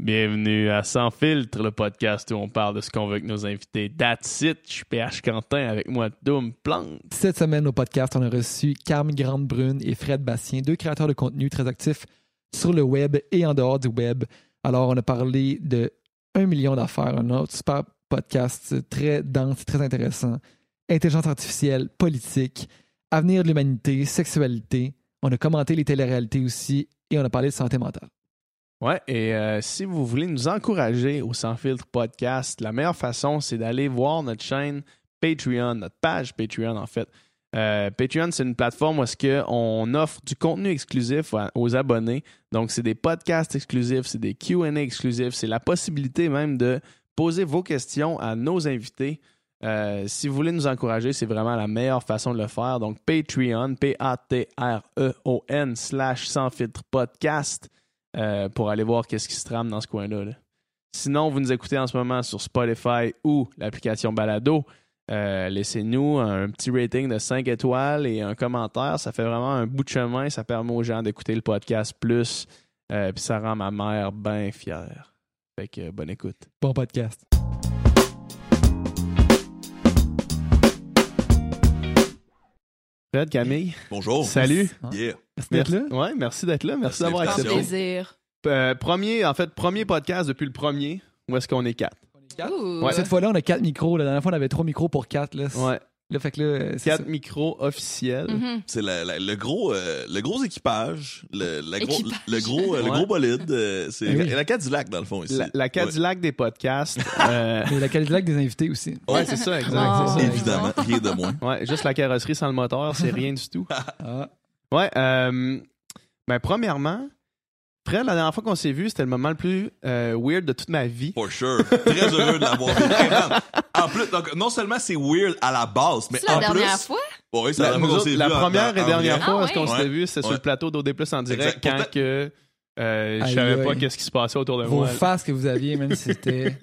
Bienvenue à Sans filtre, le podcast où on parle de ce qu'on veut avec nos invités. That's it, je suis PH Quentin avec moi, Doom Plante. Cette semaine au podcast, on a reçu Carmi Grande-Brune et Fred Bastien, deux créateurs de contenu très actifs sur le web et en dehors du web. Alors, on a parlé de 1 million d'affaires, un autre super podcast très dense, très intéressant. Intelligence artificielle, politique, avenir de l'humanité, sexualité. On a commenté les téléréalités aussi et on a parlé de santé mentale. Ouais, et euh, si vous voulez nous encourager au Sans Filtre Podcast, la meilleure façon, c'est d'aller voir notre chaîne Patreon, notre page Patreon en fait. Euh, Patreon, c'est une plateforme où est-ce on offre du contenu exclusif aux abonnés. Donc, c'est des podcasts exclusifs, c'est des Q&A exclusifs, c'est la possibilité même de poser vos questions à nos invités. Euh, si vous voulez nous encourager, c'est vraiment la meilleure façon de le faire. Donc, Patreon, P-A-T-R-E-O-N slash sans filtre podcast. Euh, pour aller voir qu'est-ce qui se trame dans ce coin-là. Sinon, vous nous écoutez en ce moment sur Spotify ou l'application Balado. Euh, laissez-nous un petit rating de 5 étoiles et un commentaire. Ça fait vraiment un bout de chemin. Ça permet aux gens d'écouter le podcast plus. Euh, puis ça rend ma mère bien fière. Fait que bonne écoute. Bon podcast. Camille. Bonjour. Salut. Yeah. Merci d'être là. Ouais, merci d'être là. Merci, d'avoir accepté. plaisir. Euh, premier, en fait, premier podcast depuis le premier. Où est-ce qu'on est quatre? Ouais. Cette fois-là, on a quatre micros. La dernière fois, on avait trois micros pour quatre. Là. Ouais. Là, fait que là, quatre micros officiels. Mm-hmm. C'est le, gros, euh, le gros équipage, le, gros, le gros, euh, le gros bolide. Euh, c'est Ben oui. la Cadillac, dans le fond, ici. La, la Cadillac des podcasts. euh, Mais la Cadillac des invités aussi. ouais, c'est ça, exact. Oh. ça. Évidemment, rien de moins. Ouais, juste la carrosserie sans le moteur, c'est rien du tout. Ah. Ouais, euh, ben, premièrement, Fred, la dernière fois qu'on s'est vu, c'était le moment le plus euh, weird de toute ma vie. For sure. Très heureux de l'avoir vu. En plus, donc, non seulement c'est weird à la base, mais C'est en la dernière plus. fois? Ouais, c'est La, la, dernière nous fois qu'on autres, s'est la vu en- première en- et en dernière vrai. fois, Ah est-ce qu'on ouais? s'était vu, c'était sur Ouais. le plateau d'OD Plus en direct Exact. quand Pourtant- que euh, je savais pas qu'est-ce qui se passait autour de Vos moi. faces que vous aviez, même, c'était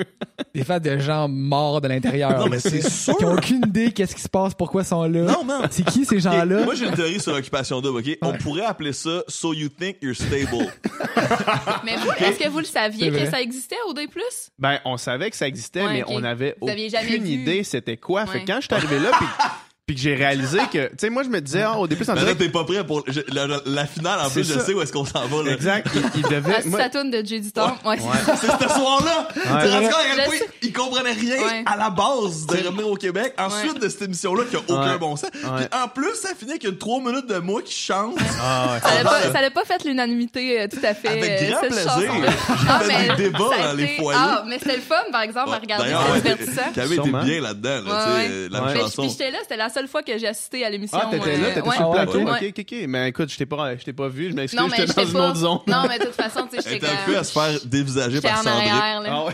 des faces de gens morts de l'intérieur. Non, mais c'est sûr. Qui ont aucune idée qu'est-ce qui se passe, pourquoi ils sont là. Non, man. C'est qui ces gens-là? Moi, j'ai une théorie sur l'occupation double, OK? On pourrait appeler ça « So you think you're stable Mais vous, est-ce que vous le saviez que ça existait au D+. Ben, on savait que ça existait, Ouais, mais on avait Vous aucune idée c'était quoi. Fait que quand je suis arrivé là, puis puis que j'ai réalisé que, tu sais, moi, je me disais, ah, au début, Mais là, direct, t'es pas prêt pour je- la, la- la finale. En plus, je ça. sais où est-ce qu'on s'en va. Là. exact, il, il devait. Ah, c'est moi- sa tourne de Jay du Temps. Ouais. C'est ce soir-là. Tu te rends compte à quel Je point sais. ils comprenaient rien Ouais. à la base de revenir au Québec. Ensuite Ouais. de cette émission-là qui a aucun Ouais. bon sens. Ouais. Puis en plus, ça finit qu'il y a trois minutes de moi qui chante. Ah, ouais. Ça n'a pas, ça n'a pas fait l'unanimité euh, tout à fait. Avec euh, grand cette plaisir. J'ai Ah, des débats ça a dans les foyers. Ah, mais c'était le fun, par exemple, à regarder. C'était ouais, divertissant. Camille était bien là-dedans, là, Ouais, tu sais, la ouais. Chanson. j'étais là, c'était la seule fois que j'ai assisté à l'émission. Ah, t'étais euh, là, t'étais ouais. sur le plateau. Ouais. Ok, ok, ok. Mais écoute, je t'ai pas, je t'ai pas vu, je m'excuse, Non, mais j'étais dans j'étais une pas. autre zone. Non, mais de toute façon, tu sais, Elle j'étais était occupée à se comme. faire dévisager par là. Ah ouais,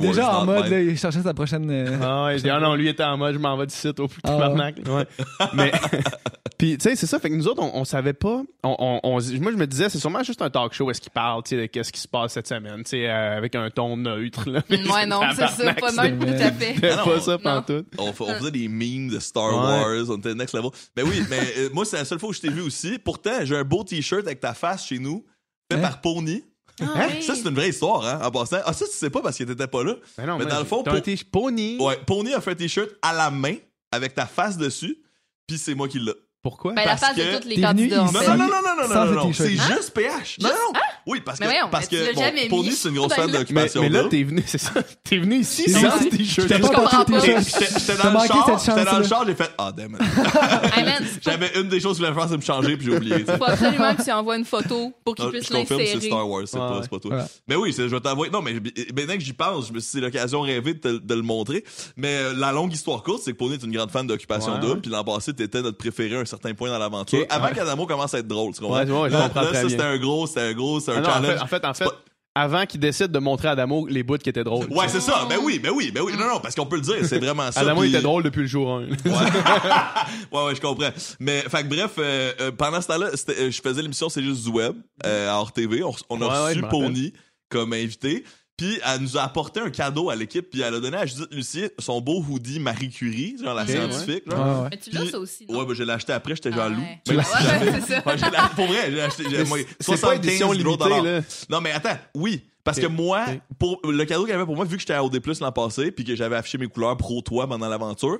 Déjà en mode, là, il cherchait sa prochaine. euh, ah ouais, ah non, lui était en mode, je m'en vais du site au plus Ah tabarnak. Ouais. Mais, puis, tu sais, c'est ça, fait que nous autres, on, on savait pas. On, on, on- moi, je me disais, c'est sûrement juste un talk show, est-ce qu'il parle, tu sais, de qu'est-ce qui se passe cette semaine, tu sais, euh, avec un ton neutre, là. Mais Ouais, non, c'est ça, pas neutre tout à fait. Non, pas ça pantoute. On, on faisait des memes de Star Ouais. Wars, on était next level. Ben oui, mais euh, moi, c'est la seule fois où je t'ai vu aussi. Pourtant, j'ai un beau t-shirt avec ta face chez nous, fait Hein? par Pony. Ah, Hein? oui. Ça, c'est une vraie histoire, hein, en passant. Ah, ça, tu sais pas parce que t'étais pas là. Mais non, Mais dans le fond, pour- pony. Ouais, Pony a fait un t-shirt à la main, avec ta face dessus, puis c'est moi qui l'ai. Pourquoi? Ben, la parce face que de tous les candidats, en Non, fait. non, non, non, non, non, non, non, t-shirt. c'est Hein? juste PH. Non, non. Oui, parce Mais que, voyons, parce tu que bon, Pony, mis. c'est une grosse Ben fan là. Mais, d'occupation mais là, t'es venu, c'est ça. T'es venu ici C'est sans ça. ce t-shirt. J'étais pas. J'étais dans le char, j'étais dans le char, j'ai fait ah damn. J'avais une des choses que je voulais faire, c'est me changer puis j'ai oublié. faut absolument que tu envoies une photo pour Non, puissent je confirme, c'est l'insérer. Star Wars, c'est pas, toi. Mais oui, je vais t'envoyer. Non, mais maintenant que j'y pense, je me suis dit, c'est l'occasion rêvée de, le montrer. Mais euh, la longue histoire courte, c'est que Pony est une grande fan d'occupation double. Puis l'an passé, t'étais notre préféré certain point dans l'aventure. Avant ouais. qu'Adamo commence à être drôle, tu comprends? Ouais, là, ça, c'était un gros, c'était un gros, c'était un Ah non, en challenge. fait, en fait, en fait, C'est avant qu'il décide de montrer à Adamo les bouts qui étaient drôles. Ouais, c'est ça. Ben oui, ben oui, ben oui. Non, non, parce qu'on peut le dire, c'est vraiment ça. Adamo puis- était drôle depuis le jour 1. Ouais, ouais, je comprends. Mais, fait que bref, euh, euh, pendant ce temps-là, euh, je faisais l'émission C'est juste du web, à RTV. On, on a Ouais, reçu. Pony comme invité. Puis elle nous a apporté un cadeau à l'équipe, puis elle a donné à Judith Lucier son beau hoodie Marie Curie, genre la scientifique. Ouais, genre. ouais. Mais tu l'as ça aussi. non? Ouais, ben je l'ai acheté après, j'étais jaloux. Ouais. Mais Ouais, là, c'est ça. Ouais, j'ai la- pour vrai, j'ai acheté. C'est pas 75 édition limitée, là. Non, mais attends, oui. Parce que moi, pour le cadeau qu'elle avait pour moi, vu que j'étais à OD l'an passé, puis que j'avais affiché mes couleurs pro-toi pendant l'aventure,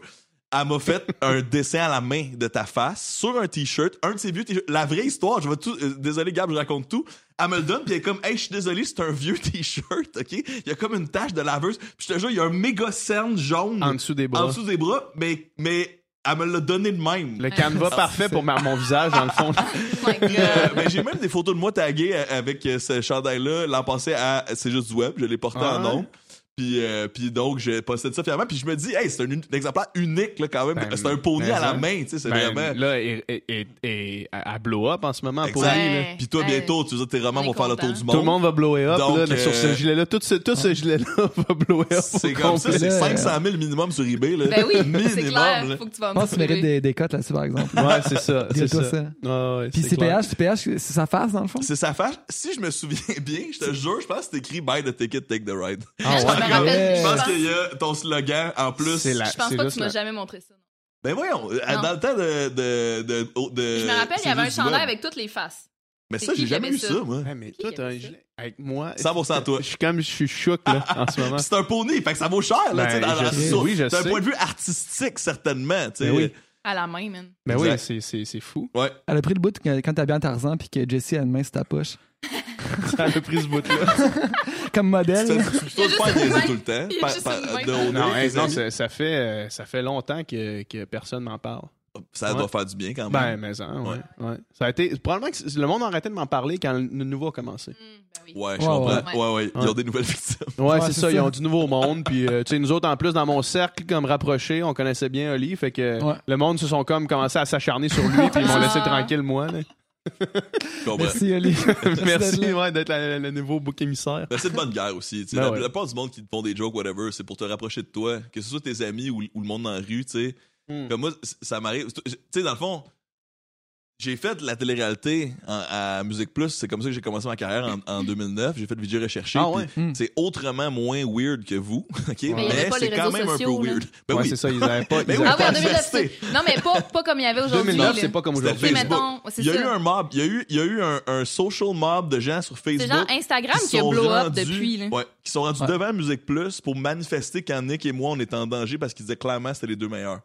elle m'a fait un dessin à la main de ta face sur un t-shirt, un de ses vieux t-shirts. La vraie histoire, je vais tout. euh, désolé, Gab, je raconte tout. Elle me le donne, puis elle est comme, hey, je suis désolé, c'est un vieux t-shirt, OK? Il y a comme une tache de laveuse. Puis je te jure, il y a un méga cerne jaune En dessous des bras. en dessous des bras, mais, mais elle me l'a donné de même. Le canevas parfait pour mettre mon visage, dans le fond. Oh euh, ben, j'ai même des photos de moi taguées euh, avec ce chandail-là l'an passé à C'est juste du web. Je l'ai porté Ah en ouais? Puis, euh, puis donc, je possède ça fièrement. Puis je me dis, hey, c'est un, exemplaire unique, là, quand même. Ben, c'est un poney mais à la ça. main, tu sais, c'est Ben, vraiment. Là, et, et, et, à blow up en ce moment là. Ouais. Puis toi, bientôt, tu veux dire, tes romans vont faire le tour du monde. Tout le monde va blower up Donc, là, euh, sur ce gilet-là. Tout ce, tout ce gilet-là va blower up. C'est comme ça, c'est Là, 500 000 minimum sur eBay, là. Ben oui, c'est minimum, clair. là. Faut que tu vas Je pense que tu mérites des, des cotes là-dessus, par exemple. Ouais, c'est ça. C'est ça. ça. Ouais, ouais, Puis. CPH, CPH, c'est sa face, dans le fond? C'est sa fâche. Si je me souviens bien, je te jure, je pense que c'est écrit Buy the ticket, take the ride. Ah ouais? Je pense qu'il y a ton slogan en plus. C'est la- Je pense pas que tu m'as jamais montré ça. non. Ben voyons, euh, Non. dans le temps de. de, de, de Je me rappelle, il y avait un chandail avec toutes les faces. Mais ça, j'ai jamais eu ça? ça, moi. Ouais, mais toi, t'as un gilet avec moi. 100% toi. Je suis comme, je suis choc, là, en ce moment. C'est un poney, fait que ça vaut cher, là, Ben, tu sais, dans- oui, sais. point de vue artistique, certainement, tu sais. Ben oui. À la main, man. Mais oui, Exact. c'est- c'est c'est fou. Ouais. Elle a pris le bout quand, quand t'as bien Tarzan puis que Jessie a une main sur ta poche. Ça a pris ce bout-là. Comme modèle. Tu juste pas niaiser tout le temps. Il y a par- juste par- une main. de haut Non, non ça, ça fait, euh, ça fait longtemps que, que personne m'en parle. Ça Ouais. doit faire du bien quand Ben, même. mais ça, ouais, ouais. Ça a été, probablement que c- le monde a arrêté de m'en parler quand le nouveau a commencé. Hmm, ben oui. Ouais, je Ouais, comprends. Ouais, ouais. Ils ont des nouvelles victimes. Ouais, Ouais, c'est c'est ça, Ils ont du nouveau monde. Puis, euh, tu sais, nous autres, en plus, dans mon cercle, comme rapprochés, on connaissait bien Oli. Fait que Ouais. le monde se sont comme commencé à s'acharner sur lui. Puis ils m'ont laissé tranquille, moi. là. Merci, Oli. Merci d'être ouais, le nouveau bouc émissaire. Ben, c'est de bonne guerre aussi. tu sais. Ben la, ouais. la plupart du monde qui te font des jokes, whatever, c'est pour te rapprocher de toi. Que ce soit tes amis ou, ou le monde dans la rue, tu sais. Hmm. Comme moi, ça m'arrive. Tu sais, dans le fond, j'ai fait de la télé-réalité en- à Musique Plus. C'est comme ça que j'ai commencé ma carrière en, en 2009. J'ai fait de vidéo recherché. Ah ouais? Hmm. C'est autrement moins weird que vous. OK? il y Mais, c'est quand même sociaux, un peu là. weird. Ben ouais, oui. c'est ça, ils avaient pas. Mais ils oui, avaient Ah oui, pas- en 2009, diversité. c'est- Non, mais pas, pas comme il y avait aujourd'hui. 2009, là. c'est pas comme aujourd'hui. Il y a eu un mob, il y a eu, il y a eu un, un social mob de gens sur Facebook. C'est genre Instagram qui qui a sont blow up rendus- depuis. Là. Ouais, qui sont rendus Ouais. devant Musique Plus pour manifester quand Nick et moi on était en danger parce qu'ils disaient clairement que c'était les deux meilleurs.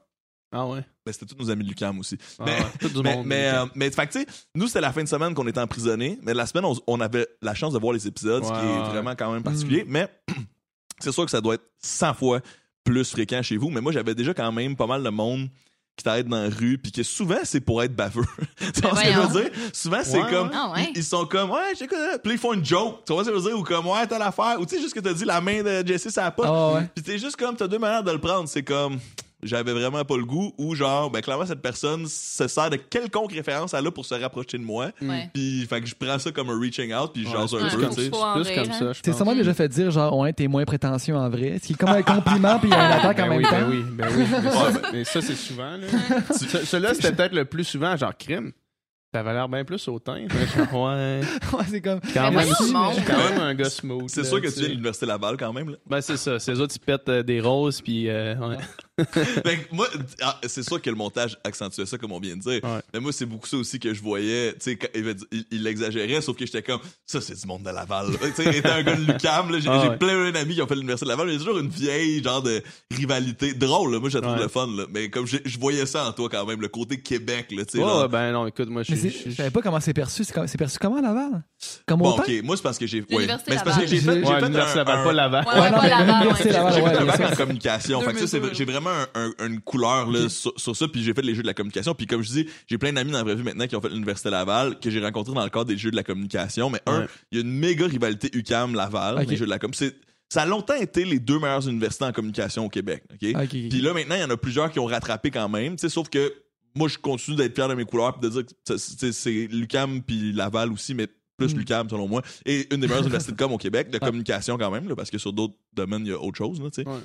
Ah ouais? Ben, c'était tous nos amis de Lucam aussi. Ah mais, ouais. Tout du mais, monde. mais, euh, mais, fait tu sais, nous, c'était la fin de semaine qu'on était emprisonnés, mais la semaine, on, on avait la chance de voir les épisodes, ce qui Ouais, est vraiment quand même particulier. Mais c'est sûr que ça doit être 100 fois plus fréquent chez vous. Mais moi, j'avais déjà quand même pas mal de monde qui t'arrête dans la rue, puis que souvent, c'est pour être baveux. tu vois ce que je veux dire? Souvent, c'est Ouais, comme... ouais. Ah ouais? Ils, ils sont comme, ouais, je sais quoi, puis ils font une joke. Tu vois ce que je veux dire? Ou comme, ouais, t'as l'affaire. Ou tu sais, juste que t'as dit la main de Jesse, ça a pas. Ouais. Puis t'es juste comme, t'as deux manières de le prendre. C'est comme, j'avais vraiment pas le goût. Ou genre, ben clairement, cette personne se sert de quelconque référence à là pour se rapprocher de moi. Ouais. Puis, fait que je prends ça comme un reaching out, puis jase un peu, tu sais. plus comme hein. ça, C'est pense. sûrement déjà fait dire, genre, ouais, t'es moins prétentieux en vrai. Ce qui est comme un compliment puis un attaque en Ben même oui, temps. ben oui, ben oui. Mais ça, mais ça, c'est souvent. Là. Ce- Celui-là, c'était peut-être le plus souvent, genre crime. Ça avait l'air bien plus. Mais genre, ouais. Ouais, c'est comme. Quand même, quand même un gars smooth. C'est sûr que tu viens de l'Université Laval quand même. Là. Ben, c'est ça. Ces autres, ils pètent euh, des roses, puis. euh, ouais. Fait que moi, ah, c'est sûr que le montage accentuait ça, comme on vient de dire. Ouais. Mais moi, c'est beaucoup ça aussi que je voyais. Tu sais, il, exagérait, sauf que j'étais comme, ça, c'est du monde de Laval. Tu sais, étant un gars de Lucam, j'ai Ah j'ai ouais. plein d'amis qui ont fait l'université de Laval, mais il y a toujours une vieille genre de rivalité drôle. Là. Moi, je la trouve Ouais. le fun. Là. Mais comme je, voyais ça en toi quand même, le côté Québec. Là, tu sais, Ouais, genre- ouais, ben non, écoute, moi, je je- savais pas comment c'est perçu. C'est comme- perçu comment à Laval? Comme Bon, ok, moi, c'est parce que j'ai. Ouais. L'Université Mais c'est parce que Laval. j'ai fait. Ouais, j'ai fait Laval, pas Laval. Ouais, pas Laval. Laval, J'ai fait sûr. en communication. Fait que ça, c'est- 2002. j'ai vraiment un- un- une couleur là, sur, sur ça, puis j'ai fait les jeux de la communication. Puis comme je dis, j'ai plein d'amis dans la vraie vie maintenant qui ont fait l'Université Laval, que j'ai rencontrés dans le cadre des jeux de la communication. Mais un, il y a une méga rivalité UCAM-Laval, Ok. les jeux de la com. C'est- Ça a longtemps été les deux meilleures universités en communication au Québec. Puis là, maintenant, il y en a plusieurs qui ont rattrapé quand même. Sauf que moi, je continue d'être fier de mes couleurs puis de dire que c'est- l'UCAM puis Laval aussi, mais plus Mm. l'UCAM selon moi. Et une des meilleures universités de com au Québec, de communication quand même, là, parce que sur d'autres domaines, il y a autre chose. Là, tu sais. Ouais.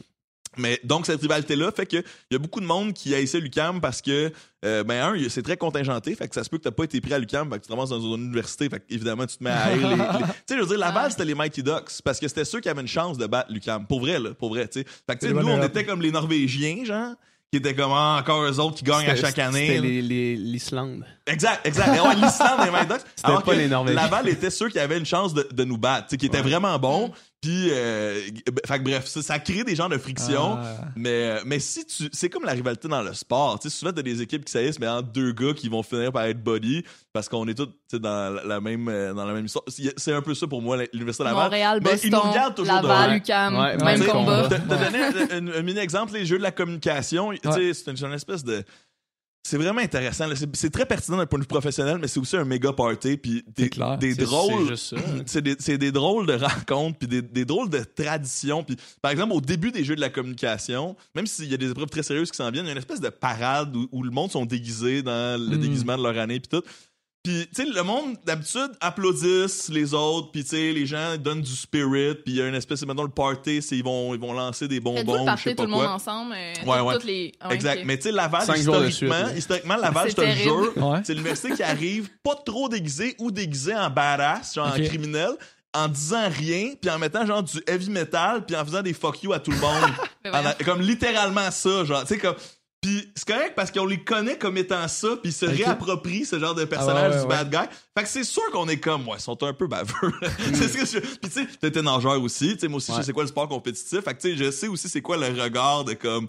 Mais donc cette rivalité là fait que il y a beaucoup de monde qui haïssait l'UCAM parce que euh, ben un c'est très contingenté fait que ça se peut que t'as pas été pris à l'UCAM fait que tu te ramasses dans une université fait évidemment tu te mets à haïr les, les- tu sais je veux dire Laval Ouais. c'était les Mighty Ducks parce que c'était ceux qui avaient une chance de battre l'UCAM pour vrai là pour vrai tu sais fait que tu sais C'est nous on était comme les Norvégiens genre qui étaient comme ah, encore eux autres qui gagnent à chaque année C'était l'Islande. Exact, exact. Ouais, l'Islande et les Mighty Ducks. C'était pas les Norvégiens. Laval était ceux qui avaient une chance de, de nous battre, tu sais, qui étaient Ouais. vraiment bons. Puis, euh, fait que bref, ça, ça crée des genres de friction. Ah. Mais, euh, mais si tu. C'est comme la rivalité dans le sport. Tu sais, souvent, t'as des équipes qui saillissent, mais entre deux gars qui vont finir par être buddy parce qu'on est tous dans la- la même, euh, dans la même histoire. C'est un peu ça pour moi, l'Université Laval. Montréal, Mais ils nous Boston, regardent toujours de Laval, loin. UQAM, Ouais, même combat. T'as t'as donné un, un- un mini-exemple, les jeux de la communication. Tu sais, C'est une, c'est une espèce de. C'est vraiment intéressant. C'est très pertinent d'un point de vue professionnel, mais c'est aussi un méga party. Puis des, clair. drôles. C'est des, des drôles de rencontres, puis des, des drôles de traditions. Puis, par exemple, au début des jeux de la communication, même s'il y a des épreuves très sérieuses qui s'en viennent, il y a une espèce de parade où, où le monde sont déguisés dans le Mm. déguisement de leur année, puis tout. Puis, tu sais, le monde, d'habitude, applaudissent les autres, puis, tu sais, les gens donnent du spirit, puis il y a une espèce, maintenant le party, c'est ils vont, ils vont lancer des bonbons, je party, sais tout pas le monde ensemble. euh, Ouais, toutes- ouais. toutes les... ah ouais, Exact. Mais tu sais, Laval, Cinq historiquement, suite, là. historiquement, Laval, je C'est te le terrible. jure, Ouais. c'est l'université qui arrive pas trop déguisée ou déguisée en badass, genre en criminel, en disant rien, puis en mettant genre du heavy metal, puis en faisant des fuck you à tout le monde. Mais En voyons. a- comme littéralement ça, genre, tu sais, comme. Puis c'est correct parce qu'on les connaît comme étant ça, puis ils se Ok. réapproprient ce genre de personnage Ah ouais, du ouais, bad guy. Fait que c'est sûr qu'on est comme, ouais, ils sont un peu baveux. c'est ce que je... Puis tu sais, t'étais nageur aussi, tu sais, moi aussi, je sais quoi le sport compétitif. Fait que tu sais, je sais aussi c'est quoi le regard de comme.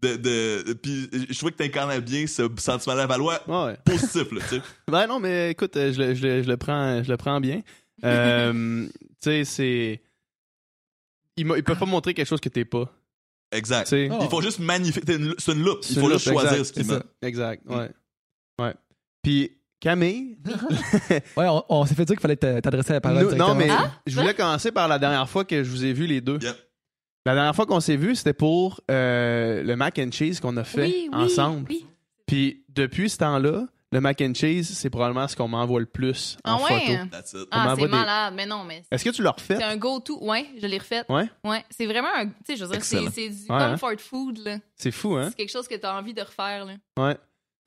De, de, puis je trouvais que t'incarnais bien ce sentiment-là valois Ouais, ouais. positif, là, tu sais. Ben non, mais écoute, je le, je le- je le prends, je le prends bien. Euh, tu sais, c'est. Ils, ils peuvent pas montrer quelque chose que t'es pas. Exact. Oh. Il faut juste magnifier. C'est une loupe. Il faut juste loupe, choisir exact, ce qu'il met. Exact, ouais. Ouais. Puis Camille? Ouais, on, on s'est fait dire qu'il fallait t'a- t'adresser à la parole. nous- non, mais. Ah? je voulais commencer par la dernière fois que je vous ai vu les deux. Yep. La dernière fois qu'on s'est vu, c'était pour euh, le mac and cheese qu'on a fait Oui, oui, ensemble. oui. Puis depuis ce temps-là, le mac and cheese, c'est probablement ce qu'on m'envoie le plus en Ah ouais? photo. That's it. On Ah, c'est des- malade. Mais non, mais Est-ce que tu l'as refait? c'est un go-to. Ouais, je l'ai refait. Ouais? Ouais. C'est vraiment un. Tu sais, je veux dire, c'est du Ouais, hein? comfort food, là. C'est fou, hein? C'est quelque chose que t'as envie de refaire, là. Ouais.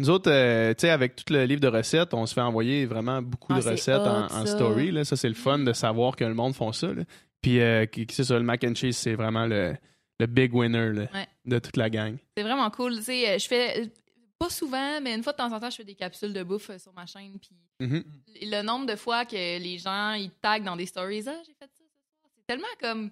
Nous autres, euh, tu sais, avec tout le livre de recettes, on se fait envoyer vraiment beaucoup Ah, de c'est recettes en, hot, en ça. story. Là. Ça, c'est le fun de savoir que le monde font ça. là. Puis, euh, c'est ça, le mac and cheese, c'est vraiment le, le big winner là, Ouais. de toute la gang. C'est vraiment cool. Tu sais, euh, je fais. Pas souvent, mais une fois de temps en temps, je fais des capsules de bouffe euh, sur ma chaîne. Puis Mhm. le nombre de fois que les gens ils taguent dans des stories, ah, j'ai fait ça ce soir. C'est tellement comme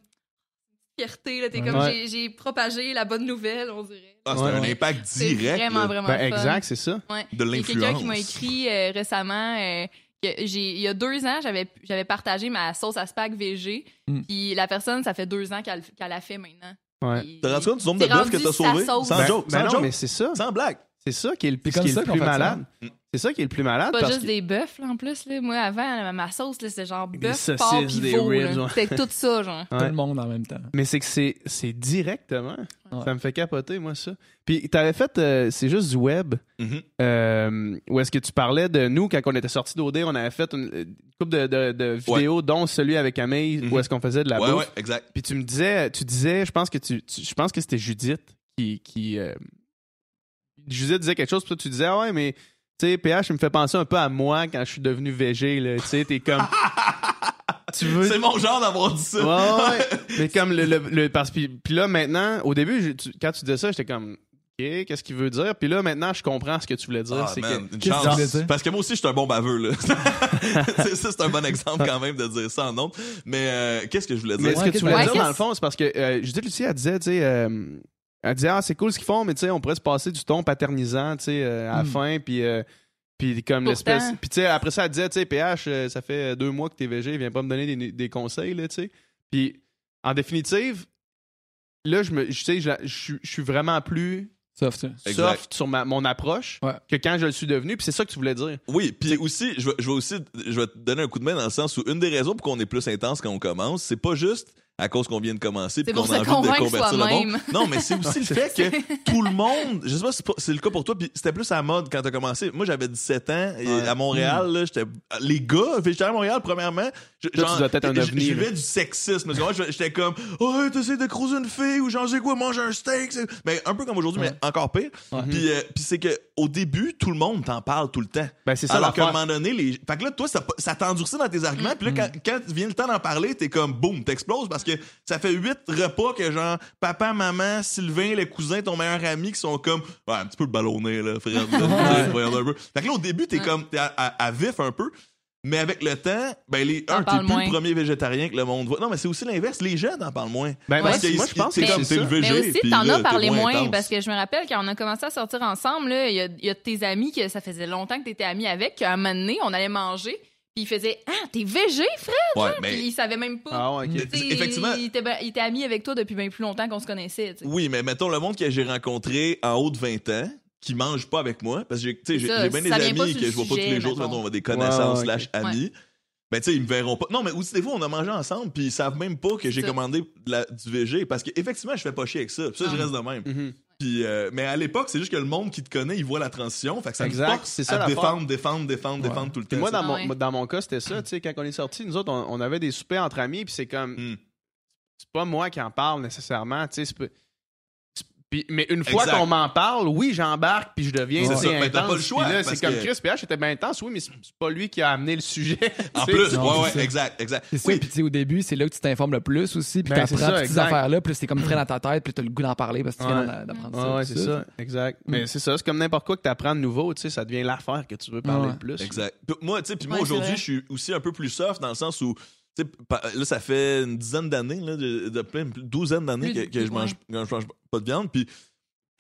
fierté. là. T'es comme, Ouais. j'ai- j'ai propagé la bonne nouvelle, on dirait. Ah, c'est Ouais. un impact C'est direct vraiment, là, vraiment Ben, fun. exact, c'est ça. Ouais. de Il y a quelqu'un qui m'a l'influence. écrit euh, récemment euh, que j'ai il y a deux ans, j'avais j'avais partagé ma sauce à spag VG. Mm. Puis la personne, ça fait deux ans qu'elle qu'elle a fait maintenant. Ouais. T'as rendu compte du nombre de bœufs que t'as sa sauvé? Sans Ben- joke, ben sans non, joke. mais c'est ça. Sans blague. C'est ça qui est le, C'est ce comme qui est ça le qu'on plus malade. Mm. C'est ça qui est le plus malade. Pas parce juste que- des bœufs, là, en plus. Là. Moi, avant, là, ma sauce, c'était genre bœuf, porc, puis des veau. C'était tout ça, genre. Tout le monde en même temps. Mais c'est que c'est, c'est directement. Ouais. Ça me fait capoter, moi, ça. Puis, t'avais fait, euh, c'est juste du web, Mhm. euh, où est-ce que tu parlais de nous, quand on était sortis d'OD, on avait fait une, une couple de, de- de vidéos, dont celui avec Camille, où est-ce qu'on faisait de la Ouais, bouffe. ouais, exact. Puis tu me disais, tu disais, je pense que tu, tu- je pense que c'était Judith qui, qui euh, Judith disait quelque chose, puis toi tu disais, ah ouais, mais tu sais, PH, il me fait penser un peu à moi quand je suis devenu VG, là, tu sais, t'es comme, tu veux, C'est mon genre d'avoir dit ça. Ouais, ouais. Mais comme le, le, le- parce puis, puis là maintenant, au début, je- tu- quand tu disais ça, j'étais comme OK, qu'est-ce qu'il veut dire? Puis là maintenant, je comprends ce que tu voulais dire, Ah, c'est man, que une Qu'est-ce que tu chance. voulais dire? Parce que moi aussi, je suis un bon baveux, là. c'est ça, c'est un bon exemple quand même de dire ça en nom. Mais euh, qu'est-ce que je voulais mais dire? ce Ouais, que tu voulais dire dans le fond, c'est parce que euh, Judith Lucie elle disait, tu sais euh, elle disait ah, c'est cool ce qu'ils font, mais tu sais on pourrait se passer du ton paternisant, tu sais euh, à la Mm. fin puis euh, puis comme l'espèce puis tu sais après ça elle disait tu sais PH euh, ça fait deux mois que t'es VG, viens pas me donner des, des conseils là, tu sais. Puis en définitive là je me je sais je suis vraiment plus soft sur ma, mon approche Ouais. que quand je le suis devenu. Puis c'est ça que tu voulais dire. Oui, puis aussi, je vais, je vais aussi, je vais te donner un coup de main dans le sens où une des raisons pour qu'on est plus intense quand on commence, c'est pas juste à cause qu'on vient de commencer puis C'est qu'on a envie de convertir le monde. Non, mais c'est aussi le fait que tout le monde, je sais pas si c'est c'est le cas pour toi, puis c'était plus à la mode quand t'as commencé. Moi, j'avais 17 ans et Ouais. à Montréal, là, j'étais les gars, végétarien à Montréal premièrement, je, Toi, tu dois être un je- ovni, je là. vivais du sexisme. J'étais comme "Oh, t'essaies de croiser une fille ou j'en sais quoi, manger un steak." c'est- Mais un peu comme aujourd'hui, Ouais. mais encore pire. Puis euh, puis c'est que au début, tout le monde t'en parle tout le temps. Ben, c'est ça Alors qu'à un moment donné, les... fait que là, toi, ça, ça t'endurcit dans tes arguments. Puis là, quand, quand vient le temps d'en parler, t'es comme boum, t'exploses parce que ça fait huit repas que genre papa, maman, Sylvain, les cousins, ton meilleur ami qui sont comme ouais, un petit peu le ballonné, là, frère. Voyons un peu. Fait que là, au début, t'es comme t'es à, à- à vif un peu. Mais avec le temps, ben les un, t'es plus moins. le premier végétarien que le monde voit. Non, mais c'est aussi l'inverse. Les jeunes en parlent moins. Ben, Parce moi, que moi, je pense c'est que comme c'est t'es le. VG. Mais aussi, t'en as parlé moins, parce que je me rappelle quand on a commencé à sortir ensemble, il y y a tes amis que ça faisait longtemps que t'étais amis avec, qu'à un moment donné, on allait manger, puis ils faisaient Ah, t'es végé, Fred! Ouais, Puis mais ils savaient même pas. Ah, ouais, effectivement- Il était, il était ami avec toi depuis bien plus longtemps qu'on se connaissait. Oui, mais mettons le monde que j'ai rencontré en haut de 20 ans qui mange pas avec moi parce que j'ai- tu sais, j'ai bien des amis que je vois pas tous les jours, mettons. on va des connaissances Ouais, ouais, slash amis. Ben tu sais, ils me verront pas. Non, mais aussi des fois on a mangé ensemble puis ils savent même pas que j'ai commandé la- du VG parce que effectivement, je fais pas chier avec ça. Puis ça je reste de même. Mhm. Puis euh, mais à l'époque, c'est juste que le monde qui te connaît, il voit la transition, fait que ça Exact, me force c'est ça à défendre, défendre, défendre, Ouais. défendre tout le temps. moi, dans, Ah mon, ouais. dans mon cas, c'était ça. Tu sais, quand on est sortis, nous autres, on, on avait des soupers entre amis, puis c'est comme. Hmm. C'est pas moi qui en parle nécessairement. Tu sais, c'est pas- c'est- puis- mais une fois qu'on m'en parle, oui, j'embarque, puis je deviens ça, mais t'as intense. pas le choix, c'est comme que- Chris PH était bien intense, oui, mais c'est pas lui qui a amené le sujet. En plus, Non, ouais, ouais, exact, exact. C'est Oui, puis tu sais, au début, c'est là que tu t'informes le plus aussi, puis Ben, t'apprends toutes ces affaires-là, puis c'est comme frais dans ta tête, puis t'as le goût d'en parler parce que tu viens Ouais. d'en- d'apprendre Ouais, ça. ouais, c'est ça, exact. Mais c'est ça, c'est comme n'importe quoi que tu apprends de nouveau, tu sais, ça devient l'affaire que tu veux parler Ouais. le plus. Exact. Moi, tu sais, puis moi Ouais, aujourd'hui, je suis aussi un peu plus soft dans le sens où, là, ça fait une dizaine d'années, là, de, de plein, une douzaine d'années que, je mange, que je mange pas de viande. Puis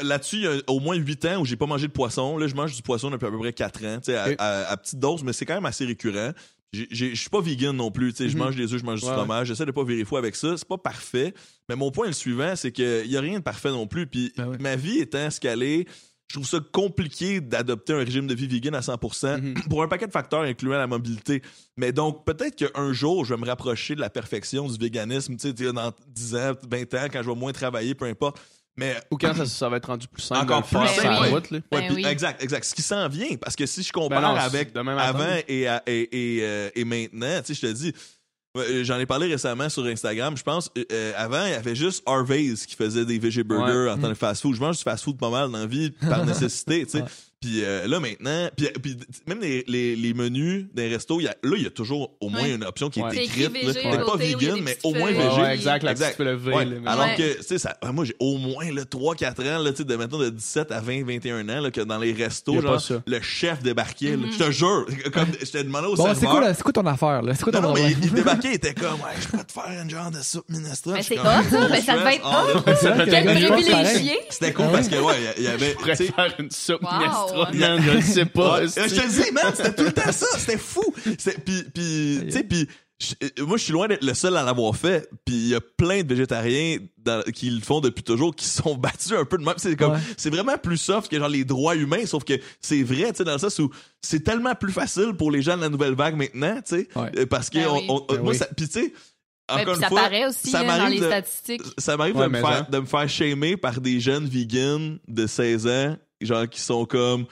là-dessus, il y a au moins 8 ans où j'ai pas mangé de poisson. Là, je mange du poisson depuis à peu près 4 ans, tu sais, à, à- à petite dose, mais c'est quand même assez récurrent. Je suis pas vegan non plus, tu sais, je Mhm. mange des œufs, je mange du Ouais, fromage, j'essaie de pas virer fou avec ça, c'est pas parfait, mais mon point est le suivant, c'est qu'il y a rien de parfait non plus, puis Ben ma vie étant scalée, je trouve ça compliqué d'adopter un régime de vie vegan à 100% Mhm. pour un paquet de facteurs incluant la mobilité. Mais donc, peut-être qu'un jour, je vais me rapprocher de la perfection du véganisme, tu sais, dans 10 ans, 20 ans, quand je vais moins travailler, peu importe. Mais Ou quand ça, ça va être rendu plus simple Encore plus simple, la oui. route, là. Ouais, Ben oui. exact, exact. Ce qui s'en vient, parce que si je compare Ben non, avec avant et, et, et, euh, et maintenant, tu sais, je te dis, j'en ai parlé récemment sur Instagram, je pense, euh, euh, avant, il y avait juste Harvey's qui faisait des veggie burgers en tant que fast-food. Je mange du fast-food pas mal dans la vie, par nécessité, tu sais. Ouais. Puis euh, là, maintenant, puis, puis même les, les, les menus des restos, il y a, là, il y a toujours au moins Ouais. une option qui est Ouais. Écrite. à pas vegan, mais au moins végé. Ouais, exact, la Exact. Alors Ouais. que, tu sais, ça- moi, j'ai au moins là, 3-4 ans, là, tu sais, de, mettons, de 17 à 20, 21 ans, là, que dans les restos, genre, ça. le chef débarquait, là. Mhm. Je te jure, comme je t'ai demandé au Bon, c'est serveur. quoi, quoi ton affaire, là? C'est quoi ton non, non, mais il, débarquait, il était comme, ouais, je peux te faire une genre de soupe minestrone. Mais c'est hot, ça. oh, Mais ça devait être ah, privilégié. C'était cool Ah parce que, ouais, il y avait, Je pourrais faire une soupe Wow. minestrone, man, je le sais pas. Je te le dis, man, c'était tout le temps ça, c'était fou. Puis, puis, tu sais, puis, euh, moi, je suis loin d'être le seul à l'avoir fait. Puis, il y a plein de végétariens dans- qui le font depuis toujours, qui sont battus un peu de même. C'est comme, Ouais. c'est vraiment plus soft que genre les droits humains, sauf que c'est vrai, tu sais, dans le sens où c'est tellement plus facile pour les gens de la nouvelle vague maintenant, tu sais, Ouais. euh, parce que Ben on- oui. on- Ben moi, oui. ça, puis tu sais, Ouais, encore une ça fois, paraît aussi ça là, dans m'arrive les de- statistiques. ça m'arrive Ouais, de, me faire, de me faire shamer par des jeunes vegans de 16 ans, genre qui sont comme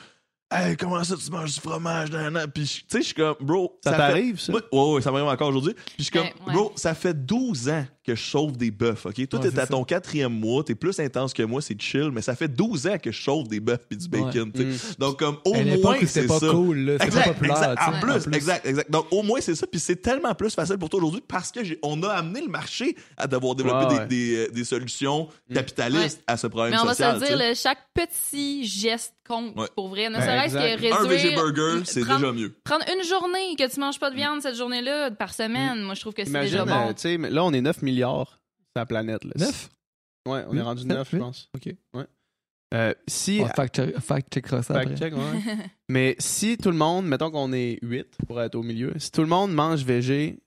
Hey, comment ça tu manges du fromage? nan, nan? Puis, je- tu sais, je suis comme, bro. Ça fait- t'arrive, ça? Moi, ouais, ouais, ça m'arrive encore aujourd'hui. Puis, je suis comme, Ouais, ouais. bro, ça fait 12 ans que je sauve des bœufs, OK? Toi, Ouais, t'es c'est à ça. ton quatrième mois, t'es plus intense que moi, c'est chill, mais ça fait 12 ans que je sauve des bœufs puis du bacon, tu sais. Mm. Donc, comme, au moins, c'est pas ça. cool, là. C'était pas Exact, populaire. exact. En sais, plus, exact, exact. Donc, au moins, c'est ça. Puis c'est tellement plus facile pour toi aujourd'hui parce que on a amené le marché à devoir développer Ouais, des, ouais. des, euh, des solutions capitalistes à ce problème Mais on va social. se le tu dire, là, chaque petit geste compte Ouais. pour vrai. Ne Ben, serait-ce que réduire. Un VG burger, c'est prendre, déjà mieux. Prendre une journée que tu manges pas de viande cette journée-là par semaine, moi je trouve que c'est déjà euh, bon. mais là, on est 9 milliards sur la planète. Là. Neuf? Ouais, on Oui, est rendu neuf, 9, je oui. pense. OK. Ouais. Euh, si. On fact check- fact checkera ça Fact après. check, ouais. Mais si tout le monde, mettons qu'on est 8 pour être au milieu, si tout le monde mange végé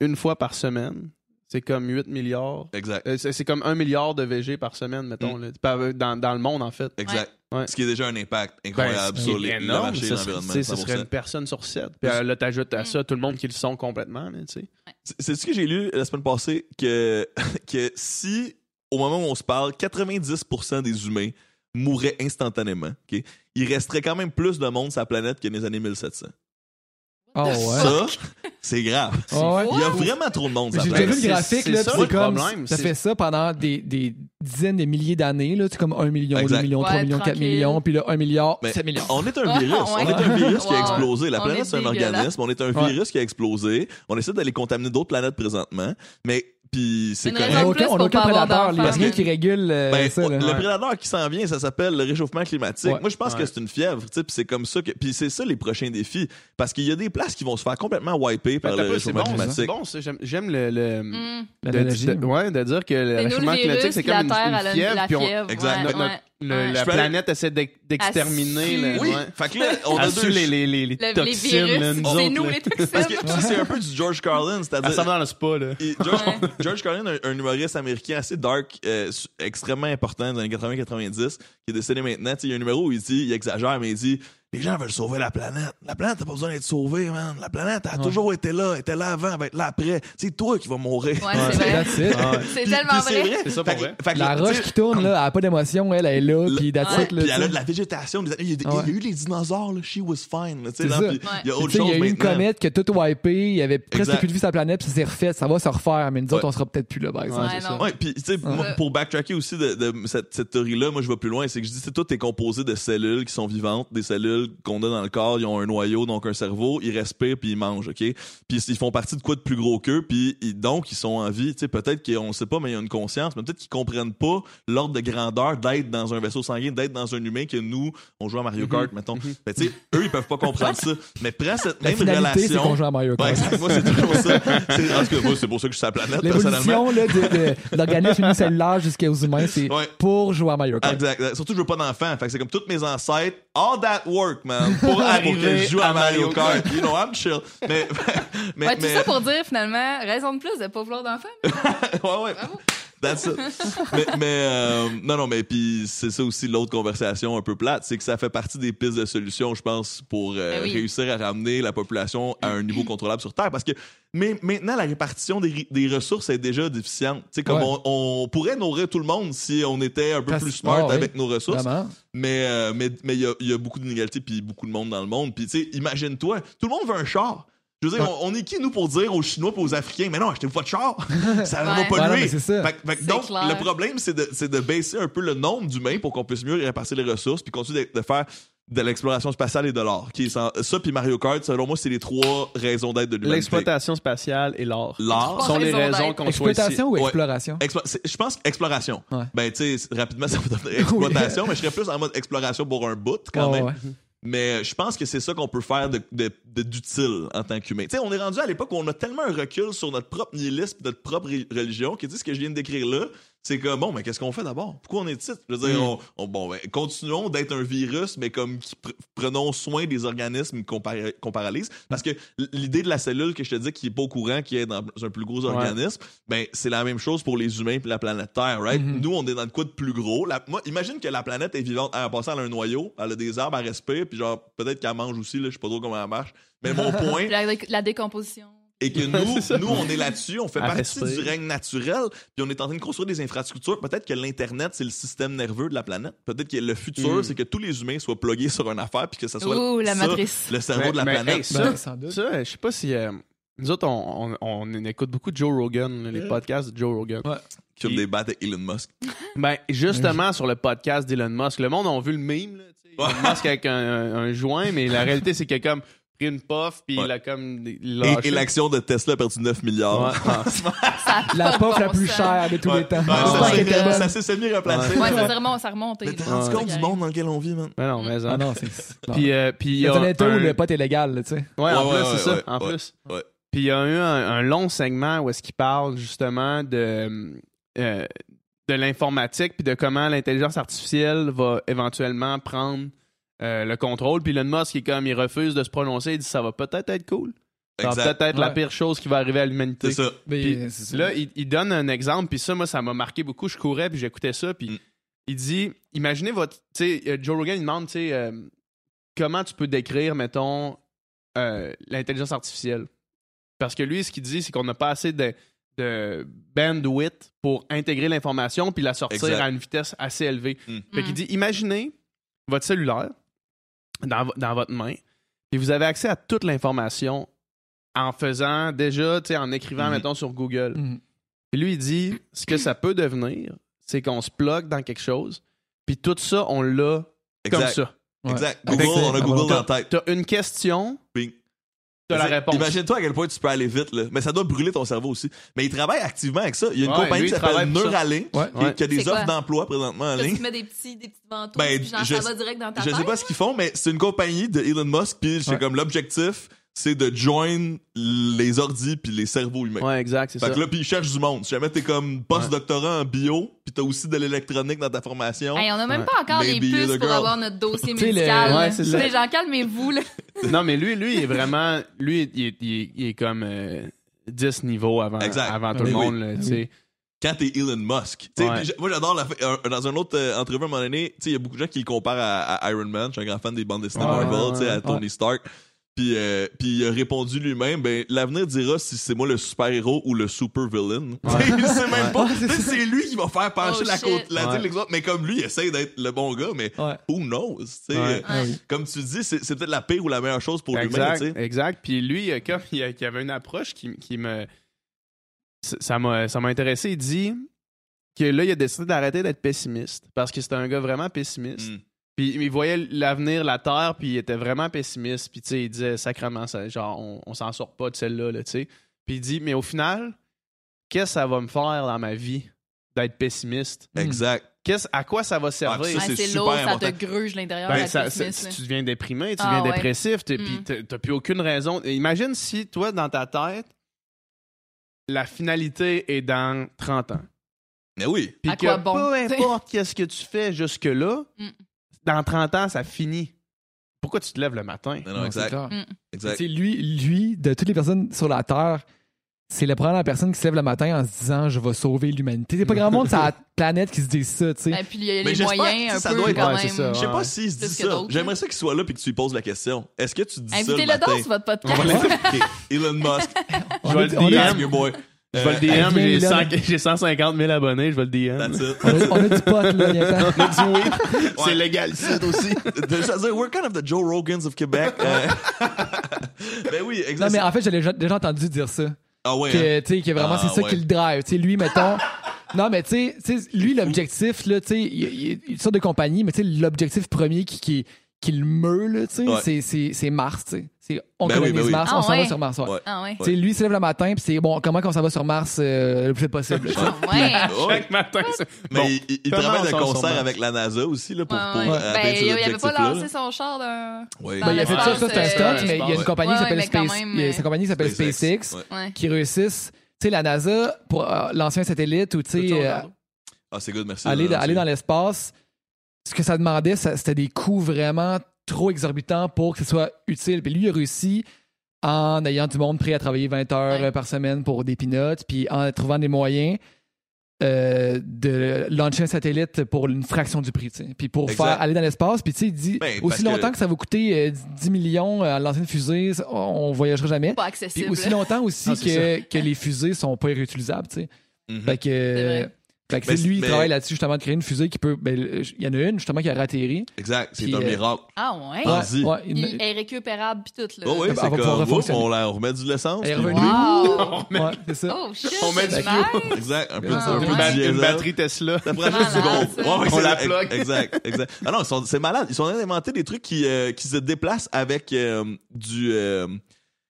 une fois par semaine, c'est comme 8 milliards. Exact. Euh, C'est comme 1 milliard de végé par semaine, mettons, là. Par- euh, dans, dans le monde, en fait. Exact. Ouais. Ce qui est déjà un impact incroyable Ben, sur c'est les, le énorme, marché et ça serait- l'environnement. Ce 100%. serait une personne sur 7. Puis euh, là, t'ajoutes à ça tout le monde qui le sont complètement, là, tu sais. C'est- ce que j'ai lu la semaine passée que, que si, au moment où on se parle, 90% des humains mourraient instantanément, ok, il resterait quand même plus de monde sur la planète que dans les années 1700. Oh, ouais. Ça, c'est grave. Ouais. Il y a vraiment trop de monde sur J'ai la déjà vu planète. le graphique, c'est là, c'est le comme, problème, ça fait ça pendant des, des dizaines de milliers d'années, là, c'est comme 1 million, Exact. 2 millions, 3 Ouais, millions, 4 tranquille. millions, puis là, 1 milliard, Mais 7 millions. On est un virus. On ouais. est un virus qui a explosé. La planète, est c'est un organisme. On est un Ouais. virus qui a explosé. On essaie d'aller contaminer d'autres planètes présentement. Mais, puis c'est correct. On aucun, plus on a aucun prédateur, il n'y a d'enfants, rien man. qui régule euh, Ben, ça. là. le prédateur qui s'en vient, ça s'appelle le réchauffement climatique. Ouais. Moi, je pense Ouais. que c'est une fièvre, tu sais, puis c'est comme ça que, puis c'est ça les prochains défis, parce qu'il y a des places qui vont se faire complètement wiper par le pas- réchauffement bon, climatique. c'est bon, ça. J'aime- J'aime le. le Mm. de, de- ouais, de dire que le réchauffement climatique, virus, c'est comme une, une fièvre, puis on- fièvre. Exact. ouais, Notre- ouais. Le- Ouais. la Je peux planète essaie d'ex- d'exterminer. su- le- Oui, ouais. fait que là, on a Elle deux les, les, les, les Le- les toxines. virus, là, nous c'est autres, nous là. les toxines. Parce que ça, c'est un peu du George Carlin, Elle c'est-à-dire. s'en va dans le spa, là. Et George, Ouais. George Carlin, un, un humoriste américain assez dark, euh, su- extrêmement important dans les années 80-90, qui est décédé maintenant. Tu sais, Il y a un numéro où il dit, il exagère, mais il dit Les gens veulent sauver la planète. La planète n'a pas besoin d'être sauvée, man. La planète a Ouais. toujours été là, était là avant, elle va être là après. C'est toi qui vas mourir. Ouais, c'est vrai. C'est tellement c'est vrai. C'est ça pour Fait vrai. fait La roche qui tourne, là, elle n'a pas d'émotion, elle, elle est là, Le- puis that's Ouais. it, là, Puis elle a de la végétation. Il y a, des- ouais. il y a eu les dinosaures, là. She was fine. là, tu sais, C'est là, ça. puis Il y a Tu autre sais, chose Il y a eu une comète qui a tout wipé, il y avait presque Exact. plus de vie sur la planète, puis ça s'est refait, ça va se refaire, mais nous autres, on sera peut-être plus là, par exemple. C'est puis tu sais, pour backtracker aussi de, cette, théorie-là, moi je vais plus loin, c'est que je dis c'est tout est composé de cellules qui sont vivantes, des cellules qu'on a dans le corps, ils ont un noyau, donc un cerveau, ils respirent puis ils mangent, ok? Puis ils font partie de quoi de plus gros qu'eux, puis ils- donc ils sont en vie. Tu sais, peut-être qu'on sait pas, mais il y a une conscience, mais peut-être qu'ils comprennent pas l'ordre de grandeur d'être dans un vaisseau sanguin, d'être dans un humain que nous on joue à Mario Kart, mettons. Tu sais, eux ils peuvent pas comprendre ça, mais prends cette La même finalité, qu'on relation. joue à Mario Kart. moi c'est toujours ça. En tout cas, moi c'est pour ça que je suis sur la planète personnellement. Là, de, de l'organisme unicellulaire jusqu'aux humains, c'est Ouais. pour jouer à Mario Kart. Exact. Surtout, je veux pas d'enfants. Fait que c'est comme tous mes ancêtres. All that work, man. Pour, pour arriver que je joue à à Mario Kart. You know, I'm chill. Mais, mais, Ouais, tout mais, ça pour dire, finalement, raison de plus de pas vouloir d'enfants. ouais, ouais. Bravo. That's it. mais, mais euh, non, non, mais puis c'est ça aussi l'autre conversation un peu plate, c'est que ça fait partie des pistes de solutions, je pense, pour euh, Ben oui. réussir à ramener la population à un niveau contrôlable sur Terre. Parce que mais maintenant, la répartition des, ressources est déjà déficiente. Tu sais, comme Ouais. on, on pourrait nourrir tout le monde si on était un peu Parce- plus smart Ah oui. avec nos ressources. Vraiment. Mais euh, mais mais il y a, il y a beaucoup d'inégalités puis beaucoup de monde dans le monde. Puis tu sais, imagine-toi, tout le monde veut un char. Je veux dire, Ouais. on, on est qui nous pour dire aux Chinois et aux Africains, mais non, achetez-vous pas de char, ça va Ouais. pas Ouais, c'est ça. Fait, fait donc clair. le problème c'est de c'est de baisser un peu le nombre d'humains pour qu'on puisse mieux répartir les ressources puis continuer de, de faire de l'exploration spatiale et de l'art. Qui est sans- ça puis Mario Kart, selon moi, c'est les trois raisons d'être de l'humanité. L'exploitation spatiale et l'art. L'art. sont les Raison raisons qu'on soit. Exploitation ou Ouais. exploration? Explo- je pense exploration. Ouais. Ben, tu sais, rapidement, ça va devenir exploitation, mais je serais plus en mode exploration pour un bout, quand même. ouais. Mais je pense que c'est ça qu'on peut faire d'utile en tant qu'humain. Tu sais, on est rendu à l'époque où on a tellement un recul sur notre propre nihilisme, notre propre religion, tu sais, ce que je viens de décrire là, c'est que bon, mais qu'est-ce qu'on fait d'abord? Pourquoi on est ici? Je veux dire, Mm. on, on- bon, ben, continuons d'être un virus, mais comme qui pr- prenons soin des organismes qu'on par- qu'on paralyse. Parce que l'idée de la cellule que je te dis qui est pas au courant, qui est dans un plus gros organisme, ben, c'est la même chose pour les humains et la planète Terre, right? Mhm. Nous, on est dans le quoi de plus gros? La- moi, imagine que la planète est vivante. En passant, elle a un noyau, elle a des arbres, elle respire, puis genre, peut-être qu'elle mange aussi, là, je sais pas trop comment elle marche. Mais mon point, La, la décomposition. Et que nous, nous, on est là-dessus, on fait partie du règne naturel, puis on est en train de construire des infrastructures. Peut-être que l'Internet, c'est le système nerveux de la planète. Peut-être que le futur, Mm. c'est que tous les humains soient plugués sur une affaire, puis que ça soit Ouh, la ça, matrice. le cerveau Mais- de la mais, planète. hey, ça, Ben, sans doute. Ça, je sais pas si. euh, nous autres, on, on, on écoute beaucoup Joe Rogan, les podcasts de Joe Rogan. Ouais. qui des battes avec Elon Musk. Ben, justement, sur le podcast d'Elon Musk, le monde a vu le meme, là, Elon Musk avec un, un- un joint, mais la réalité, c'est qu'il a comme pris une puff, puis Ouais. il a comme Et, l'action de Tesla a perdu 9 milliards. Ouais, La pof la plus sens. chère de tous Ouais. les temps. Ouais, Ah, ça ça s'est semi-replacé. Ouais, ça s'est remonté, ça remonte. Mais t'es rendu compte du monde dans lequel on vit, man? Ben non, mais Ah non, c'est. Puis, euh, puis il y Le a le pote est légal, tu sais. Ouais, en plus, c'est ça, en plus. Puis il y a eu un, un long segment où est-ce qu'il parle justement de, euh, de l'informatique puis de comment l'intelligence artificielle va éventuellement prendre euh, le contrôle. Puis Elon Musk, il, comme, il refuse de se prononcer, il dit ça va peut-être être cool. Ça va peut-être être la pire chose qui va arriver à l'humanité. C'est ça. Mais Puis c'est ça. Là, il, il donne un exemple, puis ça, moi, ça m'a marqué beaucoup. Je courais, puis j'écoutais ça, puis Mm. il dit imaginez votre. Tu sais, euh, Joe Rogan, il demande, tu sais, euh, comment tu peux décrire, mettons, euh, l'intelligence artificielle? Parce que lui, ce qu'il dit, c'est qu'on n'a pas assez de, de bandwidth pour intégrer l'information puis la sortir Exact. à une vitesse assez élevée. Mm. Fait qu'il dit, imaginez votre cellulaire dans, dans votre main, puis vous avez accès à toute l'information en faisant déjà, tu sais, en écrivant, Mhm. mettons, sur Google. Mhm. Puis lui, il dit, ce que ça peut devenir, c'est qu'on se plug dans quelque chose, puis tout ça, on l'a comme ça. Ouais. Exact. Avec Google, on a Google dans la tête. T'as une question, Bing. La réponse. Imagine-toi à quel point tu peux aller vite, là. Mais ça doit brûler ton cerveau aussi. Mais il travaille activement avec ça. Il y a une Ouais, compagnie lui, qui s'appelle. Neuralink, Ouais. qui, qui a des offres d'emploi présentement en ligne. tu mets des petits, des petits ventouses, Ben, puis genre, je- ça va direct dans ta Je sais pas ce qu'ils font, mais c'est une compagnie de Elon Musk, puis c'est Ouais. comme l'objectif, c'est de join les ordis puis les cerveaux humains. Ouais, exact, c'est Fait ça. que là, puis ils cherchent du monde. Si jamais t'es comme post-doctorant en bio, puis t'as aussi de l'électronique dans ta formation. Hey, on a même Ouais. pas encore Maybe les puces pour avoir notre dossier médical. Ouais, c'est ça. sais, genre, calmez-vous, là. Non, mais lui, lui, il est vraiment. Lui, il est, il est- il est comme euh, 10 niveaux avant, Exact. avant tout le oui. monde. là, tu sais. quand t'es Elon Musk. Ouais. moi, j'adore la, un- dans une autre euh, entrevue à un moment donné, tu sais, il y a beaucoup de gens qui le comparent à, à Iron Man. Je suis un grand fan des bandes dessinées Ouais, Marvel, ouais, tu sais, à ouais. Tony Stark. Puis, euh, puis il a répondu lui-même, ben, l'avenir dira si c'est moi le super-héros ou le super-villain. il sait même pas. Ouais, sais, c'est lui qui va faire pencher Oh, la côte, la Ouais. autres. Mais comme lui, il essaie d'être le bon gars, mais Ouais. who knows? Ouais. Ah. Comme tu dis, c'est peut-être la pire ou la meilleure chose pour l'humain, Exact, exact. Puis lui, comme il, y a- il y avait une approche qui, qui me. Ça m'a ça m'a intéressé. Il dit que là, il a décidé d'arrêter d'être pessimiste parce que c'était un gars vraiment pessimiste. Mm. Puis il voyait l'avenir, la Terre, puis il était vraiment pessimiste. Puis tu sais, il disait sacrément, ça, genre, on, on s'en sort pas de celle-là, là, tu sais. Puis il dit, mais au final, qu'est-ce que ça va me faire dans ma vie d'être pessimiste? Exact. Qu'est-ce, à quoi ça va servir? ça, Ouais, c'est lourd, ça te gruge l'intérieur. Ben, là. tu deviens déprimé, tu Ah, deviens ouais. dépressif, t'as- Mm. puis t'as- t'as plus aucune raison. Imagine si, toi, dans ta tête, la finalité est dans 30 ans. Mais oui. Puis que quoi bon, peu importe qu'est-ce que tu fais jusque-là, Mm. Dans 30 ans, ça finit. Pourquoi tu te lèves le matin? Non, non, exact. Mm. exact. Lui, lui, de toutes les personnes sur la Terre, c'est la première personne qui se lève le matin en se disant je vais sauver l'humanité. C'est pas grand monde sur la planète qui se dit ça, tu sais. Ben, puis il y a Mais les j'espère moyens un ça peu doit être- quand Ouais, même. ça, Je sais pas s'il se dit ça. J'aimerais ça qu'il soit là puis que tu lui poses la question. Est-ce que tu dis ça le Invitez-le matin? donc sur votre podcast. le- Elon Musk. On je vais le DM. Boy. Je vais le Euh, DM, j'ai Elon. 100 j'ai 150 000 abonnés, je vais le DM. That's it. on a- on a du pot, là. On a du weed. C'est légal ici aussi. We're kind of the Joe Rogans of Québec. Euh, ben oui, Non, exact. mais en fait, j'avais déjà- déjà entendu dire ça. Ah ouais. hein? que, tu sais, que vraiment, Ah, c'est ça ouais. qui le drive. Tu sais, lui, mettons. non, mais tu sais, tu lui, l'objectif, là, tu sais, il y, a- il y a une sorte de compagnie, mais tu sais, l'objectif premier qui, qui, qui le meut, là, tu sais, Ouais. c'est- c'est c'est Mars, tu sais. C'est on Ben oui, colonise ben oui. Mars, Ah on s'en va sur Mars, ouais. Ouais. Ah ouais. Lui, il se lève le matin, puis c'est bon, comment qu'on s'en va sur Mars euh, le plus possible. Ah. Chaque matin. Mais Bon, il, travaille de concert avec la NASA aussi là, pour, Ouais, pour ouais. euh, Ben, atteindre il avait pas lancé son char d'un. Oui. Dans Ben, il a fait ça, c'est un euh, stunt, mais il y a une compagnie qui s'appelle Space, même, euh, compagnie SpaceX, qui réussissent, tu sais, la NASA, pour euh, lancer un satellite ou, tu sais, euh, Ah, c'est good, merci. aller, Euh, aller dans l'espace, ce que ça demandait, c'était des coûts vraiment trop exorbitants pour que ce soit utile. Puis lui, il a réussi en ayant du monde prêt à travailler 20 heures Ouais. euh, par semaine pour des peanuts, puis en trouvant des moyens euh, de lancer un satellite pour une fraction du prix. Puis pour Exact. faire aller dans l'espace, puis tu sais, il dit Ben, aussi longtemps que- que... ça va coûter euh, 10 millions euh, à lancer une fusée, on voyagera jamais. Pas Puis accessible. aussi longtemps aussi Ah, que, que les fusées sont pas réutilisables, tu sais. Fait que, vrai. Fait que Mais c'est lui, il mais- travaille là-dessus justement de créer une fusée qui peut. ben, il y en a une justement qui a ratterri. Exact, c'est Puis, un euh, miracle. Ah ouais. Ah, Vas-y. ouais, une- Il est récupérable pis tout, là. Oh oui, Elle c'est comme, refonctionner. on, la- on remet du l'essence. Elle est puis- revenue. Wow. ouais, c'est ça. Oh shit. On met du. Exact, un peu, Ah, un peu Une, de une batterie Tesla. Ça. Ouais, ouais, On la plug. Exact, exact. Ah non, ils sont- c'est malade. Ils sont d'inventer des trucs qui, euh, qui se déplacent avec euh, du.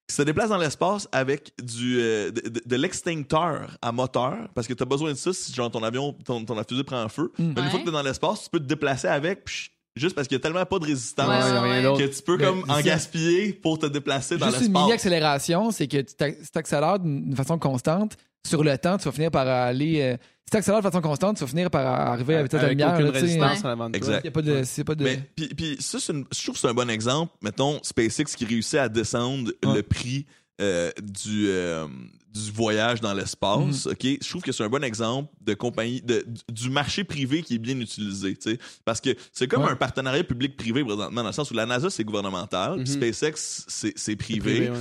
Qui se déplacent dans l'espace avec du euh, de, de- de l'extincteur à moteur parce que tu as besoin de ça si genre ton avion ton, ton fusée prend feu. Mm. Mais une fois que tu es dans l'espace, tu peux te déplacer avec juste parce qu'il y a tellement pas de résistance Ouais, ouais, que tu peux Mais comme en gaspiller pour te déplacer dans Juste une l'espace. mini accélération, c'est que tu t'accélères d'une façon constante, sur le temps, tu vas finir par aller. euh, si t'accélères de façon constante, tu vas finir par arriver à vitesse de la lumière. aucune là, tu sais. résistance Ouais. en avant de toi. Exact. Il y a pas de. c'est pas de... Mais puis, puis ça, c'est une- je trouve que c'est un bon exemple. Mettons, SpaceX qui réussit à descendre Ouais. le prix euh, du, euh, du voyage dans l'espace. Mhm. Ok, je trouve que c'est un bon exemple de compagnie, de, du marché privé qui est bien utilisé. tu sais. Parce que c'est comme Ouais. un partenariat public-privé présentement, dans le sens où la NASA c'est gouvernemental, Mhm. SpaceX c'est c'est privé. Privé, ouais.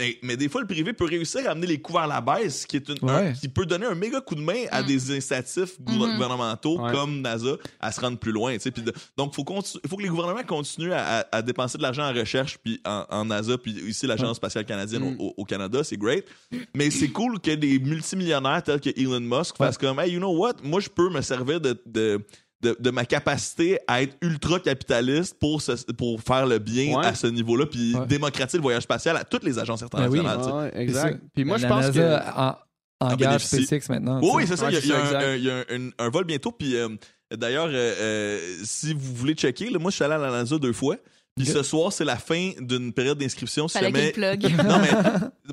Mais, mais des fois, le privé peut réussir à amener les coûts vers la baisse, qui, est une, Ouais. un- qui peut donner un méga coup de main à Mm. des incitatifs Mhm. gouvernementaux Ouais. comme NASA à se rendre plus loin. tu sais. Puis de- donc, il faut, faut que les gouvernements continuent à, à- à dépenser de l'argent en recherche, puis en, en NASA, puis ici, l'Agence spatiale canadienne Mm. au, au Canada, c'est great. Mais c'est cool que des multimillionnaires tels que Elon Musk fassent comme, hey, you know what, moi, je peux me servir de. de de, de ma capacité à être ultra capitaliste pour, pour faire le bien Ouais. à ce niveau-là, puis Ouais. démocratiser le voyage spatial à toutes les agences oui. internationales. C'est exact. Puis moi, je pense NASA que. en- engage. SpaceX maintenant. Oui, oui, c'est ça. Ouais, il y a, un, exact. un- il y a un, un- un vol bientôt. Puis euh, d'ailleurs, euh, euh, si vous voulez checker, là, moi, je suis allé à la NASA deux fois. Puis ce soir, c'est la fin d'une période d'inscription. Si jamais- plug. Non, mais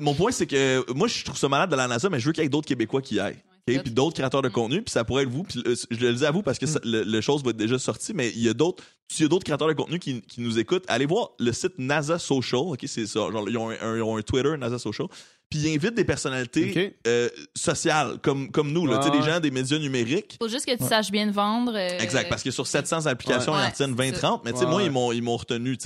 mon point, c'est que moi, je trouve ça malade de la NASA, mais je veux qu'il y ait d'autres Québécois qui y aillent. Puis d'autres créateurs de Mm. contenu, puis ça pourrait être vous. Puis euh, je le dis à vous parce que ça- le, le chose va être déjà sorti, mais il y a d'autres. S'il y a d'autres créateurs de contenu qui, qui nous écoutent, allez voir le site NASA Social. OK? C'est ça. Genre, ils, ont un, un- ils ont un Twitter, NASA Social. Puis ils invitent des personnalités euh, sociales, comme, comme nous, là. Ouais, des gens des médias numériques. Faut juste que tu Ouais. saches bien vendre. euh, Exact, parce que sur 700 applications, Ouais. ils en c'est 20-30. Mais tu sais, moi, ils m'ont, ils m'ont retenu.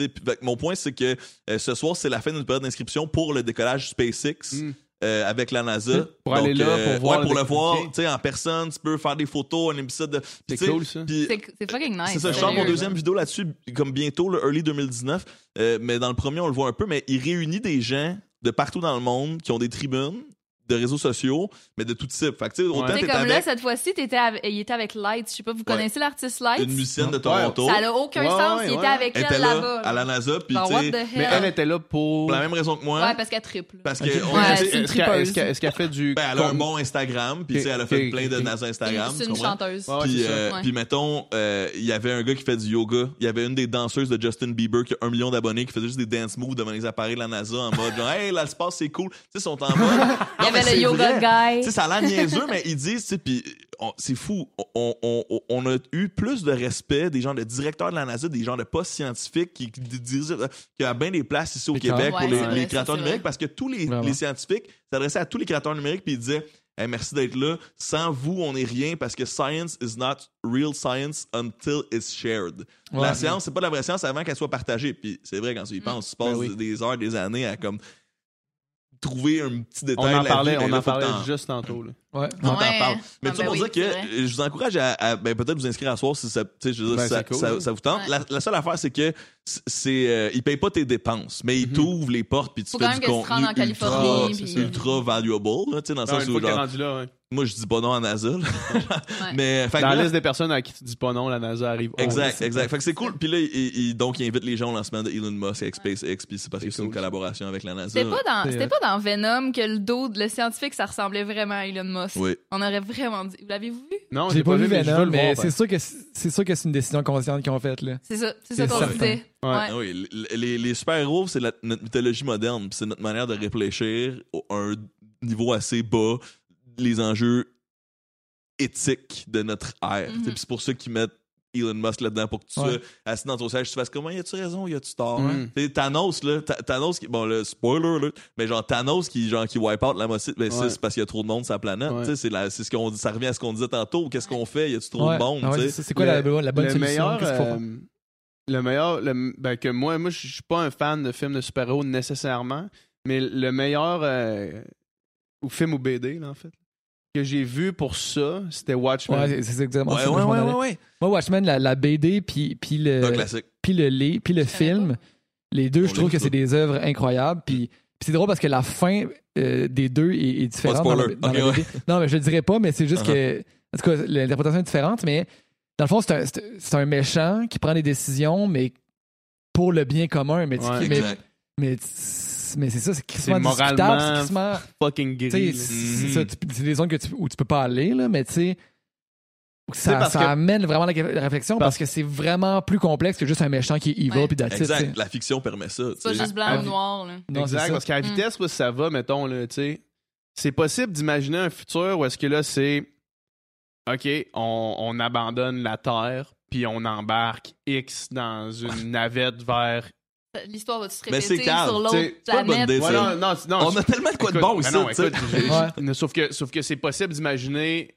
mon point, c'est que euh, ce soir, c'est la fin d'une période d'inscription pour le décollage SpaceX. Mm. Euh, avec la NASA. Pour aller là, pour voir ouais, le pour le voir, tu sais, en personne, tu peux faire des photos, un épisode de. C'est cool, ça. C'est c'est fucking nice. c'est ça, je sors mon deuxième vidéo là-dessus, comme bientôt, le early 2019. Euh, mais dans le premier, on le voit un peu, mais il réunit des gens de partout dans le monde qui ont des tribunes, de réseaux sociaux, mais de tout type. Fait que, tu sais, autant Ouais. Tu sais, t'es comme là, cette fois-ci, avec- il était avec Light. Je sais pas, vous connaissez l'artiste Light? une musicienne de Ouais. Toronto. Ça n'a aucun Ouais, sens. ouais, il était avec Elle elle était là, là-bas. à la NASA, puis? Mais elle était là pour. pour la même raison que moi. Ouais, parce qu'elle triple. Parce que Ok. on- Est-ce qu'elle qu'elle fait du. ben, elle a un bon Instagram, puis tu sais, elle a fait plein de. NASA Instagram. C'est une chanteuse. Puis, euh, Ouais. puis mettons, euh, il y avait un gars qui fait du yoga. Il y avait une des danseuses de Justin Bieber qui a un million d'abonnés qui faisait juste des dance moves devant les appareils de la NASA en mode genre, hey, là, l'espace, c'est cool. Tu sais, ils sont en mode. Y avait c'est le yoga vrai. guy. Tu sais, ça a l'air niaiseux, mais ils disent, puis on- c'est fou. On, on- on- on a eu plus de respect des gens de directeurs de la NASA, des gens de postes scientifiques qui, qui dirigent, qui a bien des places ici au Québec pour les, vrai, créateurs numériques vrai. parce que tous les, scientifiques s'adressaient à tous les créateurs numériques puis ils disaient Hey, merci d'être là. Sans vous, on n'est rien parce que science is not real science until it's shared. La Ouais. science, c'est pas de la vraie science avant qu'elle soit partagée. Puis c'est vrai, quand tu y Mm. penses, tu passes Ben oui. des heures, des années à comme trouver un petit détail. On en la parlait, vie, ben on là, en parlait juste tantôt. Là. Ouais. on t'en Ouais. parle. Mais Ah, tout ça ben pour oui, dire que je vous encourage à, à, ben, peut-être vous inscrire à soir si ça, tu sais, je veux dire, Ben, ça, c'est cool, ça- ouais. ça vous tente. Ouais. La, la seule affaire, c'est que c'est euh, ils payent pas tes dépenses, mais ils Mhm. t'ouvrent les portes puis tu Faut fais quand du même que tu te contenu rendes en ultra, Californie, puis- ultra valuable, là, tu sais, dans le sens où genre, là, ouais. moi je dis pas non à NASA. là. Mais fait que Dans la liste des personnes à qui tu dis pas non, la NASA arrive. Exact, c'est- exact. Fait que c'est cool. Puis là, il, il- donc, il invite les gens au lancement de Elon Musk avec SpaceX, puis c'est parce que C'est une collaboration avec la NASA. C'était pas, dans, C'est- c'était pas dans Venom que le dos de le scientifique, ça ressemblait vraiment à Elon Musk. Oui. On aurait vraiment dit. Vous l'avez-vous vu? Non, J'ai pas vu mais je veux Venom, mais c'est sûr que c'est c'est sûr que c'est une décision consciente qu'ils ont faite là. C'est ça, c'est ça qu'on disait. Ouais. Ouais. Ah oui, les, super-héros, c'est notre mythologie moderne, puis c'est notre manière de réfléchir à un niveau assez bas, les enjeux éthiques de notre ère. Mhm. Puis C'est pour ça qu'ils mettent Elon Musk là-dedans pour que tu Ouais. sois assis dans ton siège, tu fasses comment y a-tu raison, y a-tu tort. Tu sais, Thanos là, Thanos qui bon le spoiler là, mais genre Thanos qui genre qui wipe out la moitié, ben Ouais. c'est parce qu'il y a trop de monde sur la planète, Ouais. tu sais, c'est ce qu'on dit, ça revient à ce qu'on disait tantôt, qu'est-ce qu'on fait, y a-tu trop Ouais. de monde, Ah c'est quoi la, la bonne le solution? meilleur, euh, le meilleur, le- ben que moi, moi, je suis pas un fan de films de super-héros nécessairement, mais le meilleur euh, ou film ou BD là, en fait que j'ai vu pour ça, c'était Watchmen. Ouais, c'est- exactement Ouais, ça. ouais, ouais, ouais, ouais. Moi, Watchmen, la, la BD, puis, puis, le, classique. puis le, puis le film, les deux, On je trouve que c'est des œuvres incroyables. Puis, puis c'est drôle parce que la fin euh, des deux est, est différente. Dans la- la BD. Non, mais je le dirais pas, mais c'est juste que. En tout cas, l'interprétation est différente, mais dans le fond, c'est un, un méchant qui prend des décisions, mais pour le bien commun. Mais, mais, mais, mais c'est ça, c'est crissement moralement discutable, c'est crissement- Fucking gris. c'est Mhm. ça, c'est des zones que tu- où tu peux pas aller, là, mais tu sais, ça, parce ça que- amène vraiment la, la réflexion parce, que c'est vraiment plus complexe que juste un méchant qui est evil Ouais. puis. Exact. La fiction permet ça. C'est pas juste blanc Ah, ou noir. Là. Non, exact, parce qu'à la Mm. vitesse où ça va, mettons, là, tu sais, c'est possible d'imaginer un futur où est-ce que là, c'est OK, on, on abandonne la Terre, puis on embarque X dans une navette vers. L'histoire va-tu se c'est répéter sur l'autre c'est pas une bonne planète? idée, Ouais, ça. non, non, non, On a tellement de quoi de bon ben ici. écoute, Ouais. sauf que, sauf que c'est possible d'imaginer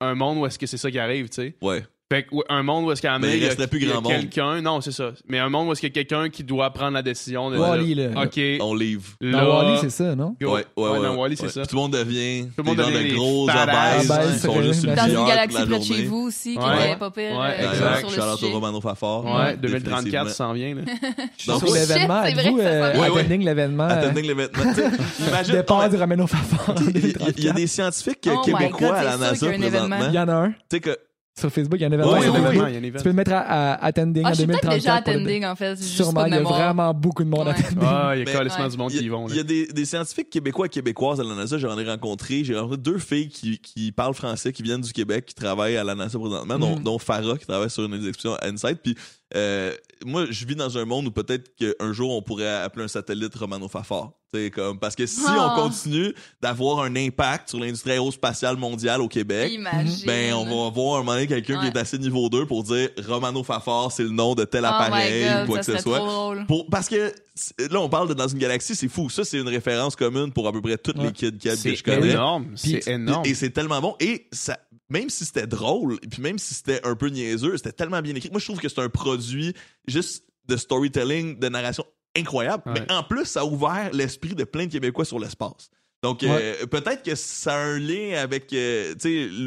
un monde où est-ce que c'est ça qui arrive, tu sais. Ouais. Fait ouais, un monde où est-ce qu'à il y a- a grand monde. quelqu'un, non, c'est ça. Mais un monde où est-ce qu'il y a quelqu'un qui doit prendre la décision de Wall-E, dire, là. OK, On livre. Dans là, Wally, c'est ça, non? go. Ouais, ouais, ouais. dans Wall-E, c'est ouais. ça. Tout le monde devient le monde devient de des gros Ouais, qui c'est sont juste Dans Dans une galaxie près de chez vous aussi, qui Ouais. était pas pire Ouais, euh, exact. sur le sujet. Romano Fafard. Ouais, 2034 définitivement. s'en vient. Là. Sur Donc, l'événement, ça euh, vient. attending l'événement? euh, Attending l'événement. Imagine. Départ ouais, du Rameno Fafard il y a- il y a 2034. des scientifiques Oh québécois à la NASA qu'il y a un événement. présentement. Il y en a un. Tu sais que Sur Facebook, il y a un événement. Oui, sur oui, Facebook. il y a un event. Tu peux le mettre à, à attending Ah, en je suis peut-être 2034. déjà attending, en fait. juste Sûrement, pas de il y a vraiment beaucoup de monde Ouais. attending. Ah, il y a carrément Ouais. du monde qui y vont. il y a des, des scientifiques québécois et québécoises à la NASA, j'en ai rencontré. J'ai rencontré deux filles qui, qui parlent français, qui viennent du Québec, qui travaillent à la NASA présentement, dont, Mhm. dont Farah, qui travaille sur une des expéditions à Insight. Puis euh, moi, je vis dans un monde où peut-être qu'un jour, on pourrait appeler un satellite Romano Fafard. Tu sais, Comme, parce que si Oh. on continue d'avoir un impact sur l'industrie aérospatiale mondiale au Québec, Imagine. ben, on va avoir un moment donné quelqu'un qui est assez niveau 2 pour dire Romano Fafard, c'est le nom de tel Oh appareil God, ou quoi que ce soit. trop drôle. Pour, parce que c'est- là, on parle de dans une galaxie, c'est fou. Ça, c'est une référence commune pour à peu près toutes les kids qui que je C'est connais. énorme. C'est énorme. Et c'est tellement bon. Et ça, même si c'était drôle, et puis même si c'était un peu niaiseux, c'était tellement bien écrit. Moi, je trouve que c'est un produit juste de storytelling, de narration incroyable. Ouais. Mais en plus, ça a ouvert l'esprit de plein de Québécois sur l'espace. Donc, euh, peut-être que ça a un lien avec euh,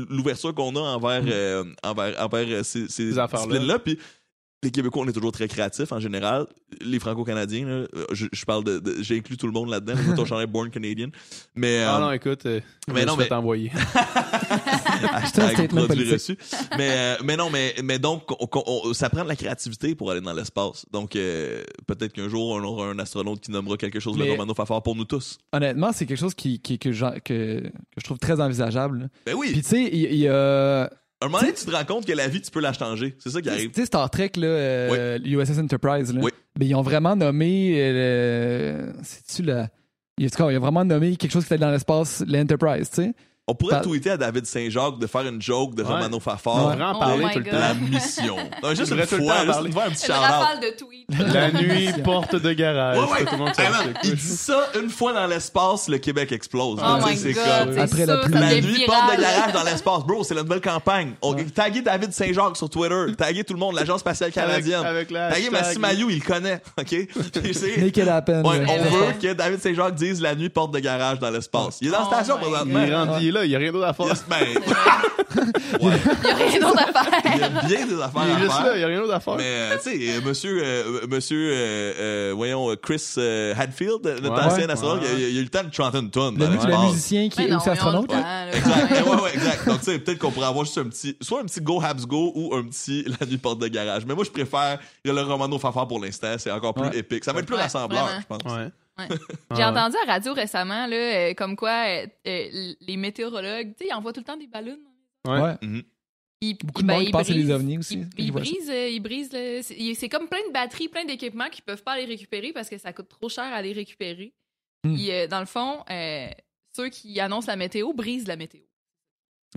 l'ouverture qu'on a envers, euh, envers, envers ces, ces Ces affaires-là. Puis, les Québécois, on est toujours très créatifs en général. Les Franco-Canadiens, là, euh, je, je parle de, de- j'ai inclus tout le monde là-dedans. J'ai ton chandail Born Canadian. Mais, Ah euh, non, écoute, euh, mais je non, vais mais- t'envoyer. Hashtag produit reçu. mais, euh, mais non, mais, mais donc, on- on- on- ça prend de la créativité pour aller dans l'espace. Donc, euh, peut-être qu'un jour, on aura un astronaute qui nommera quelque chose Mais- le Romano Fafard pour nous tous. Honnêtement, c'est quelque chose qui, qui- que, j'en- que, que je trouve très envisageable. Ben oui, Puis tu sais, il il y a... un moment donné, tu te rends compte que la vie, tu peux la changer. C'est ça qui Tu arrive. sais, Star Trek, là, euh, USS Enterprise, là, Oui. ben, ils ont vraiment nommé. euh, C'est-tu la. Ils ont vraiment nommé quelque chose qui était dans l'espace, l'Enterprise, tu sais. On pourrait Par- tweeter à David Saint-Jacques de faire une joke de Ouais. Romano On Fafard. devrait en Oh parler my tout le temps. La mission. Non, juste On une fois, en juste parler. une fois, un petit Une rafale de tweets. La nuit, porte de garage. Ouais, ouais. Tout le monde Hey, s'en man, fout. il dit ça une fois dans l'espace, le Québec explose. Oh my god, comme- Après la pluie. nuit porte de garage dans l'espace, bro, c'est la nouvelle campagne. On, Taguez David Saint-Jacques sur Twitter, taguez tout le monde, l'agence spatiale canadienne. Avec, avec Taguez. Massi Mayou, il le connaît, ok? Happen. Ouais, là. on veut que David Saint-Jacques dise la nuit porte de garage dans l'espace. Il est dans la Oh station présentement. Il là, n'y a rien d'autre à faire. Yes, ben, ouais, Il y a rien d'autre à il y faire. a bien des affaires Il est à juste faire. là, il n'y a rien d'autre à faire. Mais, euh, tu sais, monsieur, euh, monsieur euh, euh, voyons, Chris euh, Hadfield, notre Ouais, ancien ouais, astronaute, ouais. il, il a eu le temps de chanter une tonne Le, musicien qui Mais est aussi astronaute. là, Exact. ouais, ouais, exact. Donc, tu sais, peut-être qu'on pourrait avoir juste un petit, soit un petit Go Habs Go ou un petit La nuit porte de garage. Mais moi, je préfère le Romano Fafard pour l'instant. C'est encore plus Ouais. épique. Ça va être plus Ouais, rassembleur, je pense. Ouais. Ah J'ai ouais. entendu à la radio récemment, là, euh, comme quoi euh, euh, les météorologues, tu sais, ils envoient tout le temps des ballons. Ouais. Ouais. Mhm. Ils- Beaucoup de ben, monde pense brisent- ovnis aussi. Ils, ça. brisent, ils brisent le- c'est c'est comme plein de batteries, plein d'équipements qui peuvent pas aller récupérer parce que ça coûte trop cher à les récupérer. Hmm. Euh, dans le fond, euh, ceux qui annoncent la météo brisent la météo.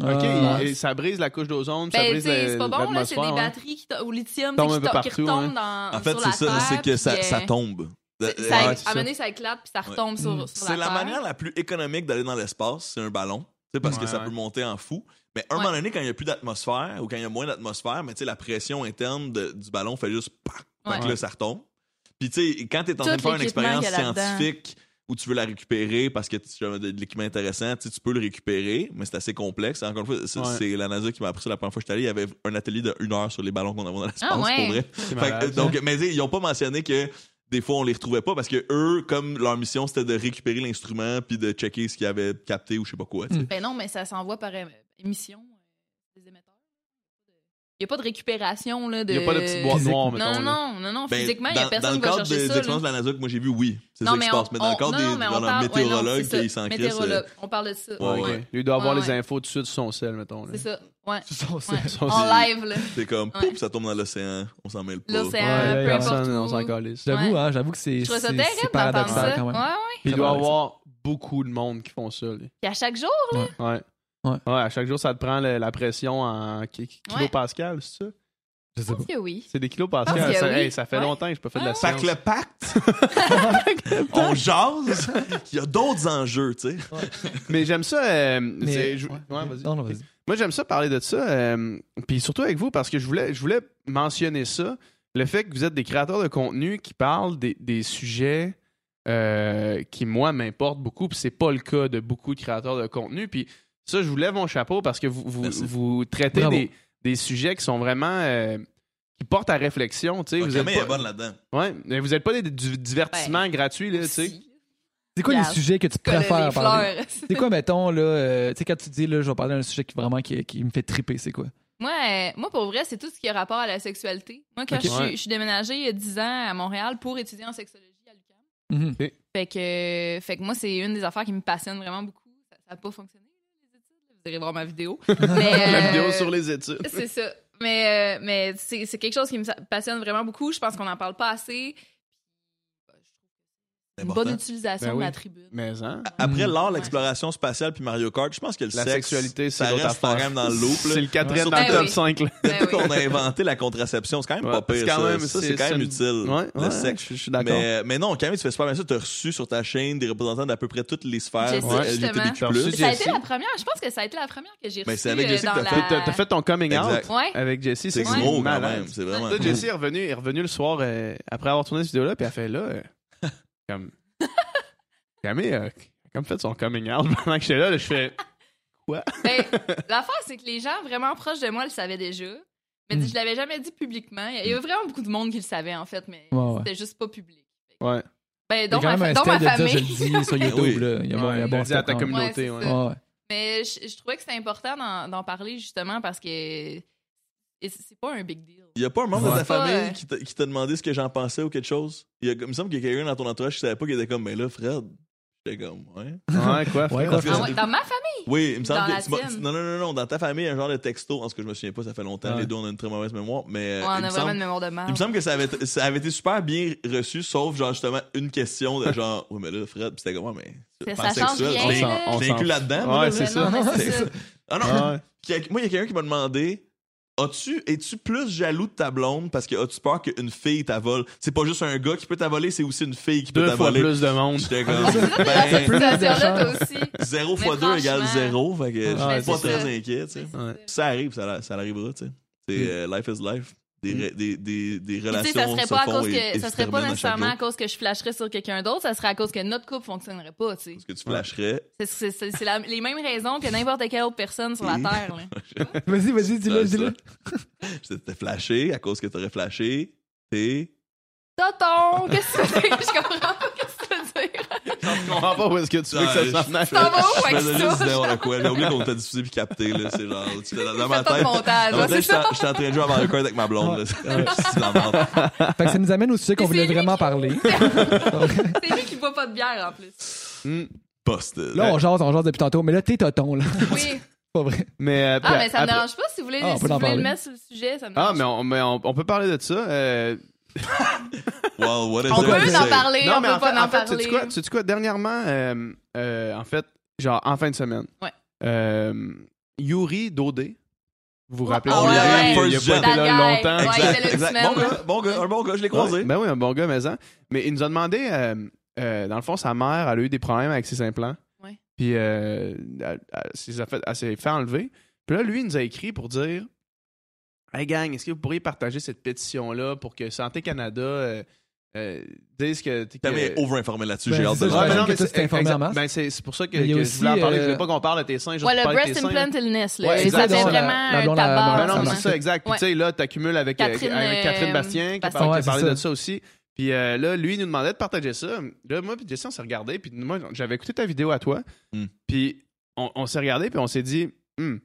OK, Ah. et ça brise la couche d'ozone, ça Ben, brise sais, le- c'est pas bon, là, c'est des batteries qui to- au lithium qui, qui partout, retombent ouais. dans En fait, sur c'est la ça, terre, c'est que ça, euh, ça tombe. Ça, Ouais, à un ça. moment donné, ça éclate puis ça retombe sur, sur C'est la manière la plus économique d'aller dans l'espace, c'est un ballon. Parce que ça ouais. peut monter en fou. Mais à un Ouais. moment donné, quand il n'y a plus d'atmosphère ou quand il y a moins d'atmosphère, mais tu sais, la pression interne de- du ballon fait juste pac, Fait que là, ça retombe. Puis tu sais, quand tu es en train de faire une expérience scientifique où tu veux la récupérer parce que tu as de l'équipement intéressant, tu peux le récupérer, mais c'est assez complexe. Encore une fois, c'est Ouais. la NASA qui m'a appris ça la première fois que je suis allé. Il y avait un atelier de une heure sur les ballons qu'on avait dans l'espace, Ah ouais. pour vrai. C'est Fait que, malade, ça. donc, mais ils ont pas mentionné que des fois on les retrouvait pas parce que eux, comme leur mission c'était de récupérer l'instrument puis de checker ce qu'ils avaient capté ou je sais pas quoi. Ben non, mais ça s'envoie par é- émission euh, des émetteurs. Il n'y a pas de récupération là, de. Il n'y a pas de petite boîte noire, Non, mettons. là. non, non, non, Ben, physiquement, il n'y a dans, personne dans qui le va cadre chercher des ça. là. expériences de la NASA que moi j'ai vu, oui, c'est Non, ça qui mais se on- passe. Mais dans le on- cadre non, des non, mais on dans leur parle- ouais, non, qui s'en crisse, Météorologue, on parle de ça. Ouais. Ouais. Lui, il doit avoir Ouais, les ouais. infos tout de suite sur son sel, mettons. là. C'est ça. Ouais. C'est son- Ouais. Son- En live, là. c'est comme, Ouais. pouf, ça tombe dans l'océan, on s'en mêle pas. L'océan, peu importe personne, on s'en calisse. J'avoue, hein, j'avoue que c'est Je trouve ça c'est- terrible c'est d'entendre paradoxal ça. quand même. Ouais, ouais. Puis il doit y avoir beaucoup de monde qui font ça. là. Puis à chaque jour, Ouais. Ouais. Ouais, à chaque jour, ça te prend le- la pression en ki- kilopascal, c'est ça? Je sais je pas. pense que oui. C'est des kilopascals. que Ça, oui. hey, ça fait Ouais. longtemps que je peux faire de la Ah. Fait science. que le pacte, on jase, il y a d'autres enjeux, tu sais. Mais j'aime ça. euh, Mais- c'est- je- ouais. ouais, vas-y. Non, non, vas-y. Moi, j'aime ça parler de ça. euh, puis surtout avec vous, parce que je voulais, je voulais mentionner ça. Le fait que vous êtes des créateurs de contenu qui parlent des, des sujets euh, qui, moi, m'importent beaucoup. Puis c'est pas le cas de beaucoup de créateurs de contenu. Puis ça, je vous lève mon chapeau parce que vous, vous, vous traitez des, des sujets qui sont vraiment. euh, qui portent à réflexion. tu sais. Ok, vous êtes pas, bonne là-dedans. ouais, mais vous n'êtes pas des, du divertissement gratuit. Là, tu sais. C'est quoi les sujets que tu préfères parler? C'est quoi, mettons, là, euh, tu sais, quand tu dis, là, je vais parler d'un sujet qui vraiment qui, qui me fait triper, c'est quoi? Moi, euh, moi, pour vrai, c'est tout ce qui a rapport à la sexualité. Moi, quand je, suis, Ouais. je suis déménagée il y a 10 ans à Montréal pour étudier en sexologie à l'UQAM. Mhm. Fait que, fait que moi, c'est une des affaires qui me passionne vraiment beaucoup. Ça n'a pas fonctionné, là, les études. Vous irez voir ma vidéo. Mais, La euh, vidéo sur les études. C'est ça. Mais, euh, mais c'est quelque chose qui me passionne vraiment beaucoup. Je pense qu'on n'en parle pas assez. Une bonne utilisation Ben de la tribune. Mais hein? Après Mm. l'art, l'exploration spatiale puis Mario Kart, je pense que le La sexe, sexualité, c'est ça reste quand même dans le loop. là. C'est le quatrième dans le Ben top oui. 5. Là. Ben Depuis qu'on a inventé la contraception, c'est quand même Ouais, pas pire. c'est quand ça. même- ça, c'est- quand même utile. Ouais, le ouais, sexe. Je, suis d'accord. Mais, mais non, Camille, tu fais super bien ça. Tu as reçu sur ta chaîne des représentants d'à peu près toutes les sphères justement. LGBTQ+. Ça a été la première. Je pense que ça a été la première que j'ai reçue. Mais c'est avec euh, Jessie que t'as la- fait- ton coming out Ouais. avec Jessie. C'est gros quand même. C'est vraiment Là, cool. Jessie est revenue, revenue le soir euh, après avoir tourné cette vidéo-là, puis elle fait là, euh, comme. Camille a comme fait son coming out pendant que j'étais là, là, je fais. Ben, L'affaire, c'est que les gens vraiment proches de moi le savaient déjà. Mais Mm. je l'avais jamais dit publiquement. Il y a vraiment beaucoup de monde qui le savait, en fait, mais Ouais, ouais. c'était juste pas public. Ouais. Ben, Il y a donc, quand ma, donc ma de dire, famille. je le dis sur YouTube, Oui. là. Il y a, bon- il y a Ouais, bon dis à ta communauté. Ouais. Mais je, je trouvais que c'était important d'en d'en parler, justement, parce que et c'est c'est pas un big deal. Il y a pas un membre de ta famille qui t'a qui t'a demandé ce que j'en pensais ou quelque chose? Il, y a, il me semble qu'il y a quelqu'un dans ton entourage qui savait pas qu'il était comme, ben là, Fred. J'étais comme, ouais. Ouais, quoi, Ah ouais, dans ma famille? Oui, il me semble Dans que. la tu non, non, non, non, dans ta famille, un genre de texto. En ce que je me souviens pas, ça fait longtemps. Ouais. Les deux, on a une très mauvaise mémoire. Mais. euh, on a vraiment semble- une mémoire de merde. Il me semble que ça avait, ça avait été super bien reçu, sauf genre justement une question de genre, ouais, mais là, Fred, Pis c'était comme, ouais, mais. Ça- ça change rien, je l'ai inclus là-dedans. Ouais, c'est ça. Mais c'est C'est. Ah non, moi, il y a quelqu'un qui m'a demandé As-tu, es-tu plus jaloux de ta blonde parce que as-tu peur qu'une fille t'avole? C'est pas juste un gars qui peut t'avoler, c'est aussi une fille qui peut Deux fois t'avoler. plus de monde. J'étais comme, Dans cette ben, toi aussi. 0 Mais fois 2 égale 0, fait que je suis pas très ça. inquiet, tu sais. Ouais. Ça arrive, ça, ça arrivera, tu sais. C'est Mm. euh, life is life. Des, Mm. re- des, des, des Puis, tu relations sais, ça serait se pas à font cause et- et que ça se serait pas terminent à chaque nécessairement à cause que je flasherais sur quelqu'un d'autre, ça serait à cause que notre couple fonctionnerait pas, tu sais. Parce que tu flasherais. C'est- C'est c'est- c'est les mêmes raisons que n'importe quelle autre personne sur la terre. Vas-y, vas-y, dis-le, dis-le. Je t'ai flashé à cause que t'aurais flashé. T'es. Tonton, qu'est-ce que dire? Je comprends pas qu'est-ce que tu veux dire. Je comprends pas où est-ce que tu veux que ça s'en aille? T'en vas où Je avec ça? juste n'importe quoi. J'ai oublié qu'on t'a diffusé puis capté, là. C'est genre. tu dans, dans ma tête. hein, tête, j'étais en- train de jouer à Mario Kart avec ma blonde, là. C'est de la merde. Fait que ça nous amène au sujet qu'on voulait vraiment qui- parler. C'est lui qui boit pas de bière en plus. Hmm. Busted. Là, on jase, on jase depuis tantôt, mais là, t'es toton, là. Oui. Pas vrai. Mais, euh, Ah, mais ça me après- dérange pas si vous voulez, Ah, si vous voulez le mettre sur le sujet. Ça me Ah, dérange mais on, mais on, on peut parler de ça. euh, Well, what is On it peut en parler, on mais peut en pas fait, en en fait, parler. sais-tu quoi, sais-tu quoi? Dernièrement, euh, euh, en fait, genre en fin de semaine, Ouais. euh, Yuri Dodé, vous vous rappelez Ah de ouais, Yuri? ouais. Il a pas été là longtemps. Exact, exact. Bon gars, bon gars, un bon gars, je l'ai croisé. Ouais, ben oui, un bon gars maison. Mais il nous a demandé, euh, euh, dans le fond, sa mère, elle a eu des problèmes avec ses implants. Puis euh, elle, elle s'est fait, elle s'est fait enlever. Puis là, lui, il nous a écrit pour dire Hey gang, est-ce que vous pourriez partager cette pétition-là pour que Santé Canada euh, euh, dise que. que- T'as mis over-informé là-dessus, Ben, j'ai hâte c'est de le c'est ben, c'est c'est pour ça que, que aussi, je voulais en parler. Je euh, voulais pas qu'on parle de tes seins. juste Ouais, le breast implant illness, là. Ouais, ça fait vraiment la un tabac. Ben non, c'est ça, exact. Puis tu sais, là, t'accumules avec, avec- Catherine, euh, Bastien qui a, parlé de ça aussi. Puis euh, là, lui, il nous demandait de partager ça. Là, moi, puis Jessie, on s'est regardé. Puis moi, j'avais écouté ta vidéo à toi. Hmm. Puis on, on s'est regardé, puis on s'est dit, Hmm,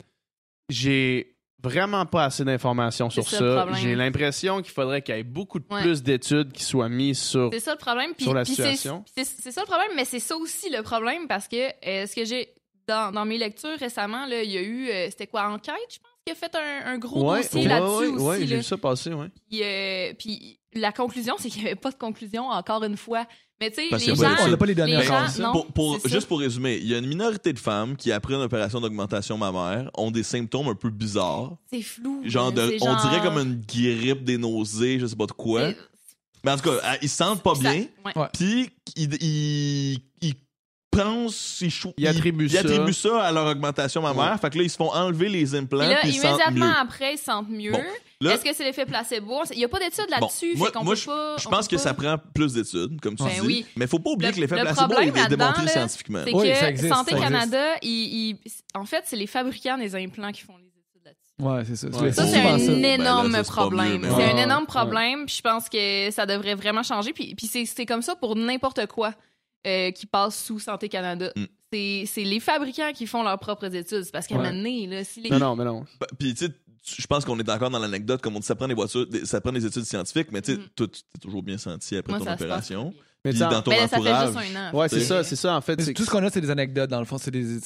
j'ai vraiment pas assez d'informations sur ça. J'ai l'impression qu'il faudrait qu'il y ait beaucoup de Ouais. plus d'études qui soient mises sur. C'est ça le problème. Sur la situation. C'est ça le problème, mais c'est ça aussi le problème parce que euh, ce que j'ai dans, dans mes lectures récemment, là, il y a eu, euh, c'était quoi, Enquête, je pense, qui a fait un, un gros Ouais, dossier ouais, là-dessus aussi. ouais, j'ai vu ça passer. Puis, euh, puis la conclusion, c'est qu'il n'y avait pas de conclusion, encore une fois. Mais tu sais, les gens. pas On n'a pas les données les gens- non, Pour- pour- c'est ça. juste pour résumer, il y a une minorité de femmes qui, après une opération d'augmentation mammaire, ont des symptômes un peu bizarres. C'est flou. Genre, de- on genre- dirait comme une grippe, des nausées, je sais pas de quoi. c'est- Mais en tout cas, ils se sentent pas ça- bien. Puis, ils, ils, ils pense, ils, Ils attribuent ils ça. attribuent ça à leur augmentation mammaire. Ouais. Fait que là, ils se font enlever les implants. Là, puis ils se sentent immédiatement mieux. après, ils se sentent mieux. Bon, Est-ce que c'est l'effet placebo? Il n'y a pas d'études Bon, là-dessus. moi, qu'on moi, je, pas, je pense que ça prend plus d'études, comme tu Ben dis. oui. Mais faut pas oublier Le- que l'effet le placebo est démontré scientifiquement. C'est Oui, que ça existe, Santé. Canada, en fait, c'est les fabricants des implants qui font les études là-dessus. Ouais, c'est ça. Ouais. Ça, C'est un. Ben là, énorme ça, problème. c'est un énorme problème. Puis je pense que ça devrait vraiment changer. Puis, puis c'est, comme ça pour n'importe quoi euh, qui passe sous Santé Canada. Mm. C'est, c'est les fabricants qui font leurs propres études. C'est parce qu'à un Ouais. moment donné, là, si les... Non, non, mais non. Bah, Puis, tu sais, tu- je pense qu'on est encore dans l'anecdote, comme on dit, ça prend des voitures, ça prend des études scientifiques, mais tu sais, toi, tu t'es toujours bien senti après Moi, ton opération. Mais dans ton Ben, ça fait entourage. juste un an. Ouais, c'est ça, c'est ça, en fait. Mais Tout ce qu'on a, c'est des anecdotes, dans le fond. C'est des...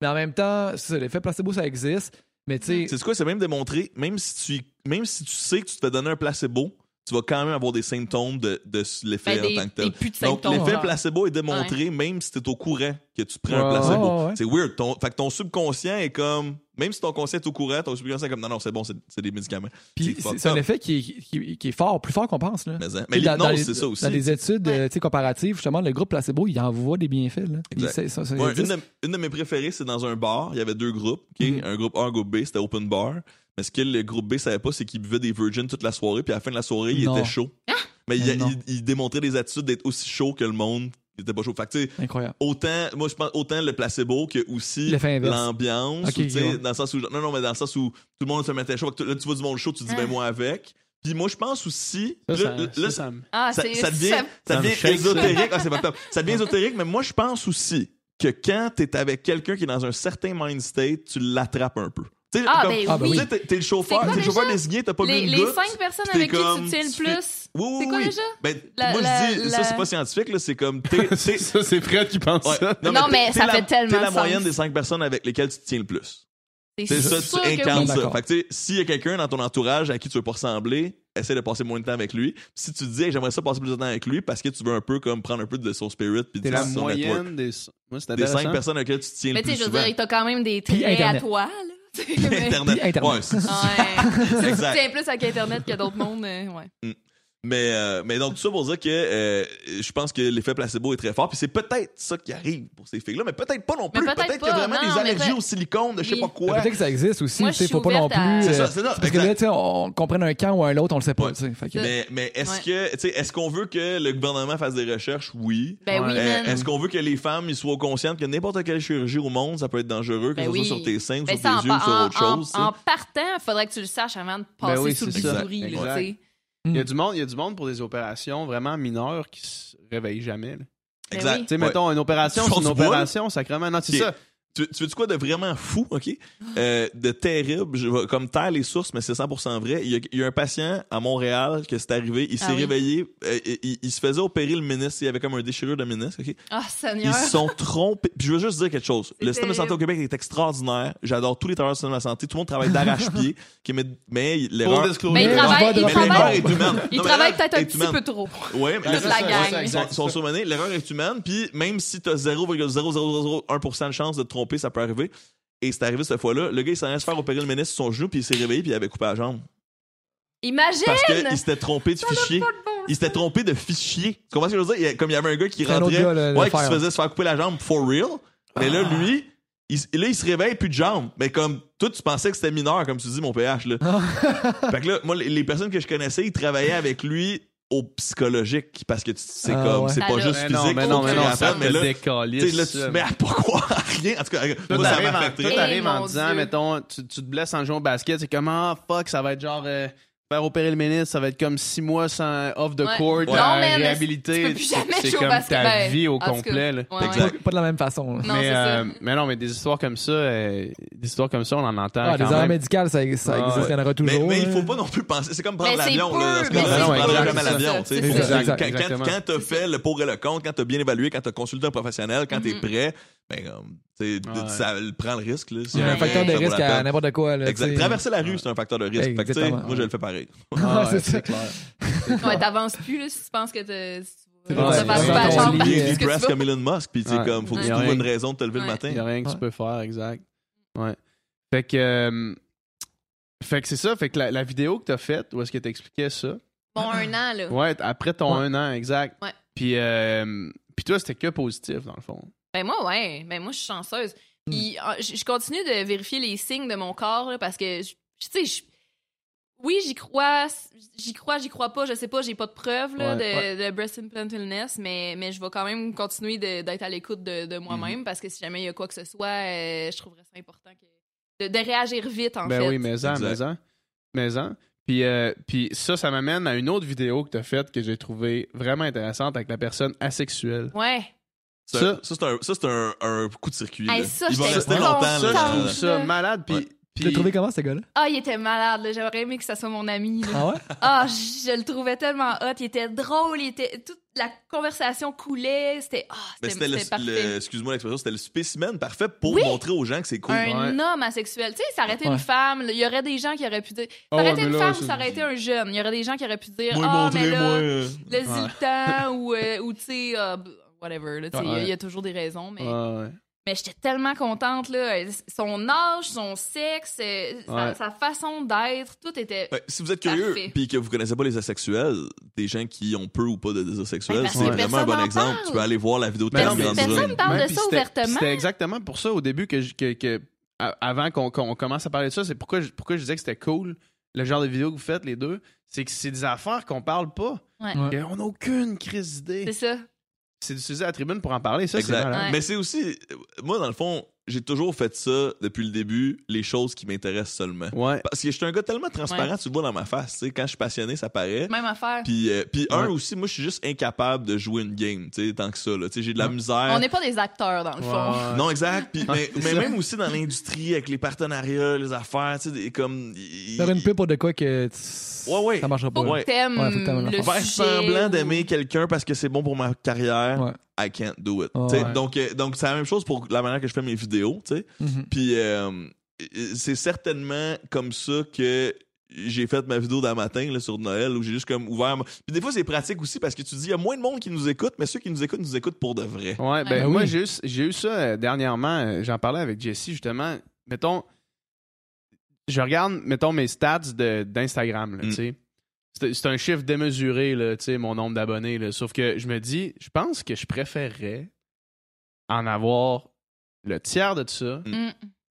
Mais en même temps, ça, l'effet placebo, ça existe. Mais tu sais, C'est quoi, c'est même démontré, même si tu même si tu sais que tu te fais donner un placebo, tu vas quand même avoir des symptômes de, de l'effet Ben, en tant que tel. des plus de Donc, l'effet placebo est démontré même si tu es au courant que tu prends un placebo. ouais, ouais. C'est weird. Ton, fait que ton subconscient est comme. Même si ton conscient est au courant, ton subconscient est comme non, non, c'est bon, c'est des médicaments. puis c'est un effet qui est, qui, qui est fort, plus fort qu'on pense. Là. Mais, hein. Mais l'hypnose, c'est ça aussi. Dans des études euh, comparatives, justement, le groupe placebo, il en voit des bienfaits. Là. Il Exact. sait- ça- ça Ouais, une, de, une de mes préférées, c'est dans un bar. Il y avait deux groupes. Mhm. Un groupe A, un groupe B, c'était open bar. Mais ce que le groupe B savait pas, c'est qu'il buvait des virgins toute la soirée, puis à la fin de la soirée, il Non. était chaud. Mais il, Mais non. il- il démontrait des attitudes d'être aussi chaud que le monde qui était pas chaud. Fait que, tu sais, Incroyable. autant, moi, je pense autant le placebo que aussi L'effet inverse. l'ambiance. Ok, ou, tu sais, ouais. dans le sens où, non, non, mais dans le sens où tout le monde se mettait chaud. Fait que Là, tu vois du monde chaud, tu dis, Ah. ben moi avec. Puis moi, je pense aussi. Ça, là, ça, là, ça, là, ça me- Ah, ça, c'est ça devient, ça- ça ça me devient shake, ça. ésotérique. Ah, c'est pas top. Ça devient ésotérique, mais moi, je pense aussi que quand t'es avec quelqu'un qui est dans un certain mind state, tu l'attrapes un peu. Tu Ah, comme- ben Ah, oui. tu t'es, t'es le chauffeur, C'est quoi t'es le chauffeur déjà? désigné, t'as pas Les, bu une les goutte. cinq personnes avec qui comme- tu tiens le tu fais- plus? Oui, oui, C'est quoi oui. déjà? Ben, La- moi, la- je dis, ça, c'est pas scientifique, là, c'est comme. T'es, t'es- Ça, c'est Fred qui pense ouais. ça. Non, mais ça la- fait tellement T'es la moyenne des cinq personnes avec lesquelles tu te tiens le plus. C'est C'est ça, sûr tu que incarnes oui. ça. D'accord. Fait que, tu sais, s'il y a quelqu'un dans ton entourage à qui tu veux pas ressembler, essaie de passer moins de temps avec lui. Si tu te dis, Hey, j'aimerais ça passer plus de temps avec lui parce que tu veux un peu comme prendre un peu de son spirit puis de la son network. moyenne des. Moi, des cinq personnes auxquelles tu te tiens Mais le tu sais, plus je veux dire, t'as quand même des traits à toi, là. Mais- Internet. Internet. Ouais, c'est- exact. tiens plus avec Internet que d'autres mondes. euh, ouais. Mais, euh, mais donc, tout ça pour dire que euh, je pense que l'effet placebo est très fort. Puis c'est peut-être ça qui arrive pour ces filles-là, mais peut-être pas non plus. Peut-être Peut-être qu'il y a pas. vraiment Non, des allergies peut- au silicone, de je sais Oui. pas quoi. Peut-être que ça existe aussi. Moi, tu sais, je faut pas non à- plus. C'est euh, ça, c'est ça. Parce que là, exact. tu sais, on, qu'on prenne un camp ou un autre, on le sait pas. Ouais. Fait que- Mais, mais est-ce Ouais. que, tu sais, est-ce qu'on veut que le gouvernement fasse des recherches? Oui. Ben oui. Euh. Est-ce qu'on veut que les femmes ils soient conscientes que n'importe quelle chirurgie au monde, ça peut être dangereux, que Ben ce oui. soit sur tes seins, ou Ben sur tes yeux, ou sur autre chose? en partant, il faudrait que tu le saches avant de passer Ben oui, sous le tu sais. Il y a du monde, il y a du monde pour des opérations vraiment mineures qui se réveillent jamais. là. Ben Exact. Tu sais, Ouais. mettons, une opération, c'est une opération, sacrément. Non, c'est ça. Tu, tu veux-tu quoi de vraiment fou, OK? Euh, de terrible, je vais comme taire les sources, mais c'est 100% vrai. Il y, a, il y a un patient à Montréal que c'est arrivé, il s'est Ah oui. réveillé, euh, il, il se faisait opérer le ménisque, il y avait comme un déchirure de ménisque, OK? Ah, Ils Seigneur. se sont trompés. Puis je veux juste dire quelque chose. Le système de santé au Québec est extraordinaire. J'adore tous les travailleurs du système de la santé. Tout le monde travaille d'arrache-pied. Mais, mais l'erreur... Mais il Mais travaille, on va il travaille, l'erreur est humaine. il travaille peut-être un petit humaine. peu trop. Ouais, mais Toute la gang. Ils sont, sont surmenés. L'erreur est humaine. Puis même si t'as 0,0001% de chance de te tromper, ça peut arriver. Et c'est arrivé cette fois-là. Le gars, il s'en allait se faire opérer le ménisque sur son genou, puis il s'est réveillé, puis il avait coupé la jambe. Imagine! Parce qu'il s'était trompé de fichier. Il s'était trompé de fichier. Tu comprends ce que je veux dire? Il comme il y avait un gars qui rentrait, gars, le- le ouais, qui se faisait se faire couper la jambe for real. Mais là, Ah. lui, il, là, il se réveille plus de jambe. Mais comme, toi, tu pensais que c'était mineur, comme tu dis, mon PH, là. Ah. fait que là, moi, les les personnes que je connaissais, ils travaillaient avec lui au psychologique parce que tu- c'est Ah, comme, ouais. c'est pas là. juste Mais physique. non, mais non, mais tu non, rappelles, ça mais te là, décalisse. tu sais, là, tu te mets à pourquoi rien. En tout cas, Toi, moi, ça t'arrives en, en disant, Dieu. mettons, tu, tu te blesses en jouant au basket, c'est comme, ah, fuck, ça va être genre, euh, faire opérer le ménisque, ça va être comme six mois sans off the Ouais. court, Non, à mais- mais réhabiliter. tu peux plus C'est- jamais c'est jouer au comme basket. ta Ben, vie au en tout cas. complet, là. Ouais, Exact. ouais. Pas de la même façon. là. Non, mais, c'est euh, ça. mais non, mais des histoires comme ça, euh, des histoires comme ça, on en entend. Ah, des quand erreurs même. médicales, ça, ça Ah, existe, ouais. il y en aura Mais, toujours. mais il faut pas non plus penser. C'est comme prendre Mais c'est l'avion. peu, là. Dans ce mais cas-là, c'est tu peu, prendras c'est jamais ça, l'avion. tu sais. c'est Faut- ça. Quand, quand, Exactement. quand t'as fait le pour et le contre, quand t'as bien évalué, quand t'as consulté un professionnel, quand t'es Mhm. prêt, ben, tu sais, Ouais. ça prend le risque. Là, Il y a un Ouais. facteur de Ça vaut risque à peine. n'importe quoi. Là, Exact. tu sais. Traverser la rue, c'est un facteur de risque. Fait que, tu sais, Exactement. moi, je le fais pareil. Ah, c'est ouais, ça. c'est clair. Ouais, t'avances plus, là, si tu penses que t'es. C'est c'est Des press veux. comme Elon Musk, puis tu sais, Ouais. comme, faut que Ouais. tu Y trouves une raison de te lever Ouais. le matin. Il n'y a rien que Ouais. tu peux faire, exact. Ouais. Fait que. euh, fait que c'est ça. Fait que la, la vidéo que t'as faite, où est-ce que t'expliquais ça? Bon, un an, là. Ouais, après ton Ouais. un an, exact. Ouais. Puis, euh, puis toi, c'était que positif, dans le fond. Ben moi, ouais. Ben moi, je suis chanceuse. Puis euh, je continue de vérifier les signes de mon corps là, parce que, tu sais, je- oui, j'y crois, j'y crois, j'y crois pas, je sais pas, j'ai pas de preuves là, Ouais, de, de breast implant illness, mais, mais je vais quand même continuer de- d'être à l'écoute de, de Mhm. moi-même parce que si jamais il y a quoi que ce soit, euh, je trouverais ça important que, de, de réagir vite en Ben fait. oui, mais en, Exact. mais en. Mais en. Puis, euh, puis ça, ça m'amène à une autre vidéo que tu as faite que j'ai trouvée vraiment intéressante avec la personne asexuelle. Ouais. Ça, Ça- ça, c'est un, ça, c'est un, un coup de circuit. Hey, ça, Il va j'étais rester longtemps. Ça, je trouve ça malade. Puis, Ouais. Tu l'as trouvé comment, ce gars-là? Ah, il était malade, là. J'aurais aimé que ça soit mon ami. là. Ah ouais? Ah, je le trouvais tellement hot. Il était drôle. Il était... Toute la conversation coulait. C'était ah, Mais c'était c'était c'était le, parfait. le- excuse-moi l'expression, c'était le spécimen parfait pour Oui. montrer aux gens que c'est cool. Un homme asexuel. Tu sais, ça aurait été Ouais. une femme. là, Il y aurait des gens qui auraient pu dire. Ça Ah aurait ouais, été mais une là, femme, ça- ça aurait été un jeune. Il y aurait des gens qui auraient pu dire Moi, Ah, montrer, mais là, moi. euh, le ziltan ou, euh, ou tu sais, ah, b- whatever. là, tu sais, Il y a- Ouais. il y, a toujours des raisons. Mais, Ouais, ouais. Mais j'étais tellement contente. là. Son âge, son sexe, euh, sa, façon d'être, tout était. Ouais, si vous êtes curieux puis que vous connaissez pas les asexuels, des gens qui ont peu ou pas de désir sexuel, parce c'est vraiment un bon exemple. parle. Tu peux aller voir la vidéo de Ben personne Brune. parle de ça ouvertement. C'était exactement pour ça au début que, je- que, que- a- avant qu'on qu'on commence à parler de ça, c'est pourquoi, je- pourquoi je disais que c'était cool le genre de vidéo que vous faites les deux, c'est que c'est des affaires qu'on parle pas. Ouais. On n'a aucune crise C'est d'idée. ça. C'est d'utiliser la tribune pour en parler, ça c'est. Mais c'est aussi, moi, dans le fond, j'ai toujours fait ça depuis le début, les choses qui m'intéressent seulement. Ouais. Parce que je suis un gars tellement transparent, Ouais. tu le vois dans ma face. tu sais, Quand je suis passionné, ça paraît. Même affaire. Puis, euh, puis un aussi, moi, je suis juste incapable de jouer une game, tu sais, tant que ça. là. Tu sais, J'ai de la Ouais. misère. On n'est pas des acteurs, dans le fond. Non, exact. Puis, mais même aussi dans l'industrie, avec les partenariats, les affaires, tu sais, comme. Faire une pub pour de quoi que tu- Ouais, ouais. ça marchera pas. Faut Ouais. que t'aimes Ouais, faut que t'aimes le l'affaire. Faire sujet semblant ou- d'aimer quelqu'un parce que c'est bon pour ma carrière, Ouais. I can't do it. Ouais. Tu sais, Donc, euh, donc c'est la même chose pour la manière que je fais mes vidéos. tu sais. Mhm. Puis euh, c'est certainement comme ça que j'ai fait ma vidéo d'un matin là, sur Noël où j'ai juste comme ouvert. ma- Puis des fois, c'est pratique aussi parce que tu dis, il y a moins de monde qui nous écoute, mais ceux qui nous écoutent, nous écoutent pour de vrai. Ouais, ben Ben moi, oui. j'ai eu, j'ai eu ça euh, dernièrement. euh, J'en parlais avec Jesse, justement. Mettons, je regarde, mettons, mes stats de- d'Instagram, Mm. tu sais. C'est un chiffre démesuré, là, tu sais, mon nombre d'abonnés, là. Sauf que je me dis, je pense que je préférerais en avoir le tiers de ça, Mm.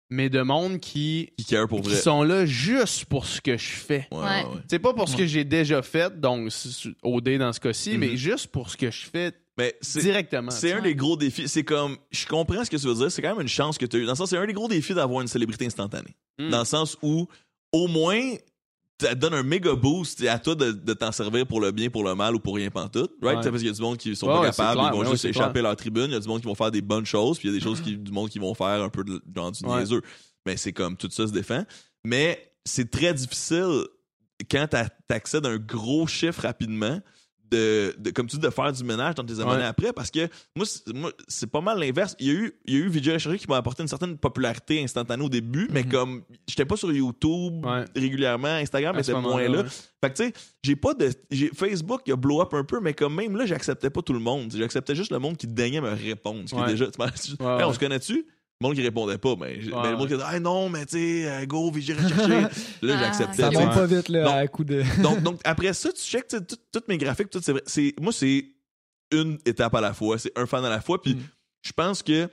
mais de monde qui, Qui care pour qui vrai. sont là juste pour ce que je fais. Ouais, Ouais. ouais, ouais. C'est pas pour ce que j'ai déjà fait, donc OD dans ce cas-ci, mais juste pour ce que je fais Mais directement. C'est un des gros défis. C'est comme, je comprends ce que tu veux dire. C'est quand même une chance que tu as eu. Dans le sens, c'est un des gros défis d'avoir une célébrité instantanée. Mm. Dans le sens où, au moins, ça te donne un méga boost. C'est à toi de, de t'en servir pour le bien, pour le mal ou pour rien pantoute. Right? Ouais. Parce qu'il y a du monde qui sont Ouais, pas capables, clair, ils vont ouais, juste échapper clair. leur tribune. Il y a du monde qui vont faire des bonnes choses, puis il y a des choses qui, du monde qui vont faire un peu de, genre du niaiseux. Mais c'est comme tout ça se défend. Mais c'est très difficile quand t'a- t'accèdes à un gros chiffre rapidement. De, de- comme tu dis, de faire du ménage dans tes abonnés Ouais. après, parce que moi, c'est- pas mal l'inverse. Il y a eu, il y a eu qui m'a apporté une certaine popularité instantanée au début, mais Mhm. comme j'étais pas sur YouTube Ouais. régulièrement, Instagram À ce était moins là. ouais. Fait que tu sais, j'ai pas de. j'ai- Facebook, il a blow up un peu, mais comme même là, j'acceptais pas tout le monde. J'acceptais juste le monde qui daignait me répondre. Ce qui est déjà. tu Hey, on se connaît-tu? Le monde qui répondait pas, mais, mais Ouais, le monde qui disait, ah non, mais tu sais, euh, go, j'ai recherché. là, j'acceptais. Ça monte pas vite, là, Non. à coup de. donc, donc, après ça, tu checkes tu sais, tout- toutes mes graphiques, tout, c'est vrai. C'est, moi, c'est une étape à la fois, c'est un fan à la fois. Puis Mm. je pense que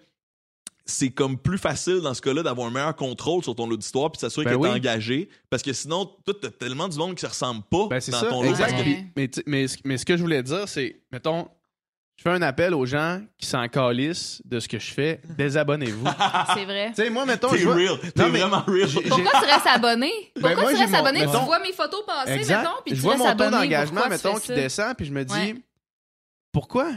c'est comme plus facile dans ce cas-là d'avoir un meilleur contrôle sur ton auditoire puis de s'assurer Ben que t'es oui. engagé. Parce que sinon, toi, t'as tellement du monde qui se ressemble pas Ben, dans ça, ton exact. lot. Ouais. Mais, mais, mais ce que je voulais dire, c'est, mettons, je fais un appel aux gens qui s'en calissent de ce que je fais. Désabonnez-vous. tu C'est vrai. sais, moi, mettons, T'es je vois- real. T'es Non, mais vraiment real. j'ai- Pourquoi tu restes abonné? Pourquoi Ben, moi, tu j'ai restes mon- abonné? mettons- tu vois mes photos passer, Exact. mettons, puis je tu vois restes mon taux abonné. d'engagement, Pourquoi tu mettons, fais qui ça? descend, puis je me dis, Ouais. pourquoi?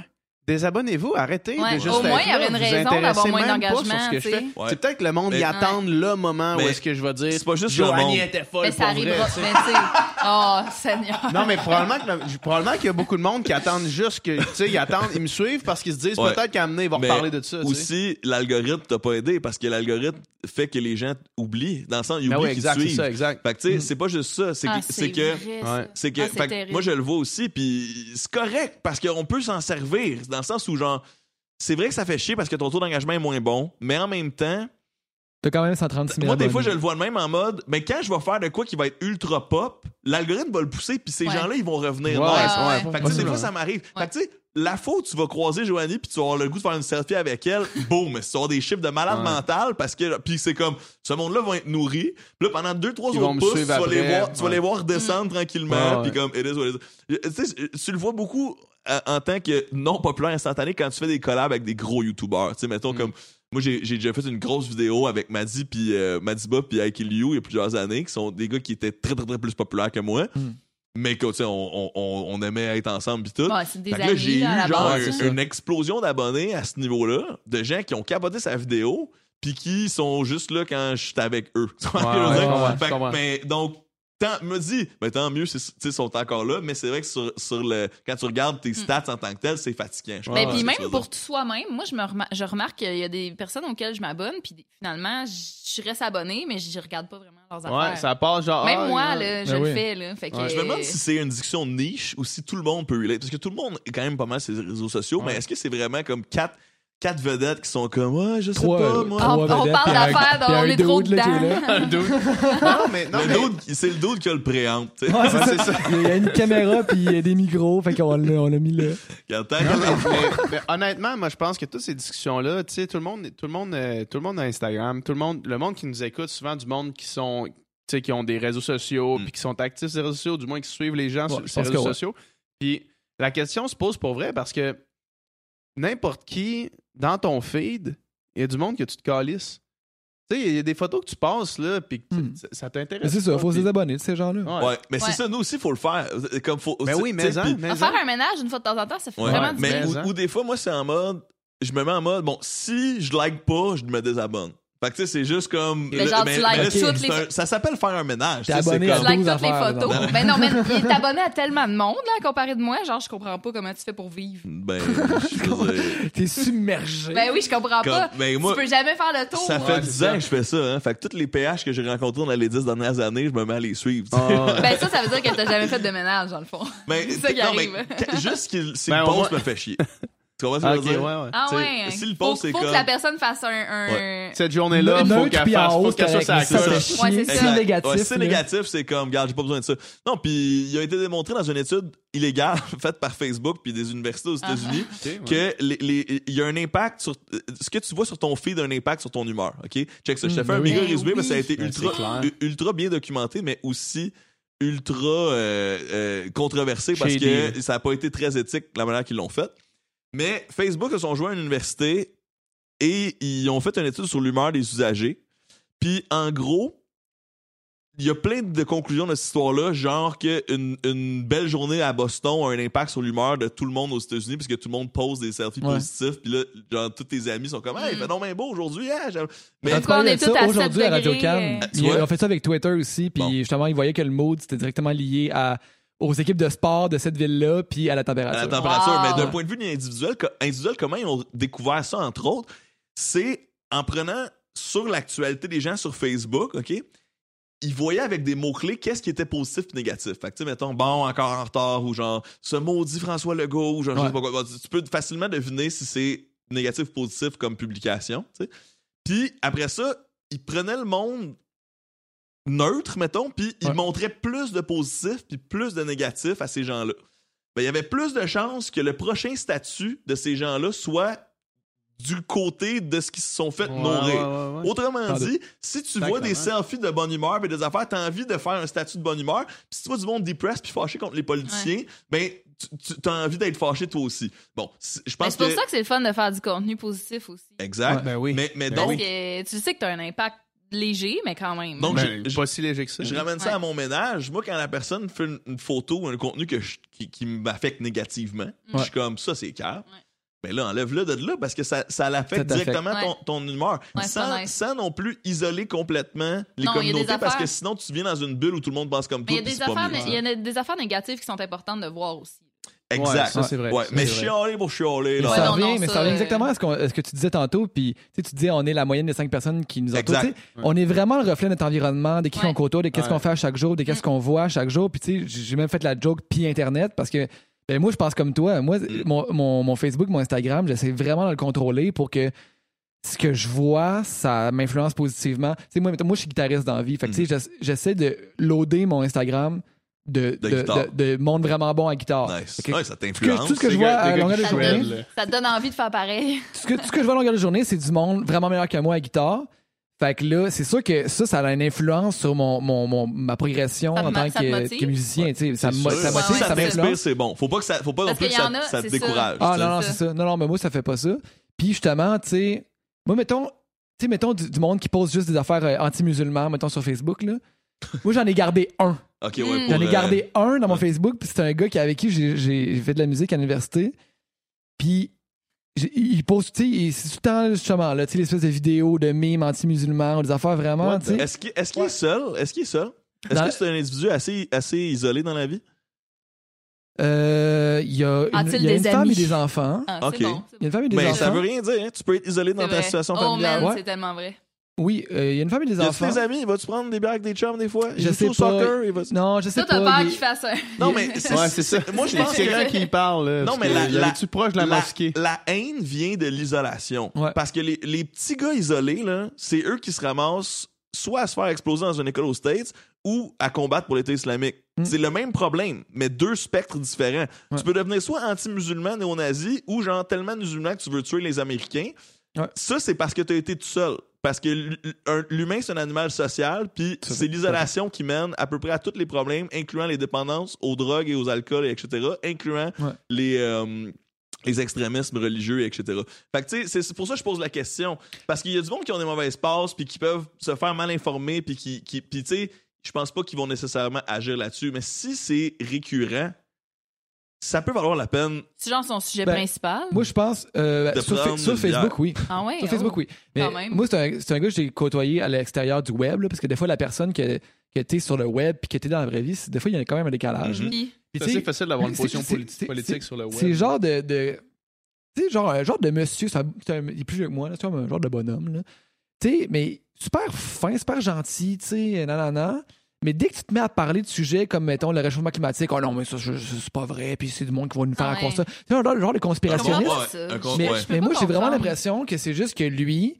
Désabonnez-vous, arrêtez Ouais, de juste au moins, être il y aurait là. une Vous raison intéressez d'avoir moins même pas sur d'engagement, ce que je tu fais. Ouais. C'est peut-être que le monde Mais- y attend le moment où Mais est-ce que je vais dire c'est pas juste le Joanie monde. était folle Mais ça pour vrai, arrivera. tu sais. Mais tu sais, oh, Seigneur. Non, mais probablement que le- probablement qu'il y a beaucoup de monde qui attendent juste que, tu sais, ils attendent, ils me suivent parce qu'ils se disent Ouais. peut-être qu'à amener, ils vont Mais reparler de ça. tu sais. Aussi, l'algorithme t'a pas aidé parce que l'algorithme fait que les gens oublient. Dans le sens, ils Ben oublient oui, qu'ils exact, c'est suivent. ça, exact. Fait que tu sais, Mm. c'est pas juste ça. C'est Ah, que, c'est que vrai, ça. Ouais. C'est que, Ah, c'est fait que terrible. moi je le vois aussi, puis c'est correct parce qu'on peut s'en servir dans le sens où genre c'est vrai que ça fait chier parce que ton taux d'engagement est moins bon, mais en même temps, T'as quand même 136 000 moi des fois je le vois de même en mode, mais quand je vais faire de quoi qui va être ultra pop, l'algorithme va le pousser, puis ces Ouais. gens-là ils vont revenir. Ouais, nice. ouais, Fait que tu sais, des possible, fois ouais. ça m'arrive. Fait que tu sais, la fois où tu vas croiser Joanie puis tu vas avoir le goût de faire une selfie avec elle, boum, tu vas avoir des chiffres de malade Ouais. mental parce que puis c'est comme ce monde-là va être nourri. Puis là pendant deux trois Ils vont autres me pouces, tu suivre vas les après. voir, tu vas Ouais. les voir descendre tranquillement Ouais, puis comme it is what it is. Tu sais, tu le vois beaucoup euh, en tant que non populaire instantané quand tu fais des collabs avec des gros youtubeurs, tu sais mettons Mm. comme moi, j'ai déjà fait une grosse vidéo avec Maddy puis euh, Madiba puis Ike Liu il y a plusieurs années, qui sont des gars qui étaient très, très, très plus populaires que moi. Mm. Mais que, tu sais, on, on, on, aimait être ensemble pis tout. Ouais, c'est des Fait là, j'ai eu là, genre un- une explosion d'abonnés à ce niveau-là, de gens qui ont capoté sa vidéo, puis qui sont juste là quand je suis avec eux. Tu vois ce que je veux Ouais, dire? ouais, ouais, Fait mais donc, tant, me dis, ben, tant mieux, c'est- tu sais, ils sont encore là, mais c'est vrai que sur, sur le, quand tu regardes tes stats en tant que tel, c'est fatigant. je Ben, puis même pour soi-même, moi, je, me remar- je remarque qu'il y a des personnes auxquelles je m'abonne, puis finalement, je reste abonné, mais je regarde pas vraiment leurs Ouais, affaires. ça passe genre. Même ah, moi, ouais. là, je Ben le oui. fais. Là, fait que, Ouais. Je me demande si c'est une discussion niche ou si tout le monde peut relate. Parce que tout le monde est quand même pas mal sur les réseaux sociaux, mais Ouais. est-ce que c'est vraiment comme quatre, quatre vedettes qui sont comme, ouais, je sais Trois, pas, euh, moi. Trois on vedettes, parle d'affaires un on est trop là, dedans. là. Un dude. non, mais. Non, Le mais- c'est le dude qui a le. Ouais, c'est ça. ça. Il y a une caméra puis il y a des micros, fait qu'on l'a, on l'a mis là. Non, mais, mais- mais honnêtement, moi, je pense que toutes ces discussions-là, tu sais, tout le monde, tout le monde, euh, tout le monde a Instagram, tout le monde, le monde qui nous écoute, souvent du monde qui sont, tu sais, qui ont des réseaux sociaux, Mm. puis qui sont actifs sur les réseaux sociaux, du moins qui suivent les gens Ouais, sur pense réseaux ouais. sociaux. Puis la question se pose pour vrai parce que n'importe qui dans ton feed, il y a du monde que tu te calisses. Tu sais, il y a des photos que tu passes là, puis que Mm. ça, ça t'intéresse. Mais c'est ça, faut se désabonner de ces gens-là. Ouais. Ouais, mais Ouais. c'est ça, nous aussi, faut le faire. Comme faut, Ben oui, mais hein, mais hein. faire un ménage une fois de temps en temps, ça fait Ouais. vraiment du mais bien. ou, ou des fois, moi, c'est en mode, je me mets en mode, bon, si je like pas, je me désabonne. Fait que tu sais, c'est juste comme. Mais genre, tu likes là, toutes les- un- Ça s'appelle faire un ménage. T'es abonné à Tu comme- likes 12 toutes les photos. Ben non, mais il est abonné à tellement de monde, là, comparé de moi. Genre, je comprends pas comment tu fais pour vivre. Ben, je T'es submergé. Ben oui, je comprends pas. ben, moi, tu peux jamais faire le tour. ça fait Ouais, 10 c'est ans que je fais ça, hein. Fait que tous les PH que j'ai rencontrés dans les 10 dernières années, je me mets à les suivre. Ah. Ben ça, ça veut dire que t'as jamais fait de ménage, dans le fond. Mais, C'est ça qui non, arrive. mais juste qu'il si Ben, me fait chier. Tu comprends ce que je veux dire? ouais, ouais. Ah T'sais, ouais. si le faut, post, c'est faut comme- que la personne fasse un... un... Cette journée-là, faut qu'elle fasse, faut qu'elle soit c'est sa mais. Ouais, c'est c'est ça. négatif. Ouais, c'est négatif, c'est comme, regarde, j'ai pas besoin de ça. Non, puis il a été démontré dans une étude illégale faite par Facebook puis des universités aux États-Unis Ok, ouais. que les- les- il y a un impact sur ce que tu vois sur ton feed a un impact sur ton humeur. Ok, check ça. Je te Mm, fais un ben méga résumé que ça a été Ben, ultra c'est clair. u- ultra bien documenté, mais aussi ultra euh, euh, controversé parce que ça a pas été très éthique la manière qu'ils l'ont fait. Mais Facebook se sont joués à une université et ils ont fait une étude sur l'humeur des usagers. Puis en gros, il y a plein de conclusions de cette histoire-là, genre qu'une une belle journée à Boston a un impact sur l'humeur de tout le monde aux États-Unis, parce que tout le monde pose des selfies Ouais. positifs, puis là, genre, tous tes amis sont comme, hey, il Mm. fait donc bien beau aujourd'hui, hein? Mais Quand on tu parlais est ça, à aujourd'hui 7 à Radio Can, euh. Ils ont fait ça avec Twitter aussi, puis Bon. justement, ils voyaient que le mood, c'était directement lié à, aux équipes de sport de cette ville-là, puis à la température. à la température. Wow. Mais d'un point de vue individuel, individuel, comment ils ont découvert ça, entre autres, c'est en prenant sur l'actualité des gens sur Facebook, OK? Ils voyaient avec des mots-clés qu'est-ce qui était positif et négatif. Fait que, tu sais, mettons, bon, encore en retard, ou genre, ce maudit François Legault, ou genre, je sais pas quoi. Tu peux facilement deviner si c'est négatif ou positif comme publication, tu sais. Puis, après ça, ils prenaient le monde neutre, mettons, puis ils Ouais. montraient plus de positifs puis plus de négatifs à ces gens-là. Ben, il y avait plus de chances que le prochain statut de ces gens-là soit du côté de ce qu'ils se sont fait Ouais, nourrir. ouais, ouais, ouais. Autrement dit, si tu vois des selfies de bonne humeur et des affaires, t'as envie de faire un statut de bonne humeur. Puis si tu vois du monde depressed puis fâché contre les politiciens, ben tu, tu as envie d'être fâché toi aussi. Bon, je Mais pense c'est pour que ça que c'est le fun de faire du contenu positif aussi. exact. Ben oui. Mais mais Ben donc tu sais que t'as un impact léger, mais quand même. Donc, Ben, je- pas si léger que ça. Je ramène ça Ouais. à mon ménage. Moi, quand la personne fait une, une photo ou un contenu que je- qui, qui m'affecte négativement, je suis comme ça, c'est clair. Ouais. Ben là, enlève-le de là parce que ça, ça l'affecte directement ton, Ouais. ton humeur. Ouais, sans, pas nice. sans non plus isoler complètement les Non, communautés parce que sinon tu viens dans une bulle où tout le monde pense comme Mais toi. il y a puis des c'est pas affaires, mieux. il y a des affaires négatives qui sont importantes de voir aussi. Exact. Ouais, ça, c'est vrai. Ouais, Ça, mais chialer pour chialer. Là. Ouais, ça non, revient, non, mais ça, revient exactement à ce, qu'on- à ce que tu disais tantôt. Puis tu sais, tu disais, on est la moyenne des cinq personnes qui nous entourent. Sais, On est vraiment le reflet de notre environnement, de qui Ouais. on côtoie, de qu'est-ce Ouais. qu'on fait à chaque jour, de qu'est-ce Mm. qu'on voit à chaque jour. Puis tu sais, j'ai même fait la joke puis Internet parce que ben, moi, je pense comme toi. Moi, Mm. mon, mon, mon Facebook, mon Instagram, j'essaie vraiment de le contrôler pour que ce que je vois, ça m'influence positivement. Tu sais, moi, moi, je suis guitariste dans la vie. Fait que, tu sais, j'essa- j'essaie de loader mon Instagram de, De monde vraiment bon à guitare. Nice. Fait que Ouais, ça tout ce que- t'influence. tout ce que je vois à longueur de journée. Ça te donne envie de faire pareil. tout ce que, tout ce que je vois à longueur de journée, c'est du monde vraiment meilleur que moi à guitare. Fait que là, c'est sûr que ça, ça a une influence sur mon, mon, mon- ma progression en tant que, musicien. tu sais. Ça me motive, ouais, ça ça c'est bon. Faut pas que ça, faut pas non plus que ça, en a, ça te décourage. Ah non, non, c'est ça. Non, non, mais moi, ça fait pas ça. Puis justement, tu sais, moi, mettons, tu sais, mettons du, du monde qui pose juste des affaires euh, anti-musulmans, mettons sur Facebook, là. moi, j'en ai gardé un. Ok, ouais, Mm. pour, J'en ai euh, gardé un dans mon ouais. Facebook, puis c'est un gars qui, avec qui j'ai- j'ai j'ai fait de la musique à l'université. Puis j'ai- il pose, tu sais, il- c'est tout le temps, justement, là, tu sais, l'espèce de vidéos de mimes anti-musulmans ou des affaires vraiment, tu sais. Est-ce qu'il est, qu'il est seul? Est-ce qu'il est seul? Est-ce Dans- que c'est un individu assez, assez isolé dans la vie? Euh, Il y a une, A-t-il il y a des une femme et des enfants. Ah, Ok. c'est bon. c'est Il y a une femme et des Mais enfants. ça veut rien dire, hein? Tu peux être isolé dans C'est ta vrai. situation Oh familiale. man, Ouais. c'est tellement vrai. Oui, euh, il y a une femme et des Y a enfants. tes amis? Vas-tu prendre des bières avec des chums des fois? Je sais au pas. soccer? Il va- Non, je sais Toi, t'as pas. peur il- qu'il fasse un. Non, mais c'est Ouais, c'est ça. Moi, je C'est pense que quelqu'un qui parle. Non, mais la- il la- avait-tu proche de la, mosquée? La haine vient de l'isolation. Ouais. Parce que les, les petits gars isolés, là, c'est eux qui se ramassent soit à se faire exploser dans une école aux States ou à combattre pour l'État islamique. Mm. C'est le même problème, mais deux spectres différents. Ouais. Tu peux devenir soit anti-musulman néo-nazi ou genre tellement musulman que tu veux tuer les Américains. Ouais. Ça, c'est parce que tu as été tout seul. Parce que l'humain, c'est un animal social, puis c'est l'isolation qui mène à peu près à tous les problèmes, incluant les dépendances aux drogues et aux alcools, etc., incluant Ouais. les, euh, les extrémismes religieux, etc. Fait que, tu sais, c'est- pour ça que je pose la question. Parce qu'il y a du monde qui ont des mauvaises passes, puis qui peuvent se faire mal informer, puis qui, qui puis tu sais, je pense pas qu'ils vont nécessairement agir là-dessus. Mais si c'est récurrent, ça peut valoir la peine. C'est genre son sujet Ben, principal? Moi, je pense. euh, De sur, Facebook, oui. ah ouais. Sur oh. Facebook, oui. Mais Quand même. moi, c'est un, gars que j'ai côtoyé à l'extérieur du web, là, parce que des fois, la personne que, que t'es sur le web puis que t'es dans la vraie vie, des fois, il y a quand même un décalage. Mhm. Puis, C'est assez facile d'avoir une position politi- politique sur le web. C'est genre de. de tu sais, genre, un genre de monsieur, c'est un- un- il est plus vieux que moi, là, un genre de bonhomme, là. Tu sais, mais super fin, super gentil, tu sais, nanana. Mais dès que tu te mets à parler de sujets comme, mettons, le réchauffement climatique, oh non, mais ça, c'est pas vrai, puis c'est du monde qui va nous faire croire ça. Tu sais, un genre, genre de conspirationniste. Mais, moi, j'ai vraiment l'impression que c'est juste que lui,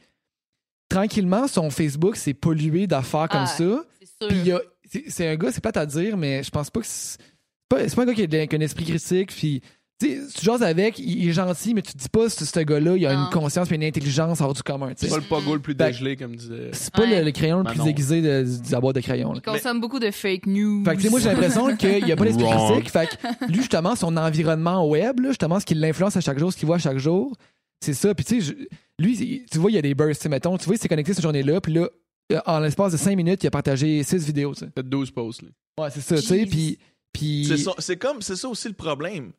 tranquillement, son Facebook s'est pollué d'affaires comme Ah, ça. c'est. Puis il y a- c'est c'est un gars, c'est pas à dire, mais je pense pas que c'est c'est pas, c'est pas un gars qui a, qui a un esprit critique. Puis tu sais, tu jases avec, il, est gentil, mais tu te dis pas ce, ce gars-là, il a Non. une conscience et une intelligence hors du commun. tu C'est pas le pogo le plus Fait- dégelé, comme disait. C'est pas Ouais. le, le crayon le plus aiguisé de, de la boîte de crayon. là. Il consomme beaucoup de fake news. Fait que, tu sais, moi, j'ai l'impression qu'il n'y a pas d'esprit critique. Fait que, lui, justement, son environnement web, là, justement, ce qui l'influence à chaque jour, ce qu'il voit à chaque jour, c'est ça. Puis, tu sais, lui, tu vois, il y a des bursts, mettons. Tu vois, il s'est connecté cette journée-là, puis là, euh, en l'espace de 5 minutes, il a partagé 6 vidéos, tu sais. Peut-être 12 posts. Là. Ouais, c'est ça, tu sais. Jeez. Puis. puis- C'est ça- c'est comme, c'est ça aussi le problème.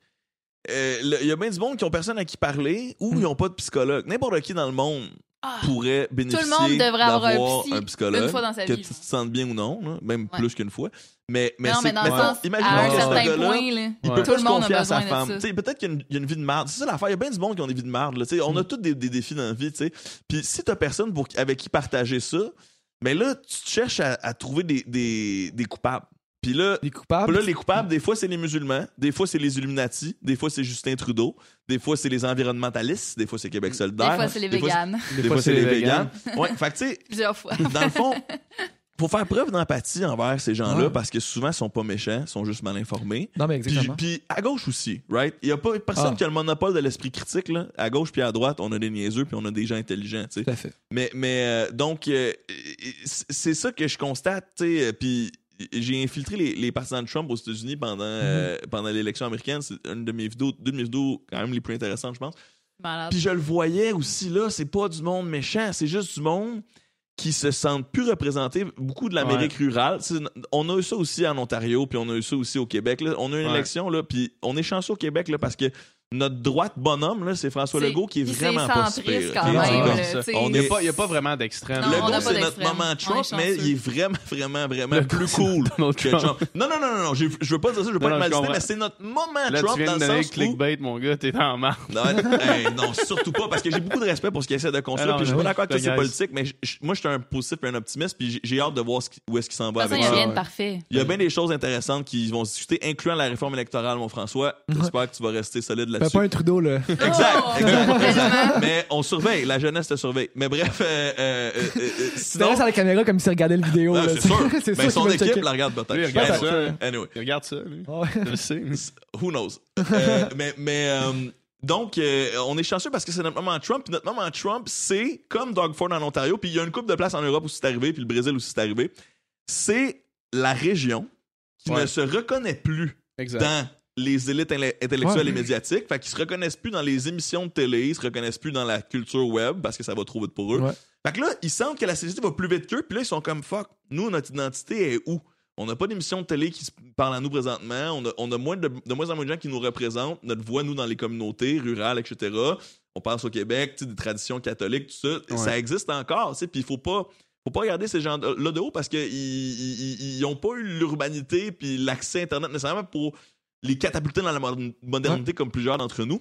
Euh, le- Il y a bien du monde qui ont personne à qui parler ou Mm. ils n'ont pas de psychologue. N'importe qui dans le monde Ah, pourrait bénéficier monde devrait avoir un psychologue, une fois dans sa que vie, tu te sentes bien ou non, là, même Ouais. plus qu'une fois. Mais, mais non, mais dans le mettons, sens, imagine à un que ce certain gars-là, point, là, il Ouais. peut tout pas le se monde a confier à sa femme. ça. Tu sais, Peut-être qu'il y a une- il y, a une vie de marde. C'est ça l'affaire. Il y a bien du monde qui ont des vies de là. Sais, On a Mm. tous des, des défis dans la vie. tu sais. Puis si t'as personne pour, avec qui partager ça, mais là, tu te cherches à, à trouver des, des, des coupables. Puis là, les coupables. puis là, les coupables, des fois, c'est les musulmans, des fois, c'est les Illuminati, des fois, c'est Justin Trudeau, des fois, c'est les environnementalistes, des fois, c'est Québec Des solidaire. fois, c'est les des véganes. Des fois, c'est les véganes. Ouais, fait que tu sais, Plusieurs fois. dans le fond, faut faire preuve d'empathie envers ces gens-là Ouais. parce que souvent, ils sont pas méchants, ils sont juste mal informés. Non, mais Puis, exactement. puis à gauche aussi, right? Il y a pas personne Ah. qui a le monopole de l'esprit critique, là. À gauche puis à droite, on a des niaiseux puis on a des gens intelligents, tu sais. Tout à fait. Mais, mais euh, donc, euh, c'est c'est ça que je constate, tu sais. euh, Puis j'ai infiltré les, les partisans de Trump aux États-Unis pendant, euh, pendant l'élection américaine. C'est une de mes vidéos, deux de mes vidéos quand même les plus intéressantes, je pense. Malade. Puis je le voyais aussi là, c'est pas du monde méchant, c'est juste du monde qui se sentent plus représentés, beaucoup de l'Amérique rurale. On a eu ça aussi en Ontario, puis on a eu ça aussi au Québec. là. On a eu une Ouais. élection, là, puis on est chanceux au Québec là, parce que notre droite bonhomme, là, c'est François Legault qui est vraiment pas super. quand même, Il n'y a, pas- il y a pas vraiment d'extrême. Non, le on gars, n'a pas c'est notre moment Trump, mais il est vraiment, vraiment, vraiment Le plus cool Donald que Trump. Trump. Non, non, non, non, je veux pas dire ça, je veux pas Non, être non, mal je cité, comprends. mais c'est notre moment Là, Trump tu viens dans de le donner le sens où... clickbait, mon gars, t'es en marre. Non, hey, non, surtout pas, parce que j'ai beaucoup de respect pour ce qu'il essaie de construire. Puis je suis pas d'accord que je c'est te niaise. politique, mais moi, je suis un positif et un optimiste, puis j'ai- hâte de voir où est-ce qu'il s'en va avec il n'y a ça. rien de ouais. parfait. Il y a bien des choses intéressantes qui vont se discuter, incluant la réforme électorale, mon François. J'espère que tu vas rester solide là-dessus. pas un Trudeau, là. Exact, Oh, exact, exact. tellement. Mais on surveille, la jeunesse te surveille. Mais bref, euh, euh, euh, euh, sinon, à la caméra comme s'il regardait le vidéo. Ah, là, c'est sûr. c'est son équipe checker. la regarde peut-être. Il regarde Anyway. ça. Anyway. Il regarde ça, lui. Le mais- Who knows? Euh, mais mais euh, donc, euh, on est chanceux parce que c'est notre moment Trump. Puis notre moment Trump, c'est comme Doug Ford en Ontario. Puis il y a une coupe de place en Europe où c'est arrivé. Puis le Brésil où c'est arrivé. C'est la région qui Ouais. ne se reconnaît plus Exact. dans les élites intellectuelles Ouais. et médiatiques. Fait qu'ils se reconnaissent plus dans les émissions de télé, ils se reconnaissent plus dans la culture web parce que ça va trop vite pour eux. Ouais. Fait que là, ils sentent que la société va plus vite qu'eux, puis là, ils sont comme fuck, nous, notre identité est où? On n'a pas d'émission de télé qui parle à nous présentement. On a, on a moins de, de moins en moins de gens qui nous représentent. Notre voix, nous, dans les communautés rurales, etc. On pense au Québec, des traditions catholiques, tout ça. Ouais. Ça existe encore, tu sais, puis il faut pas faut pas regarder ces gens-là de haut parce qu'ils ils, ils ont pas eu l'urbanité puis l'accès Internet nécessairement pour les catapulter dans la mo- modernité comme plusieurs d'entre nous.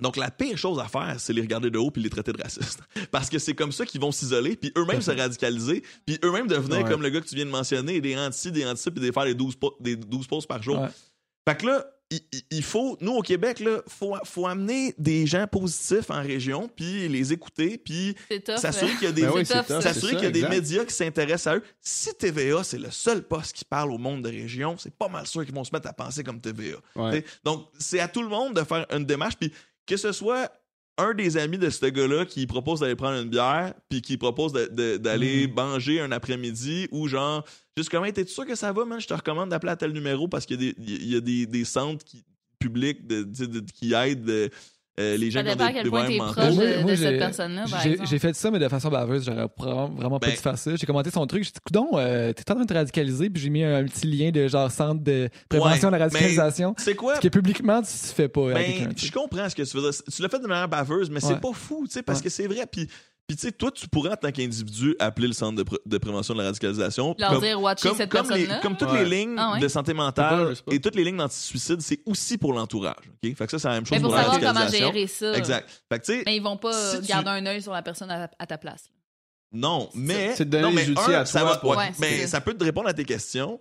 Donc, la pire chose à faire, c'est les regarder de haut puis les traiter de racistes. Parce que c'est comme ça qu'ils vont s'isoler, puis eux-mêmes se radicaliser, puis eux-mêmes devenir Ouais. comme le gars que tu viens de mentionner, des anti, des anti, puis des faire des 12, po- des 12 pauses par jour. Ouais. Fait que là, il, il- il faut, nous au Québec, là, faut, faut amener des gens positifs en région, puis les écouter, puis s'assurer euh. qu'il y a des, Ben oui, tough, ça. y a médias qui s'intéressent à eux. Si TVA, c'est le seul poste qui parle au monde de région, c'est pas mal sûr qu'ils vont se mettre à penser comme TVA. Ouais. Donc, c'est à tout le monde de faire une démarche, puis que ce soit un des amis de ce gars-là qui propose d'aller prendre une bière, puis qui propose d'aller Mm. manger un après-midi, ou genre, juste comment, t'es sûr que ça va, man? Je te recommande d'appeler à tel numéro parce qu'il y a des, il y a des, des centres qui- publics de, de- qui aident euh, euh, les gens Ça qui ont dépend à quel point t'es proche de, moi, de cette personne-là, J'ai fait ça, mais de façon baveuse. J'aurais vraiment, vraiment pas Ben- dû faire ça. J'ai commenté son truc. J'ai dit, coudon, euh, t'es en train de te radicaliser. Puis j'ai mis un, petit lien de genre centre de prévention Ouais, de la radicalisation. C'est quoi? Ce que publiquement, tu fais pas. Ben, je comprends ce que tu faisais. Tu l'as fait de manière baveuse, mais c'est Ouais. pas fou, tu sais, parce Ouais. que c'est vrai. Puis, puis tu sais, toi, tu pourrais, en tant qu'individu, appeler le centre de, pr- de prévention de la radicalisation. Leur comme, dire, watcher comme, cette comme, les- personne-là. comme toutes Ouais. les lignes Ah ouais? de santé mentale pas, et toutes les lignes d'anti-suicide, c'est aussi pour l'entourage. ok? Fait que ça, c'est la même chose Mais pour pour la savoir comment radicalisation. gérer ça. Exact. Fait que Mais ils vont pas Si tu- garder un œil sur la personne à, à ta place. non, mais. c'est de donner non, mais les outils un, à ça toi va- pour- ouais, mais ça. ça peut te répondre à tes questions.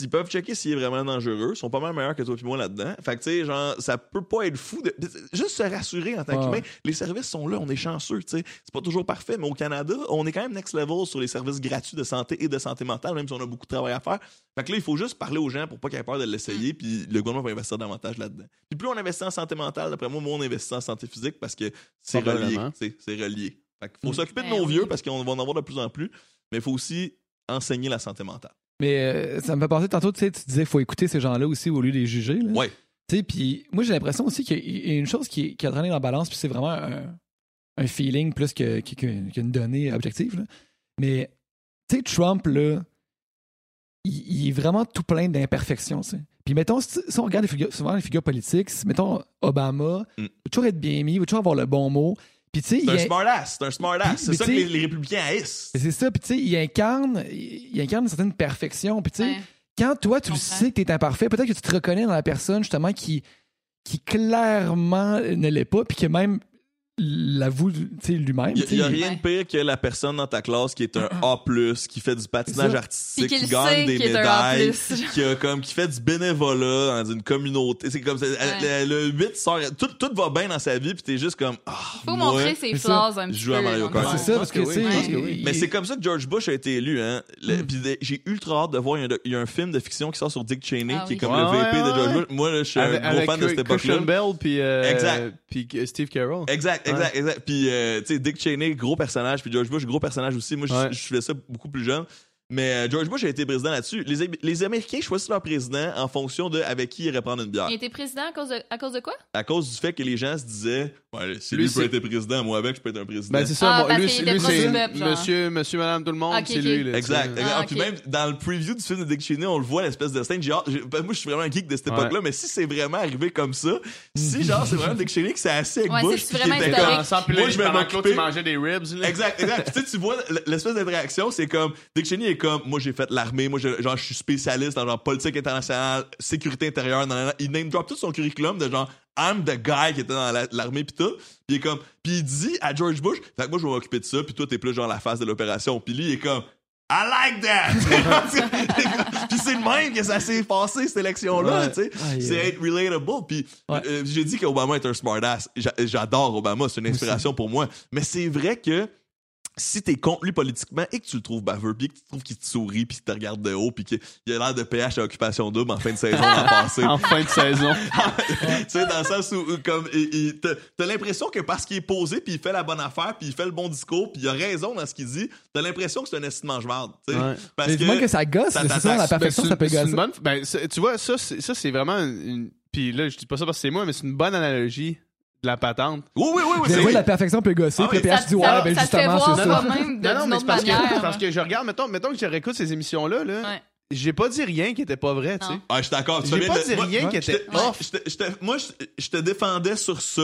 Ils peuvent checker s'il est vraiment dangereux. Ils sont pas mal meilleurs que toi et moi là-dedans. Fait que, tu sais, genre, ça peut pas être fou. De... Juste se rassurer en tant Ouais. qu'humain. Les services sont là, on est chanceux, tu sais. C'est pas toujours parfait, mais au Canada, on est quand même next level sur les services gratuits de santé et de santé mentale, même si on a beaucoup de travail à faire. Fait que là, il faut juste parler aux gens pour pas qu'ils aient peur de l'essayer, puis le gouvernement va investir davantage là-dedans. Puis plus on investit en santé mentale, d'après moi, moins on investit en santé physique parce que c'est relié. C'est relié. Fait qu'il faut Mm. s'occuper de Ben nos vieux parce qu'on va en avoir de plus en plus, mais il faut aussi enseigner la santé mentale. Mais euh, ça me fait penser tantôt, tu sais, tu disais qu'il faut écouter ces gens-là aussi au lieu de les juger. là. Ouais. Tu sais, puis moi, j'ai l'impression aussi qu'il y a une chose qui est, qui est traînée dans la balance, puis c'est vraiment un, un feeling plus que- que- que- qu'une donnée objective. là. Mais, tu sais, Trump, là, il, il est vraiment tout plein d'imperfections. Puis, mettons, si, si on regarde les figures, souvent les figures politiques, mettons, Obama, Mm. il va toujours être bien mis, il va toujours avoir le bon mot. Puis, tu sais, C'est un a- smart-ass. C'est un smart-ass. C'est ça que les, les républicains haïssent. c'est ça, puis tu sais, il incarne, il incarne une certaine perfection. Puis tu sais, Ouais. quand toi, tu le sais que t'es imparfait, peut-être que tu te reconnais dans la personne, justement, qui, qui clairement ne l'est pas, puis que même l'avoue tu sais, lui-même. Il n'y a rien de pire que la personne dans ta classe qui est un A+, qui fait du patinage artistique, qui gagne des médailles, qui, a comme, qui fait du bénévolat dans une communauté. C'est comme ça. Le, le 8 sort, tout, tout va bien dans sa vie, puis t'es juste comme, ah, Faut moi. montrer ses flaws un Je petit joue à peu. Mario Kart. C'est ça, parce que, oui, Mais c'est comme ça que George Bush a été élu. Hein. Mm. de- j'ai ultra hâte de voir. Il y, a un, il y a un film de fiction qui sort sur Dick Cheney, Ah qui est comme le VP ouais, de George. Bush. Moi, je suis un gros fan de cette époque-là. Christian Bell puis euh, Exact. puis euh, Steve Carell. Exact, exact, exact. Puis, euh, tu sais, Dick Cheney, gros personnage, puis George Bush, gros personnage aussi. Moi, je- faisais ça beaucoup plus jeune. Mais euh, George Bush a été président là-dessus. Les, les Américains choisissent leur président en fonction de avec qui ils iraient prendre une bière. Il était président à cause de, à cause de quoi? À cause du fait que les gens se disaient Ouais, si Lui, lui, peut être président, moi avec, je peux être un président. Ben c'est ça, Ah, moi, lui, c'est- lui, genre. monsieur, monsieur, madame, tout le monde, Ok, c'est lui. Là, Exact. Ah, Puis même dans le preview du film de Dick Cheney, on le voit, l'espèce de scène. Ben, moi, je suis vraiment un geek de cette Ouais. époque-là, mais si c'est vraiment arrivé comme ça, si genre c'est vraiment Dick Cheney qui s'est assis avec Ouais, Bush, puis qui était comme, Moi, je vais m'occuper. des ribs. Là. Exact, exact. Puis tu sais, tu vois l'espèce d'interaction, c'est comme Dick Cheney est comme moi j'ai fait l'armée, moi je, genre je suis spécialiste dans genre politique internationale, sécurité intérieure, il name drop tout son curriculum de genre I'm the guy qui était dans la- l'armée pis tout. Puis il est comme puis il dit à George Bush, fait que moi je vais m'occuper de ça, puis toi t'es plus genre la phase de l'opération. Puis lui il est comme I like that! puis c'est le même que ça s'est passé, cette élection-là, Ouais. tu sais. Aïe, C'est être relatable. Puis Ouais. euh, j'ai dit qu'Obama est un smartass. J'a- J'adore Obama, c'est une inspiration pour moi. Mais c'est vrai que si t'es contre lui politiquement et que tu le trouves baveux, puis que tu trouves qu'il te sourit, puis qu'il te regarde de haut, puis qu'il a l'air de PH à occupation double en fin de saison l'an passé. En fin de saison. tu sais, dans le sens où, comme, t'as t'as l'impression que parce qu'il est posé, puis il fait la bonne affaire, puis il fait le bon discours, puis il a raison dans ce qu'il dit, t'as l'impression que c'est un esti de mange-marde, tu sais. Ouais. Parce Mais que, ça gosse, ça c'est ça, la perfection, Ben, ça peut gosser. bonne- ben, tu vois, ça, c'est, ça, c'est vraiment une. une- Puis là, je dis pas ça parce que c'est moi, mais c'est une bonne analogie de la patente. Oui, oui, oui, oui, c'est oui, la perfection peut gosser, Ah puis PH dit, ouais, ben justement, c'est ça. même de- non, non, mais c'est parce que, parce que je regarde, mettons, mettons que je réécoute ces émissions-là, là, Ouais. j'ai pas dit rien qui était pas vrai, tu sais. Ah, je suis d'accord. tu J'ai pas dit moi- rien qui était moi, off. je te défendais sur ça.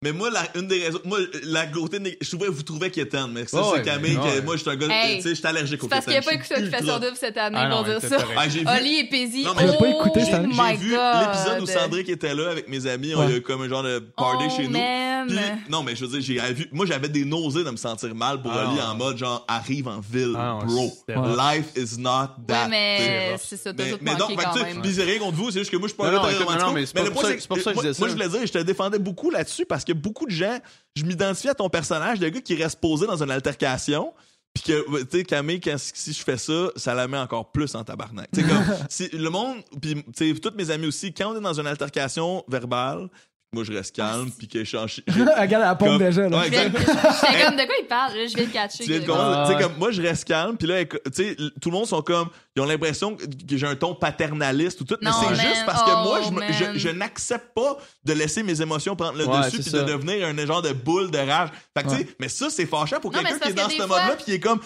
Mais moi, la, une des raisons, moi, la côté, nég- je trouvais, vous trouvez quétaine, mais ça, Oh, c'est ouais, Camille, mais que ouais. moi, je suis un gars, Hey. tu sais, je suis allergique au C'est parce qu'il a pas écouté Occupation ultra- Double cette année Ah non, pour dire ça. Ah, j'ai vu, Oli et Paisy. Non, mais j'ai pas oh écouté, j'ai, ça. my j'ai vu l'épisode où Cendric était là avec mes amis, on a eu comme un genre de party Oh, chez nous. Puis, non, mais je veux dire, j'ai vu, moi, j'avais des nausées de me sentir mal pour Ah, Oli en mode, genre, arrive en ville, Ah, bro. Life is not that. Mais c'est ça, Mais, tout mais manqué donc, tu- c'est rien contre vous, c'est juste que moi, je suis pas Non, non, non, non, mais le point, c'est pour ça que je moi- disais Moi, ça. je voulais dire, je te défendais beaucoup là-dessus parce que beaucoup de gens, je m'identifiais à ton personnage de gars qui reste posé dans une altercation. Puis que, tu sais, Camille, quand, si je fais ça, ça la met encore plus en tabarnak. Tu sais, comme, si le monde, puis, tu sais, tous mes amis aussi, quand on est dans une altercation verbale, moi, je reste calme, puis que je change. Regarde la pompe Comme- déjà, là. Ouais. J'étais comme, de quoi il parle? Je viens de catcher. Tu? Ah, comme, moi, je reste calme, puis là, tu sais, tout le monde sont comme, ils ont l'impression que j'ai un ton paternaliste ou tout, mais c'est juste parce que Oh, moi, je, man. je, je n'accepte pas de laisser mes émotions prendre le Ouais, dessus puis de devenir un genre de boule de rage. Fait que, tu sais, mais ça, c'est fâchant pour quelqu'un qui est dans ce mode-là fois- puis qui est comme,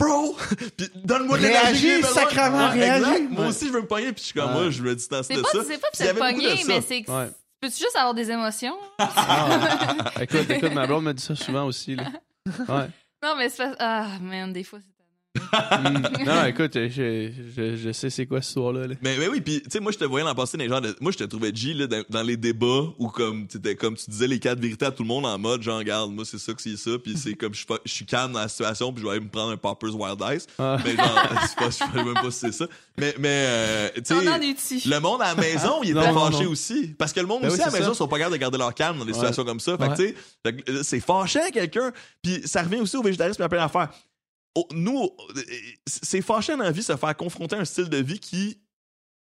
bro, puis donne-moi de l'énergie. sacrément, Ouais, réagis. Moi aussi, je veux me pogner, puis je suis comme, Ouais. moi, je me distance C'est de pas, ça. c'est pas Puis de il y se pogner, mais c'est que. Ouais. Peux-tu juste avoir des émotions? Ah, écoute, écoute, ma blonde me dit ça souvent aussi, là. Ouais. Non, mais c'est pas. Ah, man, des fois, c'est. Mm. Non, écoute, je, je, je sais c'est quoi cette histoire-là. là. Mais, mais oui, puis tu sais, moi je te voyais l'an passé dans les genres de. Moi je te trouvais G là, dans, dans les débats où comme tu comme tu disais les quatre vérités à tout le monde en mode genre regarde, moi c'est ça que c'est ça, puis c'est comme je suis calme dans la situation, puis je vais aller me prendre un Poppers Wild Ice. Ah. Mais genre, je sais même pas si c'est ça. Mais, mais euh, tu sais. Le monde à la maison, il était non, fâché aussi. Parce que le monde Ben aussi oui, à la maison ça. sont pas capables de garder leur calme dans des Ouais. situations comme ça. Fait que, tu sais, euh, c'est fâchant quelqu'un. Puis ça revient aussi au végétarisme à plein d'affaires. Oh, nous, euh, c'est fâchant dans la vie se faire confronter à un style de vie qui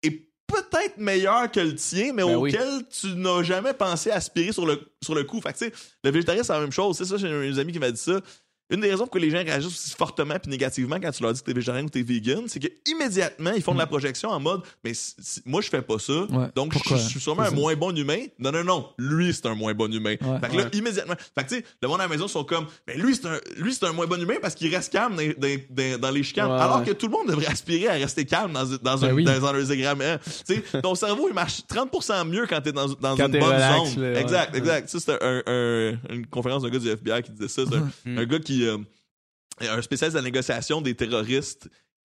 est peut-être meilleur que le tien, mais Ben oui. auquel tu n'as jamais pensé aspirer sur le, sur le coup. Fait que, tu sais, le végétarisme, c'est la même chose. C'est ça, j'ai un amis qui m'a dit ça. Une des raisons pour que les gens réagissent aussi fortement puis négativement quand tu leur dis que t'es végétarien ou t'es vegan, c'est que immédiatement ils font de la projection en mode mais moi je fais pas ça, Ouais, donc je, suis sûrement un moins bon humain. Non non non, lui c'est un moins bon humain. Ouais. Fait que là immédiatement, fait que tu sais, le monde à la maison sont comme mais lui c'est un lui un moins bon humain parce qu'il reste calme dans, dans- dans- dans les chicanes, alors que tout le monde devrait aspirer à rester calme dans dans un Ben oui. dans un sais, ton cerveau il marche 30% mieux quand t'es dans dans Quand une bonne relax, zone. là, exact, exact. Ça un, un- une conférence d'un gars du FBI qui disait ça, c'est un, Mm. un gars qui euh, un spécialiste de la négociation des terroristes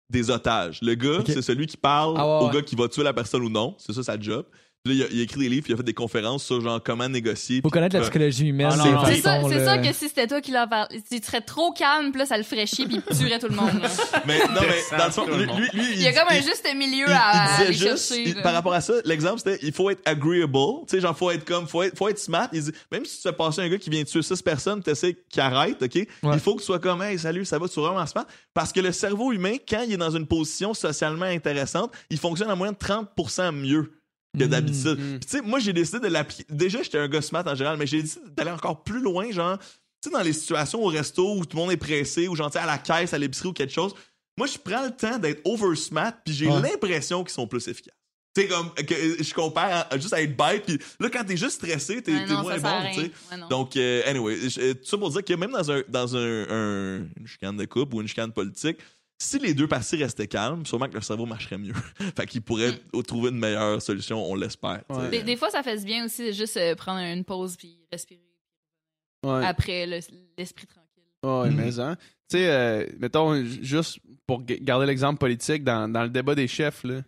des otages. Le gars, c'est celui qui parle Ah ouais, au ouais. gars qui va tuer la personne ou non. C'est ça sa job. Là, il a, il a écrit des livres, puis il a fait des conférences sur genre comment négocier. Faut puis- connaître la psychologie humaine. Ah. C'est ça, c'est ça que si c'était toi qui l'en parle, tu serais trop calme, puis là, ça le ferait chier, puis il tuerait tout le monde. là. Mais non, mais dans le fond, lui, monde. lui, lui, Il y a comme un juste milieu il, à, il à aller disait juste, chercher. par rapport à ça, l'exemple c'était il faut être agreeable, tu sais, genre faut être comme, faut être, faut être smart. Il dit, même si tu fais passer un gars qui vient tuer six personnes, tu sais qu'il arrête, ok, il faut que tu sois comme, hey, salut, ça va, tu es vraiment smart, parce que le cerveau humain, quand il est dans une position socialement intéressante, il fonctionne en moyenne 30% mieux que Mm. d'habitude. Puis tu sais, moi j'ai décidé de l'appliquer. Déjà, j'étais un gars smart en général, mais j'ai décidé d'aller encore plus loin, genre, tu sais, dans les situations au resto où tout le monde est pressé, ou genre, tu sais, à la caisse, à l'épicerie ou quelque chose. Moi, je prends le temps d'être over smart, puis j'ai Ouais. l'impression qu'ils sont plus efficaces. Tu sais, comme, que je compare à- juste à être bête, puis là, quand t'es juste stressé, t'es Ouais, moins bon, tu sais. Ouais. Donc, euh, anyway, tout ça pour dire que même dans, un, dans un, un- une chicane de couple ou une chicane politique, si les deux parties restaient calmes, sûrement que leur cerveau marcherait mieux. fait qu'ils pourraient Mm. trouver une meilleure solution, on l'espère. Ouais. Des, des fois, ça fait du bien aussi de juste euh, prendre une pause puis respirer Ouais. après le- l'esprit tranquille. Ouais, Mhm. mais hein. Tu sais, euh, mettons, juste pour garder l'exemple politique, dans, dans le débat des chefs, là,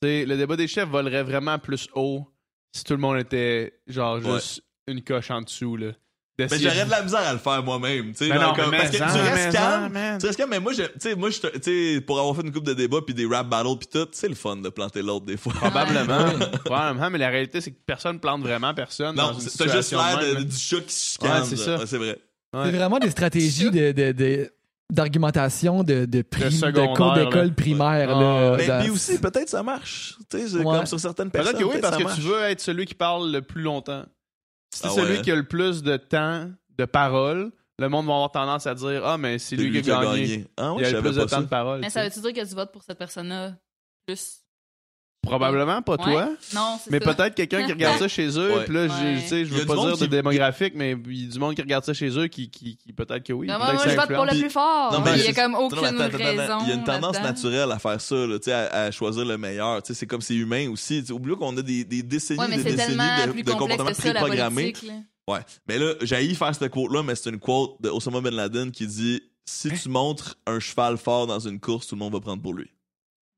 tu sais, le débat des chefs volerait vraiment plus haut si tout le monde était, genre, Ouais. juste une coche en dessous, là. Mais j'aurais de la misère à le faire moi-même, tu sais. Ben parce que tu restes calme. Tu restes calme, mais moi, je- tu sais, moi, tu sais, pour avoir fait une coupe de débats puis des rap battles puis tout, c'est le fun de planter l'autre des fois. Probablement. Probablement, mais la réalité, c'est que personne plante vraiment personne. Non, c'est- juste l'air du chat qui se. Ouais, c'est ça. Ouais, c'est vrai. Ouais. C'est vraiment des stratégies de, de, de- d'argumentation de, de, prim- de secondaire, cours d'école primaire. Là, Mais dans- puis aussi, peut-être ça marche. Tu sais, Ouais. comme sur certaines personnes. Peut-être que oui, parce que marche. tu veux être celui qui parle le plus longtemps. Si t'es Ah celui ouais. qui a le plus de temps de parole, le monde va avoir tendance à dire Ah, mais c'est C'est lui, qui a gagné. Ah ouais, Il a le plus de temps ça. de parole. Mais ça veut-tu dire que tu votes pour cette personne-là plus? Probablement pas Ouais. toi. Non, c'est Mais peut-être quelqu'un qui regarde ça chez eux, Ouais. puis là, Ouais. tu sais, je Il y a veux pas dire de qui- démographique, mais il y a du monde qui regarde ça chez eux qui, qui, qui peut-être que oui. Non, peut-être moi, que je ça vote pour le plus fort. Non, mais il y a comme Non, aucune attends, attends, attends. raison. Il y a une tendance là-dedans. naturelle à faire ça, là, tu sais, à, à choisir le meilleur. Tu sais, C'est comme c'est humain aussi. Oublie qu'on a des, des décennies Ouais, mais des décennies de, de comportements préprogrammés. Ouais. Mais là, j'ai faire cette quote-là, mais c'est une quote de Osama Ben Laden qui dit Si Hein? tu montres un cheval fort dans une course, tout le monde va prendre pour lui.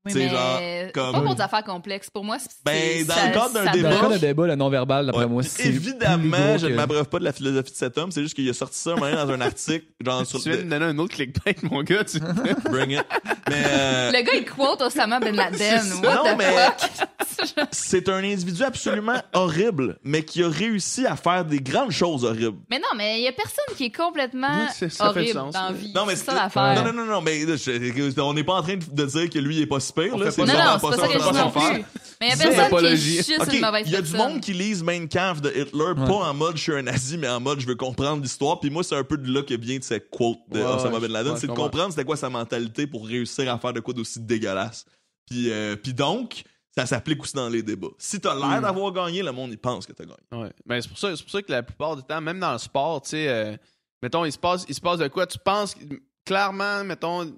Oui, C'est mais genre comme- pas pour des affaires complexes. Pour moi, c'est. Ben, dans ça- le cadre d'un débat- Dans le de débat, le non-verbal, d'après Ouais. moi, c'est. Évidemment, je ne que- m'abreuve pas de la philosophie de cet homme, c'est juste qu'il a sorti ça dans un article, genre sur Tu viens de donner un autre clickbait, mon gars. Tu... Bring it. Mais euh, Le gars, il quote Osama Ben Laden. What Non, the mais- fuck? c'est un individu absolument horrible, mais qui a réussi à faire des grandes choses horribles. Mais non, mais il y a personne qui est complètement Oui, c'est- ça fait du horrible sens, dans la ouais. vie. Non, mais c'est ça l'affaire. Non, non, non, non, mais je- on n'est pas en train de dire que lui il est pas si pire, là. fait C'est pas Non, non, c'est pas ça que je dis non plus. Mais il y a personne qui juste Ok, une mauvaise il y a du personne. monde qui lise Mein Kampf de Hitler, pas en mode je suis un nazi, mais en mode je veux comprendre l'histoire. Puis moi, c'est un peu de là que vient de cette quote de Ouais, Osama Ben Laden, ouais, c'est de comprendre c'était quoi sa mentalité pour réussir à faire de quoi d'aussi dégueulasse. Puis, euh, puis donc, ça s'applique aussi dans les débats. Si t'as l'air Mm. d'avoir gagné, le monde il pense que t'as gagné. Ouais. Ben, c'est pour ça, c'est pour ça que la plupart du temps, même dans le sport, tu sais, euh, mettons, il se passe, il se passe de quoi? Tu penses clairement, mettons,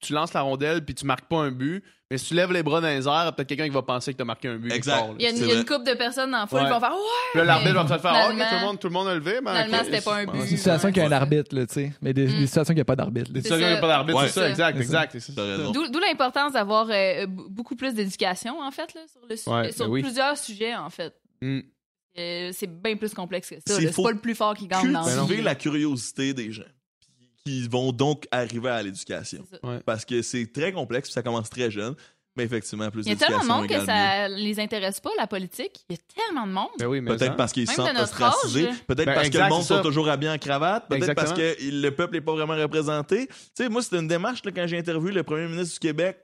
tu, tu lances la rondelle puis tu marques pas un but, mais si tu lèves les bras dans les airs, peut-être quelqu'un qui va penser que tu as marqué un but. Exact. Il y a une, y a une couple de personnes dans la foule Ouais. qui vont faire Ouais! Puis là, l'arbitre va Mais peut-être faire finalement- tout, le monde, tout le monde a levé. Ben, finalement, c'était pas un Ouais, but. Des c'est situations qu'il y a un Ouais. arbitre, là, tu sais. Mais des, Mm. des situations qu'il n'y a pas d'arbitre. Des situations où il n'y a pas d'arbitre, Ouais. c'est ça, exact, exact. D'où d'où l'importance d'avoir euh, beaucoup plus d'éducation, en fait, là, sur, le sujet, Ouais, sur ben oui. plusieurs sujets, en fait. Mm. Euh, c'est bien plus complexe que ça. C'est pas le plus fort qui gagne dans la Cultiver la curiosité des gens, qui vont donc arriver à l'éducation. Parce que c'est très complexe, puis ça commence très jeune. Mais effectivement, plus Il y a tellement de monde que ça les intéresse pas, la politique. Il y a tellement de monde. Ben oui, Peut-être parce qu'ils se sentent ostracisés. Peut-être Ben, parce que le monde sont toujours habillés en cravate. Peut-être parce que le peuple n'est pas vraiment représenté. Tu sais, moi, c'était une démarche là, quand j'ai interviewé le premier ministre du Québec,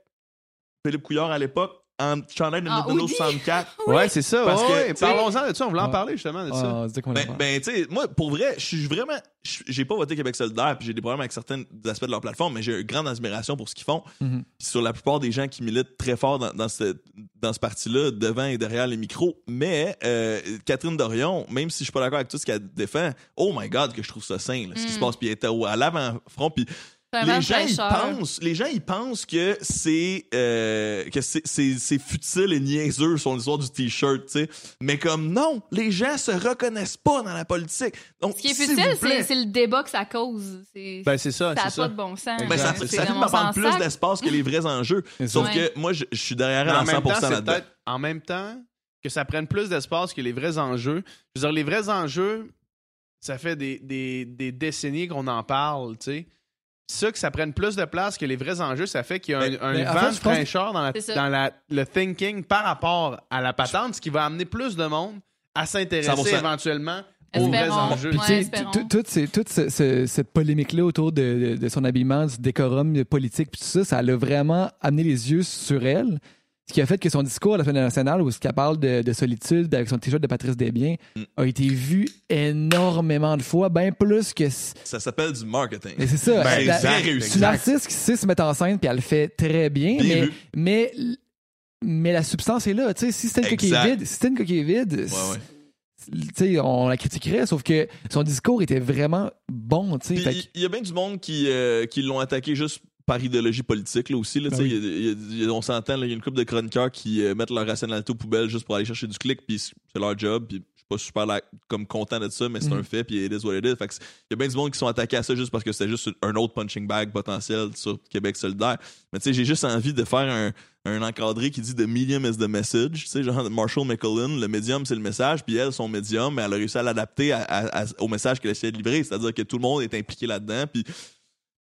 Philippe Couillard, à l'époque, en chandail de Ah, Nintendo Audi. 64. Ouais, c'est ça. Parce ouais, que, Parlons-en de ça. On voulait en parler justement de ça. Ah, qu'on Ben, ben tu sais, moi, pour vrai, je suis vraiment. je- J'ai pas voté Québec solidaire, puis j'ai des problèmes avec certains aspects de leur plateforme, mais j'ai une grande admiration pour ce qu'ils font. Mhm. Puis sur la plupart des gens qui militent très fort dans, dans ce, dans ce parti-là, devant et derrière les micros. Mais euh, Catherine Dorion, même si je suis pas d'accord avec tout ce qu'elle défend, oh my God, que je trouve ça sain, là, ce qui Mm. se passe. Puis elle était à l'avant-front, puis les gens, ils pensent, les gens, ils pensent que c'est euh, que c'est, c'est, c'est futile et niaiseux sur l'histoire du t-shirt, tu sais. Mais comme non, les gens se reconnaissent pas dans la politique. Donc, Ce qui est futile, c'est c'est le débat que ça cause. C'est- Ben, c'est ça, ça c'est n'a ça. pas de bon sens. ben, ça, ça par prendre plus d'espace que les vrais enjeux. Sauf que moi, je, je suis derrière à même 100% temps, c'est là-dedans. peut-être en même temps que ça prenne plus d'espace que les vrais enjeux. Je veux dire, les vrais enjeux, ça fait des, des, des décennies qu'on en parle, tu sais. Ça, que ça prenne plus de place que les vrais enjeux, ça fait qu'il y a un, un en vent de fraîcheur dans, la, C'est ça. dans la- le thinking par rapport à la patente, ce qui va amener plus de monde à s'intéresser 100%. éventuellement aux vrais enjeux. Toute cette polémique-là autour de, de- de son habillement, du décorum politique, puis tout ça, ça l'a vraiment amené les yeux sur elle. Ce qui a fait que son discours à l'Assemblée nationale, où elle parle de, de solitude avec son t-shirt de Patrice Desbiens, Mm. a été vu énormément de fois, bien plus que. Ça s'appelle du marketing. Mais c'est ça. Ben, c'est réussi. c'est une artiste qui sait se mettre en scène, puis elle le fait très bien, Bien mais, mais, mais la substance est là. Tu sais, si c'était une coquille vide, si c'était une coquille vide, Ouais, ouais. tu sais, on la critiquerait, sauf que son discours était vraiment bon, que- il y, a bien du monde qui, euh, qui l'ont attaqué juste par idéologie politique là aussi là, Ben oui. y a- y a- on s'entend il y a une couple de chroniqueurs qui euh, mettent leur rationalité aux poubelles juste pour aller chercher du clic puis c'est leur job puis je suis pas super là, comme content de ça mais c'est un fait puis it is what it is fait il y a bien du monde qui sont attaqués à ça juste parce que c'était juste un autre punching bag potentiel sur Québec solidaire mais tu sais j'ai juste envie de faire un un encadré qui dit The medium is the message. Tu sais, genre Marshall McLuhan, le médium, c'est le message, puis elle, son médium, mais elle a réussi à l'adapter au message qu'elle essayait de livrer. C'est-à-dire que tout le monde est impliqué là-dedans, puis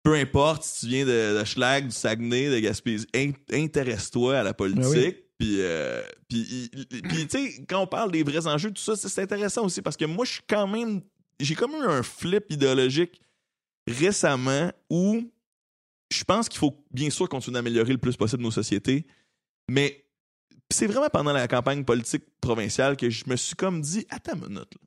peu importe si tu viens de, de Schlag, du Saguenay, de Gaspésie, in- intéresse-toi à la politique. Ben oui. Puis, euh, puis, tu sais, quand on parle des vrais enjeux, tout ça, c'est c'est intéressant aussi parce que moi, je suis quand même. J'ai comme eu un flip idéologique récemment où je pense qu'il faut bien sûr continuer d'améliorer le plus possible nos sociétés, mais c'est vraiment pendant la campagne politique provinciale que je me suis comme dit, attends une minute. là.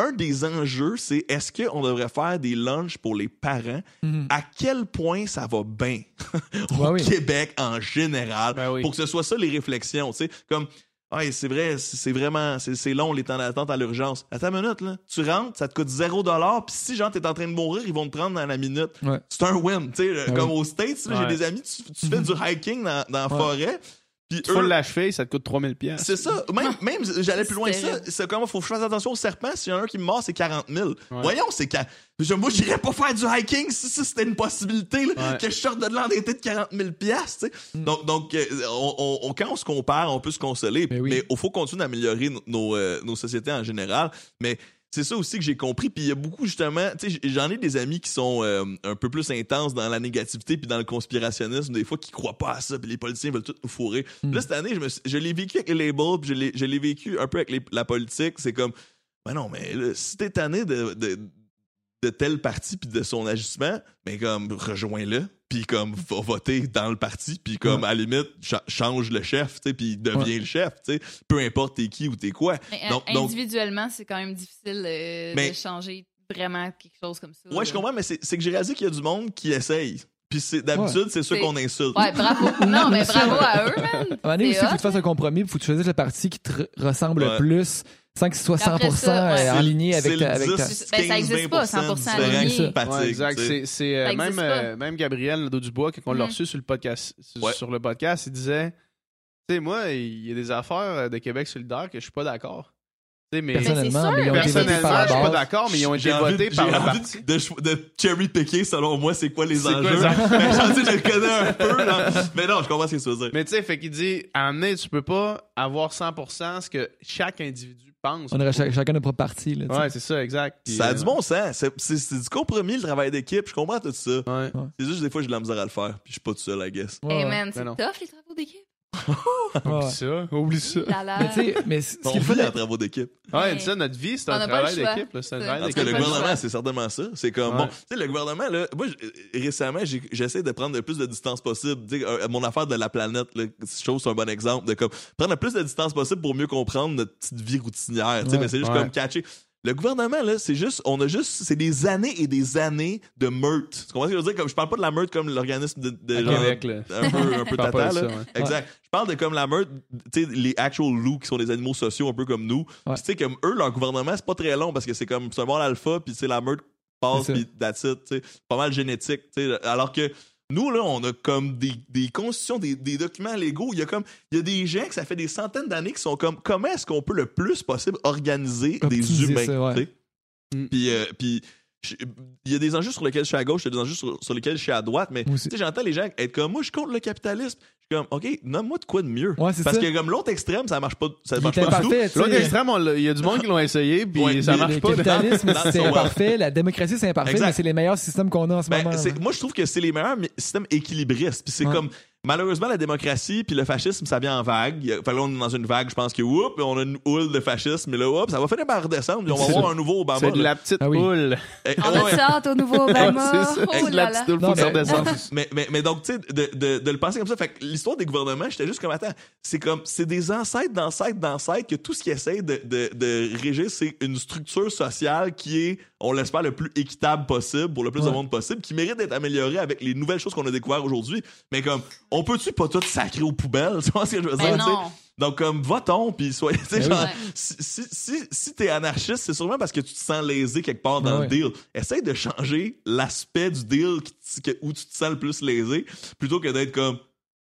Un des enjeux, c'est est-ce qu'on devrait faire des lunchs pour les parents? Mhm. À quel point ça va bien au oui. Québec en général? Ben oui. pour que ce soit ça les réflexions, tu sais, comme Ouais, c'est vrai, c'est vraiment, c'est long les temps d'attente à l'urgence. Attends une minute, là. Tu rentres, ça te coûte 0 puis si, genre, t'es en train de mourir, ils vont te prendre dans la minute. Ouais. C'est un win, tu sais. Ah comme aux States, j'ai des amis, tu, tu fais du hiking dans, dans la forêt, puis Tu eux- la cheville, ça te coûte 3000 pièces. c'est ça. Même, même j'allais plus loin que ça. C'est comme, faut que je fasse attention aux serpents. S'il y en a un qui me mord, c'est 40 000. Ouais. Voyons, c'est quand. Je- Moi, j'irais pas faire du hiking si, si c'était une possibilité, là, Ouais. que je sorte de l'endetté de 40 000 piastres, tu sais. Donc, donc euh, on, on- on- quand on se compare, on peut se consoler. Mais oui. Mais il faut continuer d'améliorer nos, nos, euh, nos sociétés en général. Mais c'est ça aussi que j'ai compris. Puis il y a beaucoup, justement, tu sais, j'en ai des amis qui sont euh, un peu plus intenses dans la négativité puis dans le conspirationnisme, des fois, qui croient pas à ça. Puis les politiciens veulent tout nous fourrer. Mm. Là, cette année, je, me suis- je l'ai vécu avec les labels, puis je l'ai- vécu un peu avec les- la politique. C'est comme, ben non, mais là, si t'es tanné de, de, de tel parti puis de son agissement, mais comme, rejoins-le. Puis comme, va voter dans le parti. Puis comme, Ouais. à la limite, cha- change le chef, tu sais, puis deviens Ouais. le chef, tu sais. Peu importe t'es qui ou t'es quoi. Mais, euh, Donc- individuellement, c'est quand même difficile euh, Mais- de changer vraiment quelque chose comme ça. Ouais, je comprends, mais c'est c'est que j'ai réalisé qu'il y a du monde qui essaye. Puis c'est- d'habitude, c'est ceux qu'on insulte. Ouais, bravo. Non, mais bravo à eux, man. À un moment donné aussi, il faut que tu fasses un compromis, il faut que tu choisisses le parti qui te re- ressemble Ouais. le plus, sans que ce soit 100% Après ça, ouais. euh, en ligne C'est avec le ta. Avec ta... 10, Ben, ça existe pas, 15, 100% différent aligné. Ouais, exact. C'est, c'est, euh, même, euh, même Gabriel Nadeau-Dubois, quand on l'a Mhm. reçu sur le podcast, sur, Ouais. sur le podcast, il disait Tu sais, moi, il y a des affaires euh, de Québec solidaire que je suis pas d'accord. Tu sais, mais Personnellement, mais ils ont été votés personnellement, par la je suis pas d'accord, mais ils ont été J'ai envie- votés j'ai par le envie parti. de, de, de cherry-picker, selon moi, c'est quoi les quoi enjeux? Mais j'en sais, je le connais un peu, là. Mais non, je comprends ce que tu veux dire. Mais tu sais, fait qu'il dit à un moment donné, tu peux pas avoir 100% ce que chaque individu pense. On aurait cha- chacun notre propre parti. Là. Ouais, c'est ça, exact. Puis, ça a euh, du bon sens. C'est- C'est c'est du compromis, le travail d'équipe. Je comprends tout ça. Ouais. C'est juste des fois, j'ai de la misère à le faire. Puis je suis pas tout seul, I guess. Ouais, Hey, ouais. man, c'est tough, les travaux d'équipe. Ouais. Oublie ça, oublie ça. Mais tu sais, mais ce On en travaux d'équipe. Ouais, ça, notre vie, c'est un travail d'équipe. C'est un travail d'équipe. le gouvernement, c'est certainement ça. C'est comme, Ouais. bon, tu sais, le gouvernement, là, moi, récemment, j'essaie de prendre le plus de distance possible. Tu sais, euh, mon affaire de la planète, là, je trouve que c'est un bon exemple de comme, prendre le plus de distance possible pour mieux comprendre notre petite vie routinière. Tu sais, Ouais. mais c'est juste Ouais. comme catcher. Le gouvernement, là, c'est juste, on a juste, c'est des années et des années de meurtre. Tu comprends ce que je veux dire? Comme, je parle pas de la meurtre comme l'organisme de, de genre, Québec, là. un peu, un peu tata, de là. ça, ouais. Exact. Je parle de comme la meute, tu sais, les actual loups qui sont des animaux sociaux un peu comme nous. Ouais. Tu sais, comme eux, leur gouvernement, c'est pas très long parce que c'est comme, c'est un mâle alpha, puis tu sais, la meute passe, C'est puis that's it, tu sais. Pas mal génétique, tu sais. Alors que nous, là, on a comme des, des constitutions, des, des documents légaux. Il y a comme, il y a des gens que ça fait des centaines d'années qui sont comme, comment est-ce qu'on peut le plus possible organiser des humains? Mm. Puis, euh, puis il y a des enjeux sur lesquels je suis à gauche, il y a des enjeux sur, sur lesquels je suis à droite, mais j'entends les gens être comme moi, je contre le capitalisme. Je suis comme, OK, nomme-moi de quoi de mieux. Ouais, Parce ça. que comme l'autre extrême, ça marche pas, ça marche pas du tout. L'autre extrême, il y a du monde qui l'ont essayé, puis Ouais, ça marche Le pas. capitalisme, Dans c'est imparfait. La démocratie, c'est imparfait, Exact. mais c'est les meilleurs systèmes qu'on a en ce Ben, moment. moi, je trouve que c'est les meilleurs systèmes équilibristes. Puis c'est Ouais. comme, malheureusement, la démocratie puis le fascisme, ça vient en vague. Fait là, on est dans une vague, je pense que, oups, on a une houle de fascisme, mais là, oups, ça va finir par redescendre, puis on va avoir un nouveau Obama. C'est de la petite Ah oui. poule. Eh, On ouais. a au nouveau Obama. Ouais, c'est ça. Oh de la petite faut que ça mais- redescende. mais, mais, mais donc, tu sais, de, de, de le penser comme ça, fait que l'histoire des gouvernements, j'étais juste comme, attends, c'est comme, c'est des ancêtres d'ancêtres d'ancêtres que tout ce qui essaie de, de, de régir, c'est une structure sociale qui est, on l'espère, le plus équitable possible pour le plus de Ouais. monde possible, qui mérite d'être améliorée avec les nouvelles choses qu'on a découvertes aujourd'hui. Mais comme, on peut-tu pas tout sacrer aux poubelles? Tu vois ce que je veux Ben dire? non. Donc, comme, votons, puis soyez, tu sais, Ben oui. genre, si, si, si, si t'es anarchiste, c'est sûrement parce que tu te sens lésé quelque part dans Ben le deal. Essaye de changer l'aspect du deal qui que- où tu te sens le plus lésé, plutôt que d'être comme,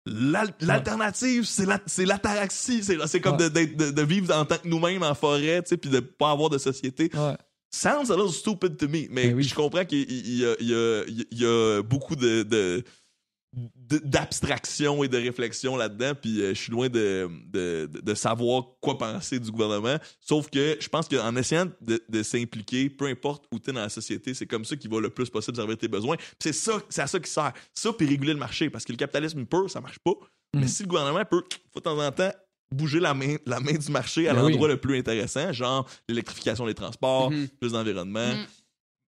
l'al- l'alternative, c'est la, c'est l'ataraxie, c'est, c'est comme Ouais. de, d'être- de, de vivre en tant que nous-mêmes en forêt, tu sais, puis de pas avoir de société. Ouais. Sounds a little stupid to me, mais Ben oui. je comprends qu'il il y a, y y beaucoup de, d'abstraction et de réflexion là-dedans, puis euh, je suis loin de, de, savoir quoi penser du gouvernement. Sauf que je pense qu'en essayant de, de s'impliquer, peu importe où tu es dans la société, c'est comme ça qu'il va le plus possible servir tes besoins. Puis c'est ça, c'est à ça qui sert. Ça, puis réguler le marché, parce que le capitalisme pur, ça marche pas. Mais Mhm. si le gouvernement peut, faut de temps en temps, bouger la main, la main du marché à Ben l'endroit oui. le plus intéressant, genre l'électrification des transports, Mhm. plus d'environnement, Mhm.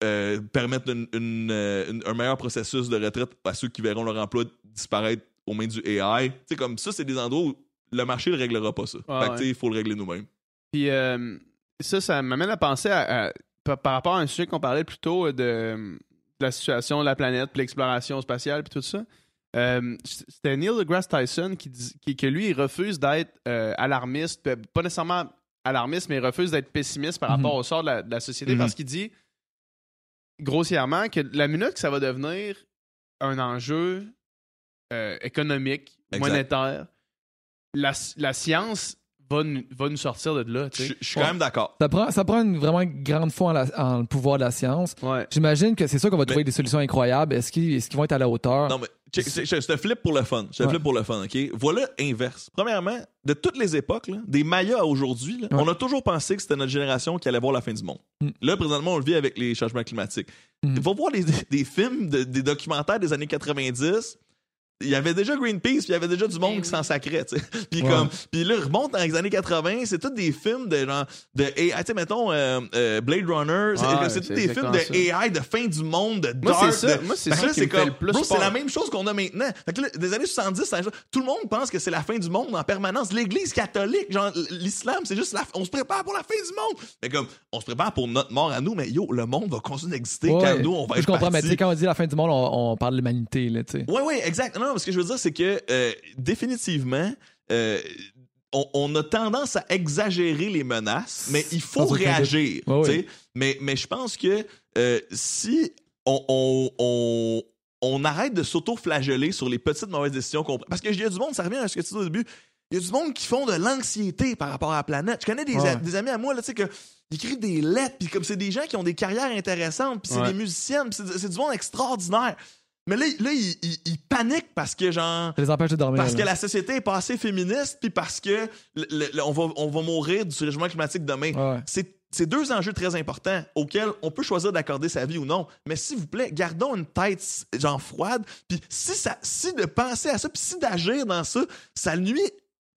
euh, permettre une- une, euh, une- un meilleur processus de retraite à ceux qui verront leur emploi disparaître aux mains du AI. Tu sais, comme ça, c'est des endroits où le marché ne réglera pas ça. Ah ouais. il faut le régler nous-mêmes. Puis euh, ça, ça m'amène à penser à, à- par, rapport à un sujet qu'on parlait plus tôt de, de la situation de la planète, puis l'exploration spatiale, puis tout ça. Euh, C'était Neil deGrasse Tyson qui, dit, qui que lui, il refuse d'être euh, alarmiste, pas nécessairement alarmiste, mais il refuse d'être pessimiste par Mhm. rapport au sort de la, de la société Mhm. parce qu'il dit grossièrement que la minute que ça va devenir un enjeu euh, économique, Exact. monétaire, la, la science va, nous- va nous sortir de là. Je suis quand même d'accord. Ça prend, ça prend une vraiment grande foi en, la- en le pouvoir de la science. Ouais. J'imagine que c'est sûr qu'on va trouver Mais- des solutions incroyables. Est-ce qu'ils vont être à la hauteur? Non, mais je te flippe pour le fun. Je te Ouais. flippe pour le fun, OK? Voilà inverse. Premièrement, de toutes les époques, là, des Mayas à aujourd'hui, Ouais. on a toujours pensé que c'était notre génération qui allait voir la fin du monde. Mm. Là, présentement, on le vit avec les changements climatiques. Mm. Va voir les- des films, de- des documentaires des années 90. Il y avait déjà Greenpeace, puis il y avait déjà du monde Ben qui s'en sacrait, tu sais. Puis Ouais. comme, puis là, remonte dans les années 80, c'est tous des films de genre, de AI, tu sais, mettons, euh, euh, Blade Runner, c'est Ouais, c'est tous des films de AI, de fin du monde, de Moi, dark. c'est ça. de- Moi, c'est ça c'est me fait comme, le plus bro, c'est la même chose qu'on a maintenant. Fait que là, des années 70, ça- tout le monde pense que c'est la fin du monde en permanence. L'Église catholique, genre l'islam, c'est juste la, on se prépare pour la fin du monde. Mais comme, on se prépare pour notre mort à nous, mais yo, le monde va continuer d'exister Ouais. quand nous, on va Je être comprends, mais tu sais, quand on dit la fin du monde, on, on parle de l'humanité, là, tu sais. Oui, oui, exact. Non, non, ce que je veux dire, c'est que euh, définitivement, euh, on, on a tendance à exagérer les menaces, mais il faut réagir. Mais, mais je pense que euh, si on, on, on, on arrête de s'auto-flageller sur les petites mauvaises décisions qu'on prend. Parce que il y a du monde, ça revient à ce que tu dis au début, il y a du monde qui font de l'anxiété par rapport à la planète. Je connais des, Ouais. a- des amis à moi, là, tu sais, que. Ils écrivent des lettres, puis comme c'est des gens qui ont des carrières intéressantes, puis c'est Ouais. des musiciennes, c'est du monde extraordinaire. Mais là, là ils, paniquent parce que, genre, Ça les empêche de dormir. parce que la société est pas assez féministe, puis parce que le- le- le- on, va, on va mourir du changement climatique demain. Ouais, ouais. C'est c'est deux enjeux très importants auxquels on peut choisir d'accorder sa vie ou non. Mais s'il vous plaît, gardons une tête genre froide. Puis si, ça, si de penser à ça, puis si d'agir dans ça, ça nuit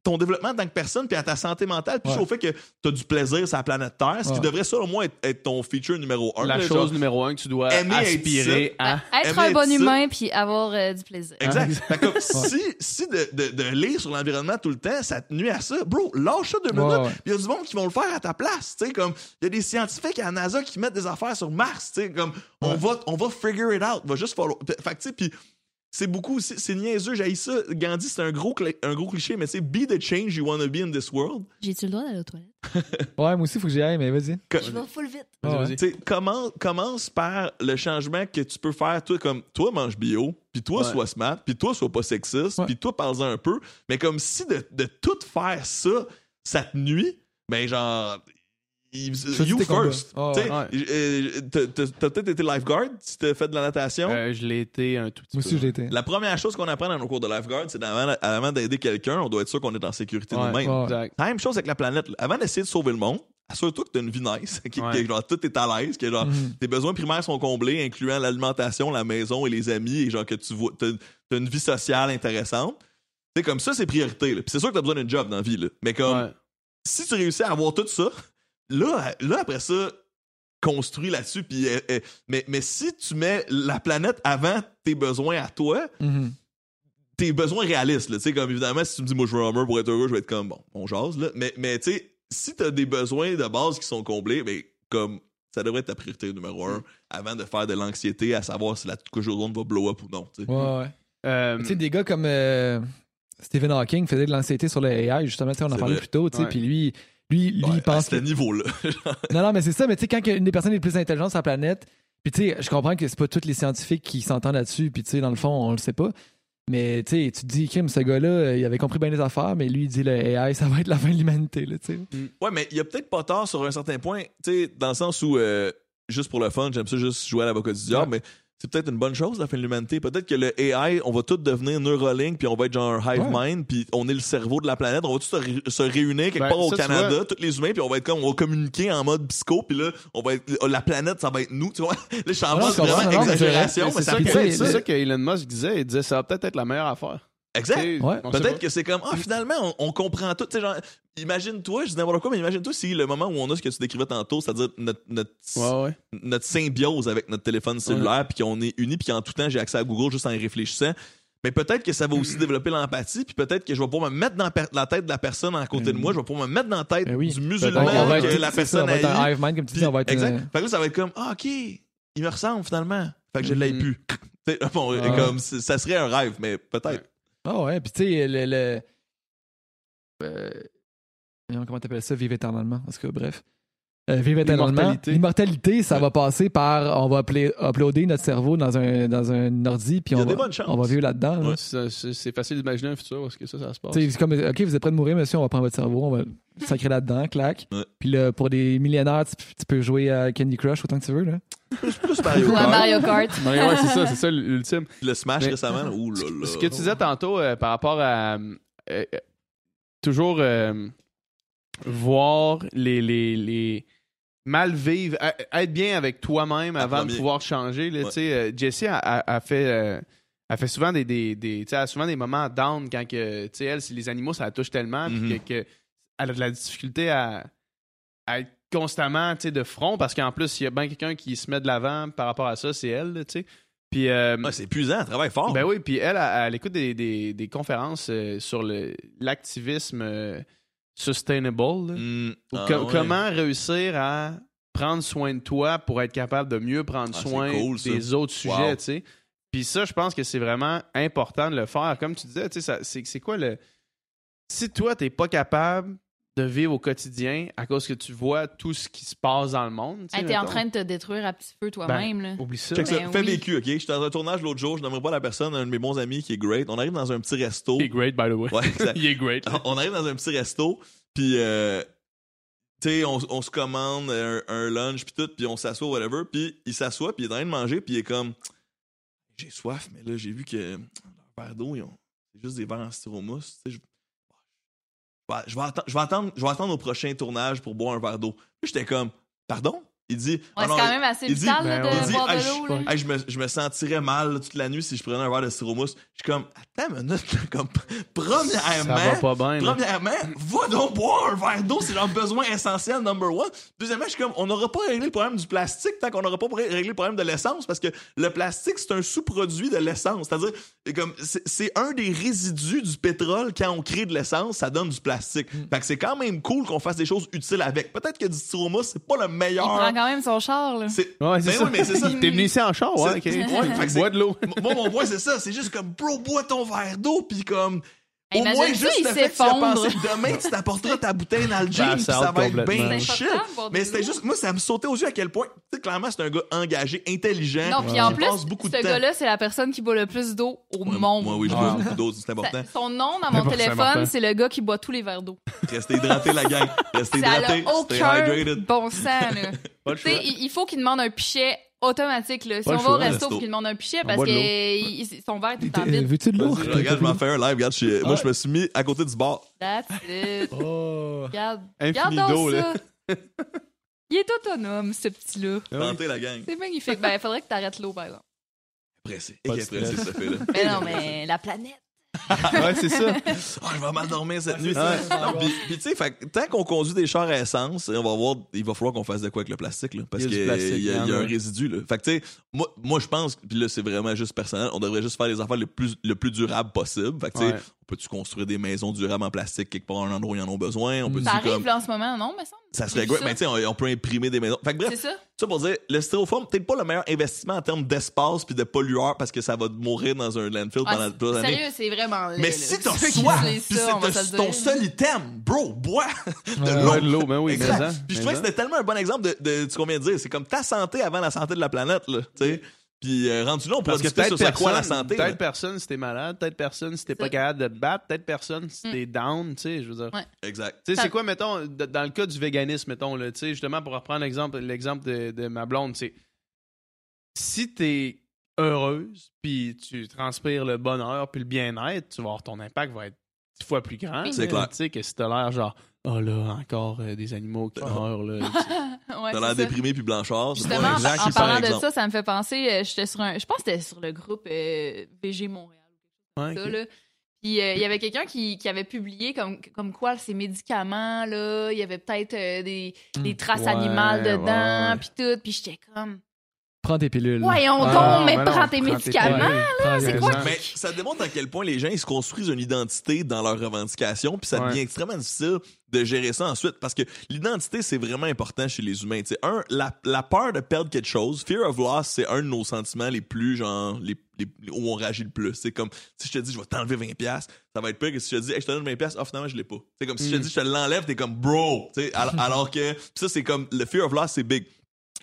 ton développement en tant que personne, puis à ta santé mentale, puis Ouais. au fait que tu as du plaisir sur la planète Terre, ce qui Ouais. devrait ça au moins être, être ton feature numéro un. La là, chose genre. numéro un que tu dois Aimer être aspirer à. Être aimer un être bon humain puis avoir euh, du plaisir. Exact. Que si si de, de, de lire sur l'environnement tout le temps, ça te nuit à ça, bro, lâche ça deux Ouais, minutes. ouais. Il y a du monde qui vont le faire à ta place. Tu sais, comme il y a des scientifiques à la NASA qui mettent des affaires sur Mars. Tu sais, comme on, va, on va figure it out. Va juste follow. Fait que, tu sais, puis c'est beaucoup aussi, c'est niaiseux, j'ai ça. Gandhi, c'est un gros, un gros cliché, mais tu sais, be the change you want to be in this world. J'ai-tu le droit d'aller aux toilettes? Ouais, moi aussi, il faut que j'y aille, mais vas-y. Que- Je vais full vite. Vas-y, Ouais. vas-y. Tu sais, commence, commence par le changement que tu peux faire, toi, comme toi, mange bio, puis toi, Ouais. sois smart, puis toi, sois pas sexiste, puis toi, parle-en un peu. Mais comme si de, de tout faire ça, ça te nuit, ben genre. You first. Ouais. euh, t'as- peut-être été lifeguard si t'as fait de la natation? Euh, je l'ai été un tout petit Moi peu. aussi, je l'ai été. La première chose qu'on apprend dans nos cours de lifeguard, c'est avant d'aider quelqu'un, on doit être sûr qu'on est en sécurité Ouais, nous-mêmes. Ouais. La même chose avec la planète. Avant d'essayer de sauver le monde, assure-toi que t'as une vie nice, que, Ouais. que, genre, tout est à l'aise, que genre, Mhm. tes besoins primaires sont comblés, incluant l'alimentation, la maison et les amis, et genre que tu vois, t'as, une vie sociale intéressante. C'est comme ça, c'est priorité. Puis c'est sûr que t'as besoin d'un job dans la vie, là. mais comme Ouais. si tu réussis à avoir tout ça, là, là après ça, construis là-dessus. Puis, euh, euh, mais, mais si tu mets la planète avant tes besoins à toi, Mhm. tes besoins réalistes. Là, Tu sais, comme évidemment, si tu me dis, moi, je veux un Hummer pour être heureux, je vais être comme, bon, on jase. Là. Mais, mais tu sais, si t'as des besoins de base qui sont comblés, ben, comme ça devrait être ta priorité numéro un avant de faire de l'anxiété à savoir si la couche d'ozone va blow up ou non. tu sais. Ouais, ouais. Euh, Tu sais, des gars comme euh, Stephen Hawking faisaient de l'anxiété sur le AI, justement, tu sais, on en parlait plus tôt, tu sais, Ouais. puis lui, lui, lui Ouais, il à pense ce que... niveau-là. Non, non, mais c'est ça, mais tu sais, quand une des personnes les plus intelligentes sur la planète, puis tu sais, je comprends que c'est pas tous les scientifiques qui s'entendent là-dessus, puis tu sais, dans le fond, on le sait pas. Mais tu sais, tu te dis, Kim, ce gars-là, euh, il avait compris bien les affaires, mais lui, il dit le AI, ça va être la fin de l'humanité, là, tu sais. ouais, mais il y a peut-être pas tort sur un certain point, tu sais, dans le sens où, euh, juste pour le fun, j'aime ça juste jouer à l'avocat du diable, mais c'est peut-être une bonne chose la fin de l'humanité. Peut-être que le AI, on va tous devenir Neuralink, puis on va être genre un hive mind, puis on est le cerveau de la planète. On va tous se, ré- se réunir quelque Ben, part au ça, Canada, vois. tous les humains, puis on va être comme on va communiquer en mode psycho, puis là, on va être la planète, ça va être nous. Tu vois? Là, je suis en mode vraiment Non, exagération, Mais mais C'est ça ça, que- c'est ça Elon Musk disait. Il disait ça va peut-être être la meilleure affaire. Exact. Ouais. Peut-être que c'est comme, ah, finalement, on, on comprend tout. Tu sais, genre, imagine-toi, je dis n'importe quoi, mais imagine-toi si le moment où on a ce que tu décrivais tantôt, c'est-à-dire notre, notre, Ouais, ouais. notre symbiose avec notre téléphone cellulaire, puis qu'on est unis, puis qu'en tout temps, j'ai accès à Google juste en y réfléchissant. Mais peut-être que ça va aussi développer l'empathie, puis peut-être que je vais pouvoir me mettre dans la tête de la personne à côté de moi, je vais pouvoir me mettre dans la tête Ben oui. du musulman que être, la ça, personne on être a eu. mind, comme tu dis, on va être. exact. Fait que là, ça va être comme, ah, ok, il me ressemble finalement. Fait que je l'ai. Tu sais, bon, comme, ça serait un rêve, mais peut-être. Ah ouais, puis tu sais, le. le euh, comment t'appelles ça, vivre éternellement? En tout cas, bref. Euh, vivre éternellement. L'immortalité. Ça Ouais. va passer par. On va uploader notre cerveau dans un, dans un ordi, puis Il y a on, des va, bonnes chances. on va vivre là-dedans. là. Ouais. C'est facile d'imaginer un futur parce que ça, ça se passe. C'est comme, OK, vous êtes prêt de mourir, monsieur, on va prendre votre cerveau, on va le sacrer là-dedans, clac. Ouais. Puis là, pour des millionnaires, tu, tu peux jouer à Candy Crush autant que tu veux, là. Plus, plus Mario Ou à Kart. Mario Kart. Ouais, ouais, c'est ça, c'est ça l'ultime. Le Smash Mais- récemment, ouh là là. Ce que tu disais tantôt euh, par rapport à euh, euh, toujours euh, voir les, les, les mal vivre, être bien avec toi-même avant de pouvoir changer. Là, Ouais. euh, Jessie a, a- a fait. euh, fait souvent des, des, des- tu sais, elle a souvent des moments down quand que, elle, les animaux, ça la touche tellement, Mhm. que, que elle a de la difficulté à, à être constamment, de front, parce qu'en plus, il y a bien quelqu'un qui se met de l'avant par rapport à ça, c'est elle, sais. Puis, euh, Ah, c'est épuisant, elle travaille fort. ben oui, puis elle, elle, elle écoute des, des, des conférences euh, sur l'activisme sustainable. Ou ah, ouais. Comment réussir à prendre soin de toi pour être capable de mieux prendre Ah, soin cool, des autres Wow. sujets, tu sais. Puis ça, je pense que c'est vraiment important de le faire. Comme tu disais, tu sais, c'est quoi le... Si toi, t'es pas capable de vivre au quotidien à cause que tu vois tout ce qui se passe dans le monde, tu sais, Hey, T'es en train de te détruire à petit feu toi-même. là. Oublie ça. Check ça. Ben Fais oui. vécu, OK? J'étais dans un tournage l'autre jour, je n'aimerais pas la personne, un de mes bons amis qui est great. On arrive dans un petit resto. Il est great, by the way. Ouais. Il est great. on arrive dans un petit resto, puis euh, tu sais, on, on se commande un, un lunch puis tout, puis on s'assoit whatever, puis il s'assoit, puis il est en train de manger, puis il est comme j'ai soif, mais là j'ai vu que leur verre d'eau, ils ont c'est juste des verres en styromousse, tu sais, je, je vais- attendre, au prochain tournage pour boire un verre d'eau. J'étais comme pardon, il dit Ouais, Ah c'est non, quand même assez il dit- vital là, ben, de il dit, boire de je- l'eau. je, me, je me sentirais mal là, toute la nuit si je prenais un verre de styromousse. Je suis comme, attends une minute, là, comme, Ça va premièrement, pas bien. premièrement, va donc boire un verre d'eau, c'est leur besoin essentiel number one. Deuxièmement, je suis comme, on n'aura pas réglé le problème du plastique tant qu'on n'aura pas ré- réglé le problème de l'essence parce que le plastique, c'est un sous-produit de l'essence. C'est-à-dire, c'est comme, c'est un des résidus du pétrole quand on crée de l'essence, ça donne du plastique. Mm. Fait que c'est quand même cool qu'on fasse des choses utiles avec. Peut-être que du styromousse, c'est pas le Il meilleur. Quand même son char. Là. C'est- Ouais, c'est Ben ça. oui, mais c'est ça. T'es venu ici en char, ouais, ok. C'est- ouais, fait que c'est- Bois de l'eau. Moi, mon point, c'est ça. C'est juste comme, bro, bois ton verre d'eau, puis comme. Au Imagine moins, ça, juste il le fait que tu as s'effondre. pensé que demain, tu t'apporteras ta bouteille dans le gym, Ben, puis ça ça out va être complètement. bien C'est chill. important de boire de Mais c'était juste, moi, ça me sautait aux yeux à quel point, tu sais, clairement, c'est un gars engagé, intelligent. Non, puis qui en plus, passe beaucoup de ce temps. gars-là, c'est la personne qui boit le plus d'eau au Ouais, monde. Moi, oui, je bois beaucoup d'eau, c'est important. Ça- Son nom dans mon téléphone, c'est le gars qui boit tous les verres d'eau. Restez hydraté, la gang. Restez Ça hydraté. n'a Stay aucun hydrated. bon sens. Là. Pas le Tu sais, il il faut qu'il demande un pichet automatique. Là. Si on va au resto, faut qu'il demande un pichet parce que son verre est tout T'es- vide. Veux-tu de l'eau? Vas-y, Regarde, je vais en faire un live. Regarde, je suis- moi, je me suis mis à côté du bar. That's it. Oh. Regarde, regarde là. ça. Il est autonome, ce petit-là. La gang. C'est magnifique. Ben, il faudrait que t'arrêtes l'eau, par exemple. Pressé. Pas Et pressé, ça fait, là. Mais non, mais la planète. Ouais, c'est ça. Ah, je vais mal dormir cette nuit. ça. Puis, puis tu sais, fait que tant qu'on conduit des chars à essence, on va voir, il va falloir qu'on fasse de quoi avec le plastique, là, parce Il y a qu'il y, a- il y en il y a un résidu. Là. Fait que tu sais, moi, moi je pense, puis là c'est vraiment juste personnel, on devrait juste faire les affaires le plus, le plus durable possible. Fait que tu sais, Ouais. on peut-tu construire des maisons durables en plastique quelque part à un endroit où ils en ont besoin? On peut Ça arrive comme... là en ce moment, non, semble? Ça J'ai serait great. ça. Mais tu sais, on, on peut imprimer des maisons. Fait que C'est bref, ça? Ça pour dire, le styrofoam, peut-être pas le meilleur investissement en termes d'espace puis de pollueur parce que ça va mourir dans un landfill Ah, pendant plusieurs années. sérieux, c'est vraiment laid, Mais là. si t'as soif, ça, c'est ton- seul item, bro, bois de Ouais. l'eau. Ouais, de l'eau, ben oui, Exact. Puis je mais trouvais que c'était tellement un bon exemple de, de, de ce qu'on vient de dire. C'est comme ta santé avant la santé de la planète, là, tu sais. Puis euh, rendu là, on pourra Parce que discuter peut-être quoi la personne, santé. peut-être personne si t'es malade, peut-être personne si t'es pas capable de te battre, peut-être personne si Mm. t'es down, tu sais, je veux dire. Ouais. Exact. Tu sais, c'est quoi, mettons, dans le cas du véganisme, mettons, là, tu sais, justement, pour reprendre l'exemple, l'exemple de, de ma blonde, c'est si t'es heureuse, puis tu transpires le bonheur, puis le bien-être, tu vas voir ton impact va être dix fois plus grand. C'est clair. Tu sais, que si t'as l'air genre, oh là, encore euh, des animaux qui meurent, là. Ouais, T'as l'air ça. déprimé puis blanchard. Justement, pas en, exact, parlant de ça, ça me fait penser, euh, j'étais sur un, je pense que c'était sur le groupe euh, VG Montréal. Ouais, ça, ok. là. Puis euh, il y avait quelqu'un qui, qui avait publié comme, comme quoi ces médicaments, là, il y avait peut-être euh, des, des traces Ouais, animales dedans, puis tout. Puis j'étais comme, Prends tes pilules. voyons Ah, donc, mais mais non, prends tes médicaments. Prends- c'est quoi? Mais ça démontre à quel point les gens ils se construisent une identité dans leurs revendications, puis ça Ouais. devient extrêmement difficile de gérer ça ensuite parce que l'identité c'est vraiment important chez les humains. Tu sais, un, la, la peur de perdre quelque chose, fear of loss, c'est un de nos sentiments les plus genre les, les- où on réagit le plus. C'est comme si je te dis je vais t'enlever 20 pièces, ça va être pire que si je te dis hey, je te donne 20 pièces, oh finalement je l'ai pas. C'est comme si je te Mm. dis je te l'enlève, t'es comme bro. Tu sais, alors, alors que pis ça c'est comme le fear of loss c'est big.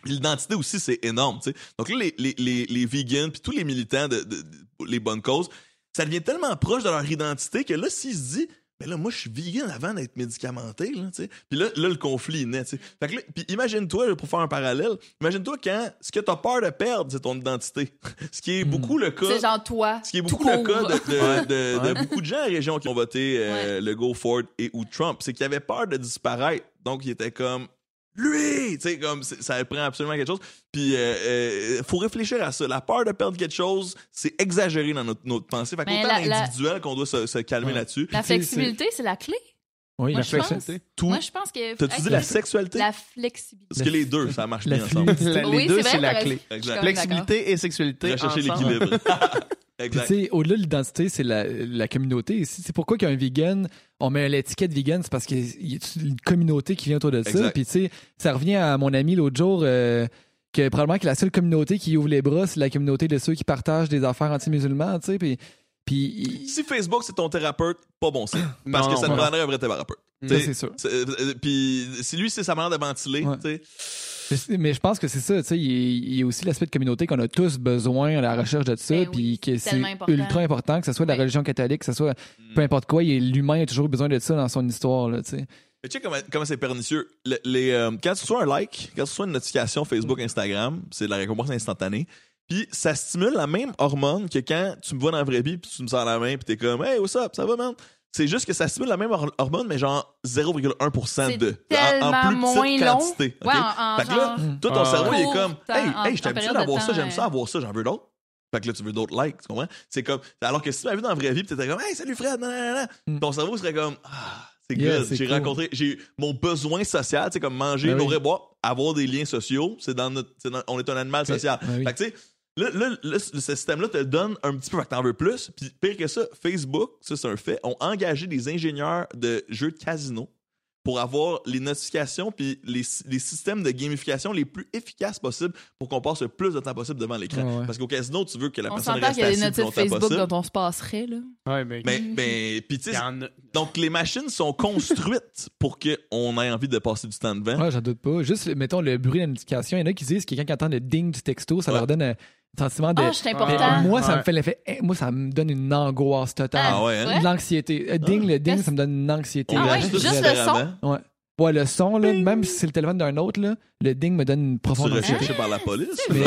L'identité aussi, c'est énorme. tu sais. Donc là, les, les, les, les vegans, puis tous les militants de, de- de- les bonnes causes, ça devient tellement proche de leur identité que là, s'ils se disent, ben là, moi, je suis vegan avant d'être médicamenté, là, tu sais. Puis là, là, le conflit est né, tu sais. Fait que là, puis imagine-toi, pour faire un parallèle, imagine-toi quand ce que t'as peur de perdre, c'est ton identité. ce qui est beaucoup le cas. C'est genre toi. Ce qui est beaucoup le cas de, de- de- de Ouais. beaucoup de gens en région qui ont voté euh, le Go Ford et ou Trump, c'est qu'ils avaient peur de disparaître. Donc, ils étaient comme lui, tu sais, comme ça prend absolument quelque chose. Puis, euh, euh, faut réfléchir à ça. La peur de perdre quelque chose, c'est exagéré dans notre, notre pensée. Fait qu'autant la- la- individuel qu'on doit se, se calmer Ouais. là-dessus. La flexibilité, c'est la clé. Oui, Moi, la je pense. flexibilité. Tout. Moi, je pense que. T'as-tu dit la sexualité? La flexibilité. Parce que les deux, ça marche bien ensemble. Oui, les deux, c'est la clé. Exact. Flexibilité et sexualité. Rechercher ensemble. l'équilibre. Puis, exact. tu sais, au-delà de l'identité, c'est la, la communauté. C'est c'est pourquoi qu'un vegan, on met l'étiquette vegan, c'est parce qu'il y a une communauté qui vient autour de ça. Exact. Puis, tu sais, ça revient à mon ami l'autre jour, euh, que probablement que la seule communauté qui ouvre les bras, c'est la communauté de ceux qui partagent des affaires anti-musulmans, tu sais. Puis, puis Si Facebook, c'est ton thérapeute, pas bon signe. Parce Non, que ça te ouais. prendrait un vrai thérapeute. Ça, T'sais, c'est sûr. c'est- euh, Puis si lui, c'est sa manière de ventiler, Ouais. tu sais. Mais je pense que c'est ça, tu sais, il y a- il y, a aussi l'aspect de communauté qu'on a tous besoin à la recherche de ça, Ben puis oui, que c'est c'est tellement important. ultra important, que ce soit de la religion catholique, que ce soit Mm. peu importe quoi, il- l'humain a toujours besoin de ça dans son histoire, là, tu sais. Mais tu sais comment, comment c'est pernicieux. Le- les, euh, quand tu reçois un like, quand tu reçois une notification Facebook, Instagram, c'est de la récompense instantanée. Puis ça stimule la même hormone que quand tu me vois dans la vraie vie, puis tu me sers la main, puis t'es comme Hey, what's up, ça va, man? C'est juste que ça stimule la même hor- hormone, mais genre 0,1% C'est de. tellement en, en plus moins petite long. quantité. ok? Ouais, en- en fait que là, genre- toi, ton cerveau, il est comme Hey, hey, je t'aime période ça de d'avoir ça, j'aime ça, avoir ça, j'en veux d'autres. Fait que là, tu veux d'autres likes, tu comprends? C'est comme. Alors que si tu m'avais vu dans la vraie vie, pis t'étais comme Hey, salut Fred, nan, nan, nan, Mm. ton cerveau serait comme Ah, c'est Yeah, good. J'ai cool. rencontré, j'ai mon besoin social, tu sais, comme manger, Ben oui. nourrir, boire, avoir des liens sociaux, c'est dans notre. dans- on est un animal social. Ben oui. Fait que tu sais, là, là, là, ce système-là te donne un petit peu, fait que t'en veux plus. Puis pire que ça, Facebook, ça c'est un fait, ont engagé des ingénieurs de jeux de casino pour avoir les notifications puis les, les systèmes de gamification les plus efficaces possibles pour qu'on passe le plus de temps possible devant l'écran. Ouais, ouais. Parce qu'au casino, tu veux que la On personne s'entend reste qu'il y a des assise le plus notifs longtemps Facebook possible. dont on se passerait, là. Ouais, mais, Mais, mais puis a- donc les machines sont construites pour qu'on ait envie de passer du temps devant. Ouais, j'en doute pas. Juste, mettons, le bruit de la notification. Il y en a qui disent que quelqu'un qui entend le ding du texto, ça Ouais. leur donne un sentiment de. Ah, c'est Mais important. moi, ça me fait l'effet. eh, Moi, ça me donne une angoisse totale. Ah ouais, hein? Ouais? De l'anxiété. Euh, Ding, le ding, ça me donne une anxiété. Ah ouais, juste le différemment. Ouais. Ouais, le son, là, même si c'est le téléphone d'un autre, là, le ding me donne une profonde anxiété. recherché par la police. Mais,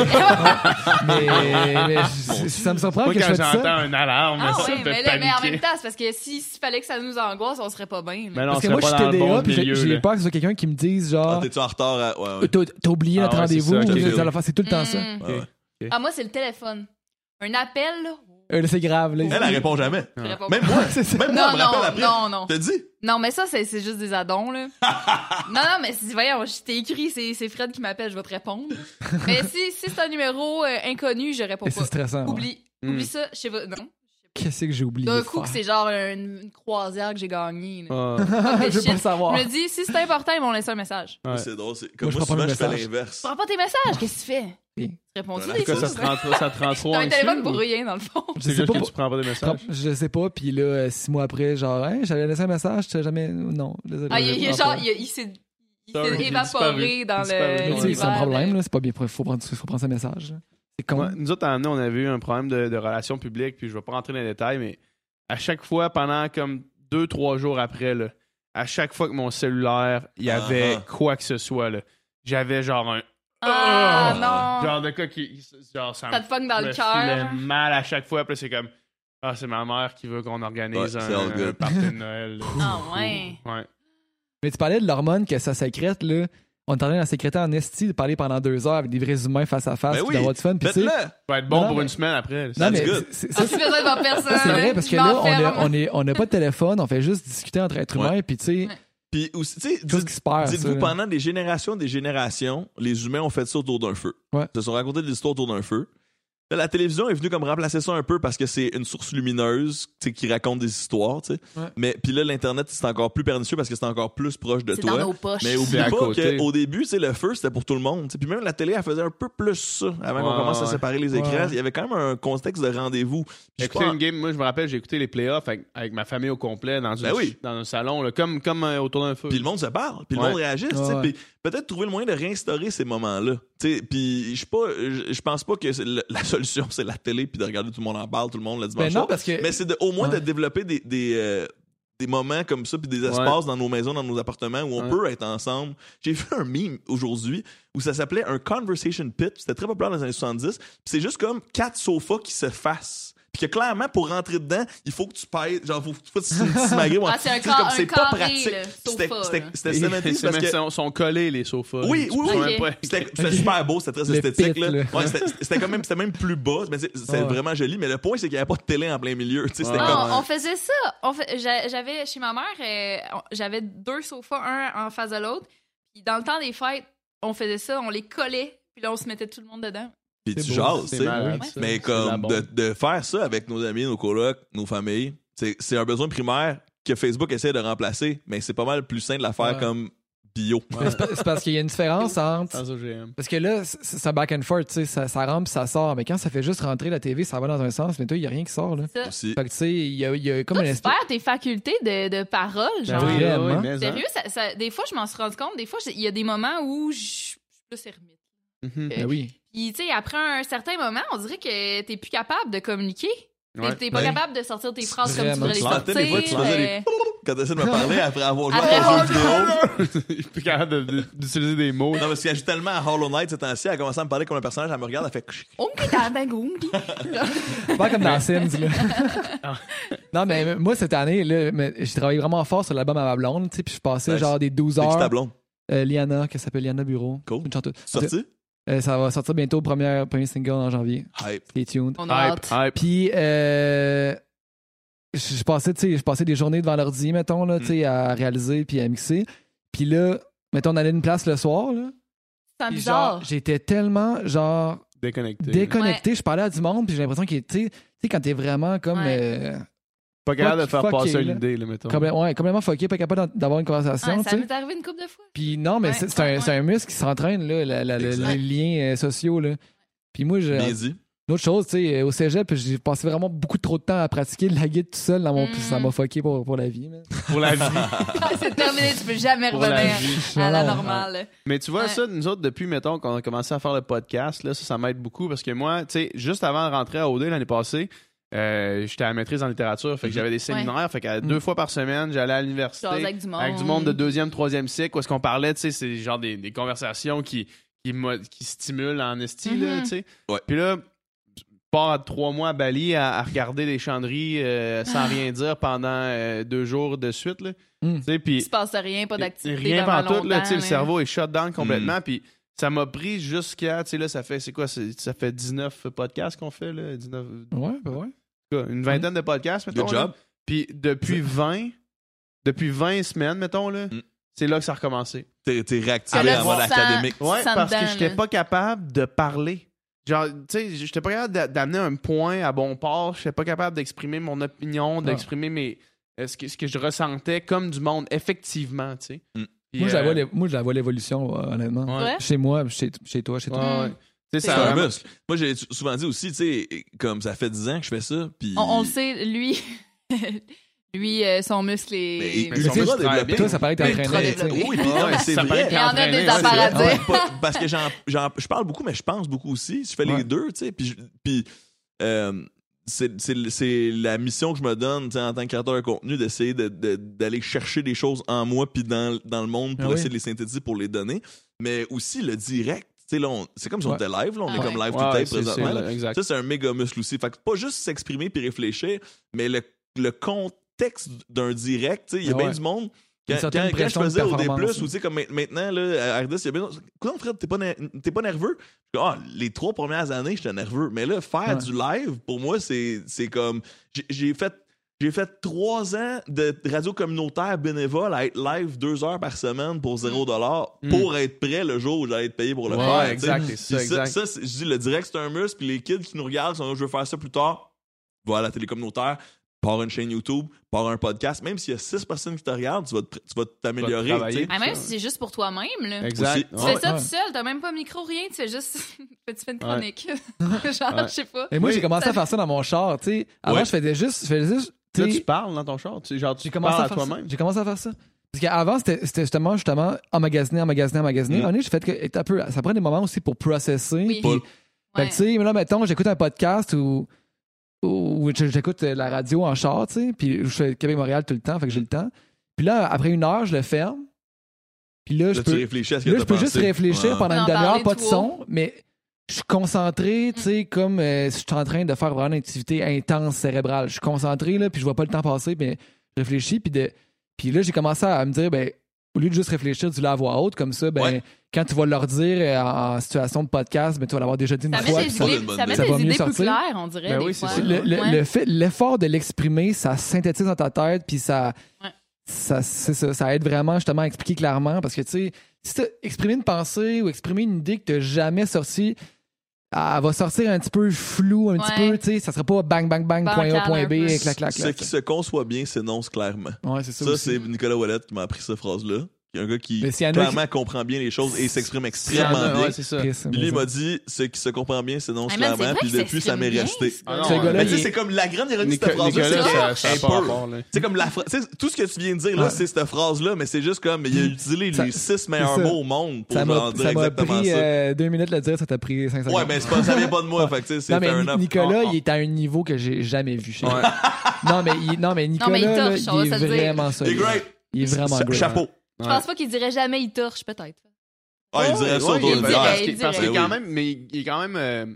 mais, mais je- ça me surprend que je quand j'entends ça. un alarme, Ah ça ouais, mais, là, mais en même temps, c'est parce que si- s'il fallait que ça nous angoisse, on serait pas bien. là. Mais non, Parce que moi, je suis TDA, bon puis j'ai- milieu, j'ai là. peur que ce soit quelqu'un qui me dise, Ah, genre, t'es-tu en retard à... ouais, ouais. t'as t'as oublié Ah notre c'est rendez-vous, ça, c'est tout le temps ça. Ah, moi, c'est le téléphone. Un appel, là. Euh, là, c'est grave, là. Elle, elle répond jamais. je réponds Même pas. moi, C'est ça. même moi, Non, rappelle après. non, non. T'as dit? Non, mais ça, c'est c'est juste des addons, là. non, non, mais si, voyons, je t'ai écrit, c'est c'est Fred qui m'appelle, je vais te répondre. mais si, si c'est un numéro euh, inconnu, je réponds Et c'est pas. stressant. ouais. Oublie, Mm. oublie ça, je sais pas, non. Qu'est-ce que j'ai oublié D'un coup, que c'est genre une, une croisière que j'ai gagnée. là. Ah, je veux pas le savoir. Je me dis, si c'est important, ils vont laisser un message. ouais. C'est drôle. c'est- Comme je moi, prends pas souvent, je fais message. l'inverse. Tu prends pas tes messages, qu'est-ce que tu fais? Oui. Réponds-tu Voilà. des Pourquoi choses? ça te rend trop, ça te rend trop T'as un anxieux, téléphone ou- pour rien, dans le fond. Je C'est sais juste pas que tu prends pas de message. Je sais pas, puis là, euh, six mois après, genre, hein, j'avais laissé un message, tu jamais. Non, désolé. Ah, il, il, je est prends genre, pas. il, il s'est il Sorry, s'est il est évaporé disparu. dans Disparu. le. Mais tu sais, l'univers c'est un problème, de- là. C'est pas bien, faut, faut prendre, faut prendre ce message. là. Nous autres, moment, on avait eu un problème de, de relations publiques, puis je vais pas rentrer dans les détails, mais à chaque fois, pendant comme deux, trois jours après, là, à chaque fois que mon cellulaire, il y avait Ah ah. quoi que ce soit, là, j'avais genre un Ah, Oh! non. Genre de quoi qui. Genre, ça, Ça te pogne dans me le cœur. mal à chaque fois. Puis là, c'est comme. Ah, c'est ma mère qui veut qu'on organise Ouais, un, un party de Noël. Ah, ouais. Ouais. Mais tu parlais de l'hormone que ça sécrète, là. On est en train de la sécréter en esti, de parler pendant deux heures avec des vrais humains face à face, Ben oui, d'avoir du fun. Puis tu va être bon Non, pour mais- une semaine après. Non, That's mais good. c'est- Ah, c'est- vrai parce que là, on est est- on est- on n'a pas de téléphone, on fait juste discuter entre êtres humains, puis tu sais, Ouais. Puis aussi, tu sais, dites-vous, là. pendant des générations des générations, les humains ont fait ça autour d'un feu. Ouais. Ils se sont racontés des histoires autour d'un feu. La télévision est venue comme remplacer ça un peu parce que c'est une source lumineuse tu sais, qui raconte des histoires. tu sais. Ouais. Mais puis là, l'Internet, c'est encore plus pernicieux parce que c'est encore plus proche de C'est toi. dans nos poches. Mais oublie pas qu'au début, tu sais, le feu, c'était pour tout le monde. tu sais. Puis même la télé, elle faisait un peu plus ça avant qu'on commence à séparer les écrans. Ouais. Il y avait quand même un contexte de rendez-vous. Écouter une game, moi je me rappelle, j'ai écouté les playoffs avec, avec ma famille au complet dans, une- Ben oui. dans un salon, là, comme, comme euh, autour d'un feu. Puis le monde se parle, puis le monde réagit, puis peut-être trouver le moyen de réinstaurer ces moments-là. Puis je pas je pense pas que le- la solution c'est la télé puis de regarder tout le monde en parle, tout le monde le dimanche Ben non, parce que. Mais c'est au moins Ouais. de développer des des, euh, des moments comme ça puis des espaces dans nos maisons, dans nos appartements où on Ouais. peut être ensemble. J'ai vu un meme aujourd'hui où ça s'appelait un conversation pit, c'était très populaire dans les années 70, puis c'est juste comme quatre sofas qui se fassent. Puis que clairement pour rentrer dedans, il faut que tu payes, genre faut, faut que tu magasines. Ah, c'est un, comme c'est pas carré, pratique. C'était c'est parce que sont, sont collés les sofas. oui, oui, oui. C'était c'était super beau, c'était très esthétique. pit, là. là. Ouais, c'était- c'était quand même, c'était même plus bas, mais c'est- c'était Ouais. vraiment joli. Mais le point, c'est qu'il n'y avait pas de télé en plein milieu. comme. Non, on faisait ça. Fait- J'avais chez ma mère, euh, j'avais deux sofas, un en face de l'autre. Puis dans le temps des fêtes, on faisait ça, on les collait, puis là on se mettait tout le monde dedans. Puis tu jases, tu sais. Oui. ça. Mais comme de, de faire ça avec nos amis, nos colocs, nos familles, c'est c'est un besoin primaire que Facebook essaie de remplacer, mais c'est pas mal plus sain de la faire Ouais. comme bio. C'est parce qu'il y a une différence entre. Sans OGM. Parce que là, un back and forth, tu sais, ça, ça rentre puis ça sort. Mais quand ça fait juste rentrer la TV, ça va dans un sens, mais toi, il n'y a rien qui sort, là. Ça. Aussi. Fait que tu sais, il y a, il y a comme Toi, un tu espèce. perds tes facultés de, de parole, genre. Ben oui, Vraiment? oui, mais, hein. Sérieux, ça, ça- des fois, je m'en suis rendu compte. Des fois, il y a des moments où je je suis plus ermite. Mhm. Ben oui. Puis, tu sais, après un certain moment, on dirait que t'es plus capable de communiquer. T'es- Ouais. T'es pas Ouais. capable de sortir tes phrases comme tu voudrais les Tu sentais sortir. des fois, tu faisais des- euh, Quand tu essaies de me parler après avoir joué Après à ton jeu vidéo. Il est plus capable de- de- d'utiliser des mots. Non, parce qu'elle joue tellement à Hollow Knight ces temps-ci, elle a commencé à me parler comme un personnage, elle me regarde, elle fait. Dandangoumdi. Pas comme dans Sims, là. Non, mais moi, cette année, là, mais j'ai travaillé vraiment fort sur l'album à ma blonde, tu sais, puis je passais Nice. genre des 12 C'est qui ta heures. blonde? Euh, Liana, qui s'appelle Liana Bureau. Cool. Une chanteuse. Sorti? Euh, ça va sortir bientôt, premier, premier single en janvier. Hype. Stay tuned. On a Hype, hâte. hype. Puis, euh, je je passais, tu sais, je passais des journées devant l'ordi, mettons, là, tu sais, à réaliser puis à mixer. Puis là, mettons, on allait une place le soir, là. C'est puis bizarre. genre, j'étais tellement, genre, Déconnecté. déconnecté. Je parlais à du monde, puis j'ai l'impression qu'il tu sais, tu sais, quand t'es vraiment comme. Ouais. euh, Pas capable de faire passer une là. idée, là, mettons. ouais, complètement fucké, pas capable d'avoir une conversation, Ouais, ça m'est arrivé une couple de fois. Puis non, mais Ouais, c'est c'est un, ouais, c'est un muscle qui s'entraîne, là, la- la- les liens euh, sociaux, là. Puis moi, dit. une autre chose, tu sais, au cégep, j'ai passé vraiment beaucoup trop de temps à pratiquer la guide tout seul dans mon. Mm. Puis ça m'a fucké pour, pour la vie, man. Pour la vie. c'est terminé, tu peux jamais la revenir à la normale. Mais tu vois, Ouais. ça, nous autres, depuis, mettons, qu'on a commencé à faire le podcast, là, ça, ça m'aide beaucoup parce que moi, tu sais, juste avant de rentrer à OD l'année passée, euh, j'étais à la maîtrise en littérature, fait que Mhm. j'avais des séminaires, fait que deux fois par semaine, j'allais à l'université. Avec du monde. Avec du monde de deuxième, troisième cycle, où est-ce qu'on parlait, tu sais, c'est genre des, des conversations qui, qui, stimulent en esti, là, Mhm. tu sais. Ouais. Puis là, je pars à trois mois à Bali à, à regarder les chandries euh, sans rien dire pendant euh, deux jours de suite, là. Mm. Tu sais, Il puis se passe rien, pas d'activité. rien pendant pantoute, là, tu sais, le cerveau est shut down complètement, Mm. puis ça m'a pris jusqu'à, tu sais, là, ça fait, c'est quoi, ça fait 19 podcasts qu'on fait, là, 19, Ouais, ben ouais. Une vingtaine de podcasts, mettons. Good job. Puis depuis 20, depuis 20 semaines, mettons, là, Mm. c'est là que ça a recommencé. T'es réactivé Ah, là, en mode académique. Ouais, parce que j'étais pas capable de parler. Genre, tu sais, j'étais pas capable d'a- d'amener un point à bon port. J'étais pas capable d'exprimer mon opinion, d'exprimer mes, euh, ce, que, ce que je ressentais comme du monde, effectivement, tu sais. Mm. Puis, Moi, je la euh, moi, je la vois l'évolution, euh, honnêtement. Ouais. Chez moi, chez, chez toi, chez Ouais, toi. ouais. C'est ça C'est a un vraiment- muscle. Moi, j'ai souvent dit aussi, tu sais, comme ça fait 10 ans que je fais ça, puis... On, on le sait, lui, lui, euh, son muscle Mais est. il- Mais il son muscle développé. Toi, ça paraît que t'es entraîné. Oui, puis non, mais c'est vrai. Il y en a des affaires à dire. Parce que j'en, j'en- je parle beaucoup, mais je pense beaucoup aussi. Je fais Ouais. les deux, tu sais. Puis, puis euh, c'est, c'est- c'est la mission que je me donne tu sais, en tant que créateur de contenu d'essayer de- de- d'aller chercher des choses en moi puis dans, dans le monde pour Ah oui. essayer de les synthétiser pour les donner. Mais aussi le direct. C'est comme si on Ouais. était live, là. On est Ah comme ouais. live to Ouais, présentement. c'est- là. exact. Ça, c'est un méga muscle aussi. Fait que pas juste s'exprimer puis réfléchir, mais le, le contexte d'un direct, tu sais, il y a bien du monde. Quand, quand- quand je faisais au D+, ou tu sais, comme ma- maintenant, là, à RDS, il y a bien... Écoute, Fred, t'es pas, ne- t'es pas nerveux? Ah, les trois premières années, j'étais nerveux. Mais là, faire Ouais. du live, pour moi, c'est c'est comme... j'ai- J'ai fait... J'ai fait trois ans de radio communautaire bénévole à être live deux heures par semaine pour zéro dollar Mm. pour être prêt le jour où j'allais être payé pour le Ouais, faire. exact, c'est ça, exact. je dis, le direct, c'est un muscle, puis les kids qui nous regardent, sont, je veux faire ça plus tard, va à la télé communautaire, par une chaîne YouTube, par un podcast. Même s'il y a six personnes qui te regardent, tu vas te- tu vas t'améliorer. Ah, même si c'est juste pour toi-même, là. Exact. Tu Ouais. fais ça Ouais. tout seul, t'as même pas micro, rien, tu fais juste. tu fais une chronique. Genre, Ouais. je sais pas. Et moi, j'ai commencé à faire ça dans mon char, tu sais. Avant, Ouais. je faisais juste, je faisais juste, Là, tu parles dans ton char. Tu, genre, tu parles à à faire ça. toi-même. J'ai commencé à faire ça. Parce qu'avant, c'était c'était justement, justement, emmagasiner, emmagasiner, emmagasiner. Mm. Moment donné, j'ai fait que, un peu, ça prend des moments aussi pour processer. Oui. Fait que, tu sais, mais là, mettons, j'écoute un podcast ou, j'écoute la radio en char, tu sais, puis je fais Québec-Montréal tout le temps, fait que j'ai le temps. Puis là, après une heure, je le ferme. Puis là, je Là, tu peux, réfléchis à ce que là, je peux juste réfléchir Ouais. pendant En une demi-heure, pas de son, mais je suis concentré, tu sais, comme euh, si je suis en train de faire vraiment une activité intense cérébrale. Je suis concentré, là, puis je vois pas le temps passer, mais je réfléchis, puis de... Puis là, j'ai commencé à me dire, ben, au lieu de juste réfléchir, dis-le à voix haute, comme ça, ben, Ouais. quand tu vas leur dire euh, en, en situation de podcast, ben, tu vas l'avoir déjà dit une Ça fois. puis ça- idées, ça. Ça va des mieux idées plus sortir. claires, on dirait. Ben des oui, c'est fois. ça. le, le- Ouais. le fait- l'effort de l'exprimer, ça synthétise dans ta tête, puis ça, Ouais. ça, ça, ça aide vraiment justement à expliquer clairement. Parce que, tu sais, si tu exprimer une pensée ou exprimer une idée que tu n'as jamais sortie, elle va sortir un petit peu floue, un petit Ouais. peu, tu sais, ça sera pas bang, bang, bang, point A, point B, peu. clac, clac, Ce clac. qui se conçoit bien s'énonce clairement. Ouais, c'est ça. Ça, c'est Nicolas Ouellet qui m'a appris cette phrase-là. Il y a un gars qui Mais clairement comprend bien les choses et s'exprime extrêmement bien. ouais, c'est ça. Chris, Puis lui, il mais m'a dit, ce qui se comprend bien s'énonce Ah, man, c'est clairement. Puis depuis, ça m'est resté. ce Ah non, Mais il- c'est comme la grande ironie de cette phrase-là. C'est ça, ça Hey. C'est comme la phrase. Tout ce que tu viens de dire, là, Ouais. c'est cette phrase-là, mais c'est juste comme, il a utilisé Ça- les six meilleurs c'est ça. mots au monde pour ça m'a en dire ça m'a exactement pris ça. euh, deux minutes de le dire, ça t'a pris cinq secondes. Ouais, mais c'est pas, ça vient pas de moi, fait que c'est non, mais. Nicolas, Ah, il est à un niveau que j'ai jamais vu chez lui. Non, mais, il, non, mais Nicolas, mais il est vraiment ah. solide. Il est est vraiment. Chapeau. Je pense pas qu'il dirait jamais il torche, peut-être. Ah, il dirait ça il dirait, parce qu'il- est quand même, mais il est quand même euh,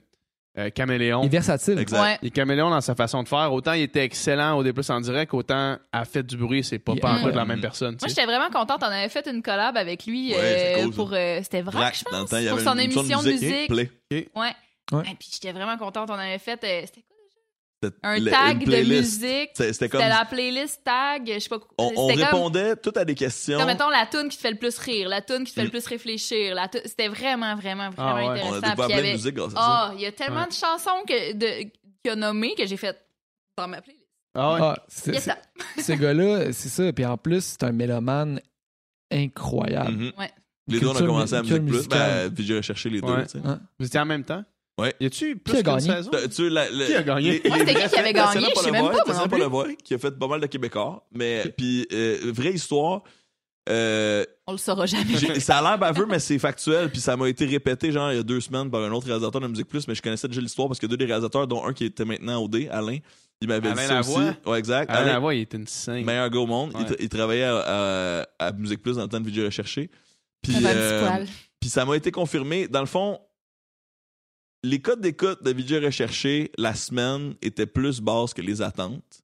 euh, caméléon. Il est versatile. Exact. Ouais. Il est caméléon dans sa façon de faire. Autant il était excellent au D+, en direct, autant à fait du bruit, c'est pas pas en incroyable. la même personne. Moi, j'étais vraiment contente. On avait fait une collab avec lui Ouais, euh, cool, pour. euh, C'était Vrac, je pense. temps, il y pour avait son une émission de musique. Play. Ouais. Ouais. Et puis j'étais vraiment contente. On avait fait. euh, C'était quoi Un le- tag de musique. C'était comme. C'était la playlist tag. Je sais pas. On, on comme- répondait tout à des questions. Comme, mettons, la tune qui te fait le plus rire, la tune qui te fait Mm. le plus réfléchir. la C'était vraiment, vraiment, vraiment Ah ouais. On a intéressant. découvert Puis il y plein de avait- musique grâce à ça. Ah, il y a tellement Ouais. de chansons que, de, qu'il a nommées que j'ai fait dans ma playlist. Ah ouais. Ah, c'est- ce gars-là, c'est ça. Puis en plus, c'est un mélomane incroyable. Mhm. Ouais. Les deux, on a commencé à Musique Plus. Ben, puis j'ai recherché les deux. Hein? Vous étiez en même temps? Ouais. Y a-tu Qui plus a qu'une gagné? saison? Tu la- Qui a gagné? les- Ouais, c'était qui qui avait gagné? Je sais même pas, moi non plus. Polevoy, qui a fait pas mal de Québécois. Mais, puis, euh, vraie histoire, euh, On le saura jamais. ça a l'air baveux, mais c'est factuel. Puis ça m'a été répété, genre, il y a deux semaines par un autre réalisateur de Musique Plus, mais je connaissais déjà l'histoire parce que deux des réalisateurs, dont un qui était maintenant au D, Alain, il m'avait Alain dit ça aussi. Ouais, exact. Alain Alain, Lavoie, il était une scène. meilleur gars au monde. Il Ouais. tra- Il, travaillait à, à- à Musique Plus dans le temps de vidéo recherché. Puis, euh, poil. puis ça m'a été confirmé. Dans le fond, les codes d'écoute de vidéo recherché la semaine étaient plus basses que les attentes.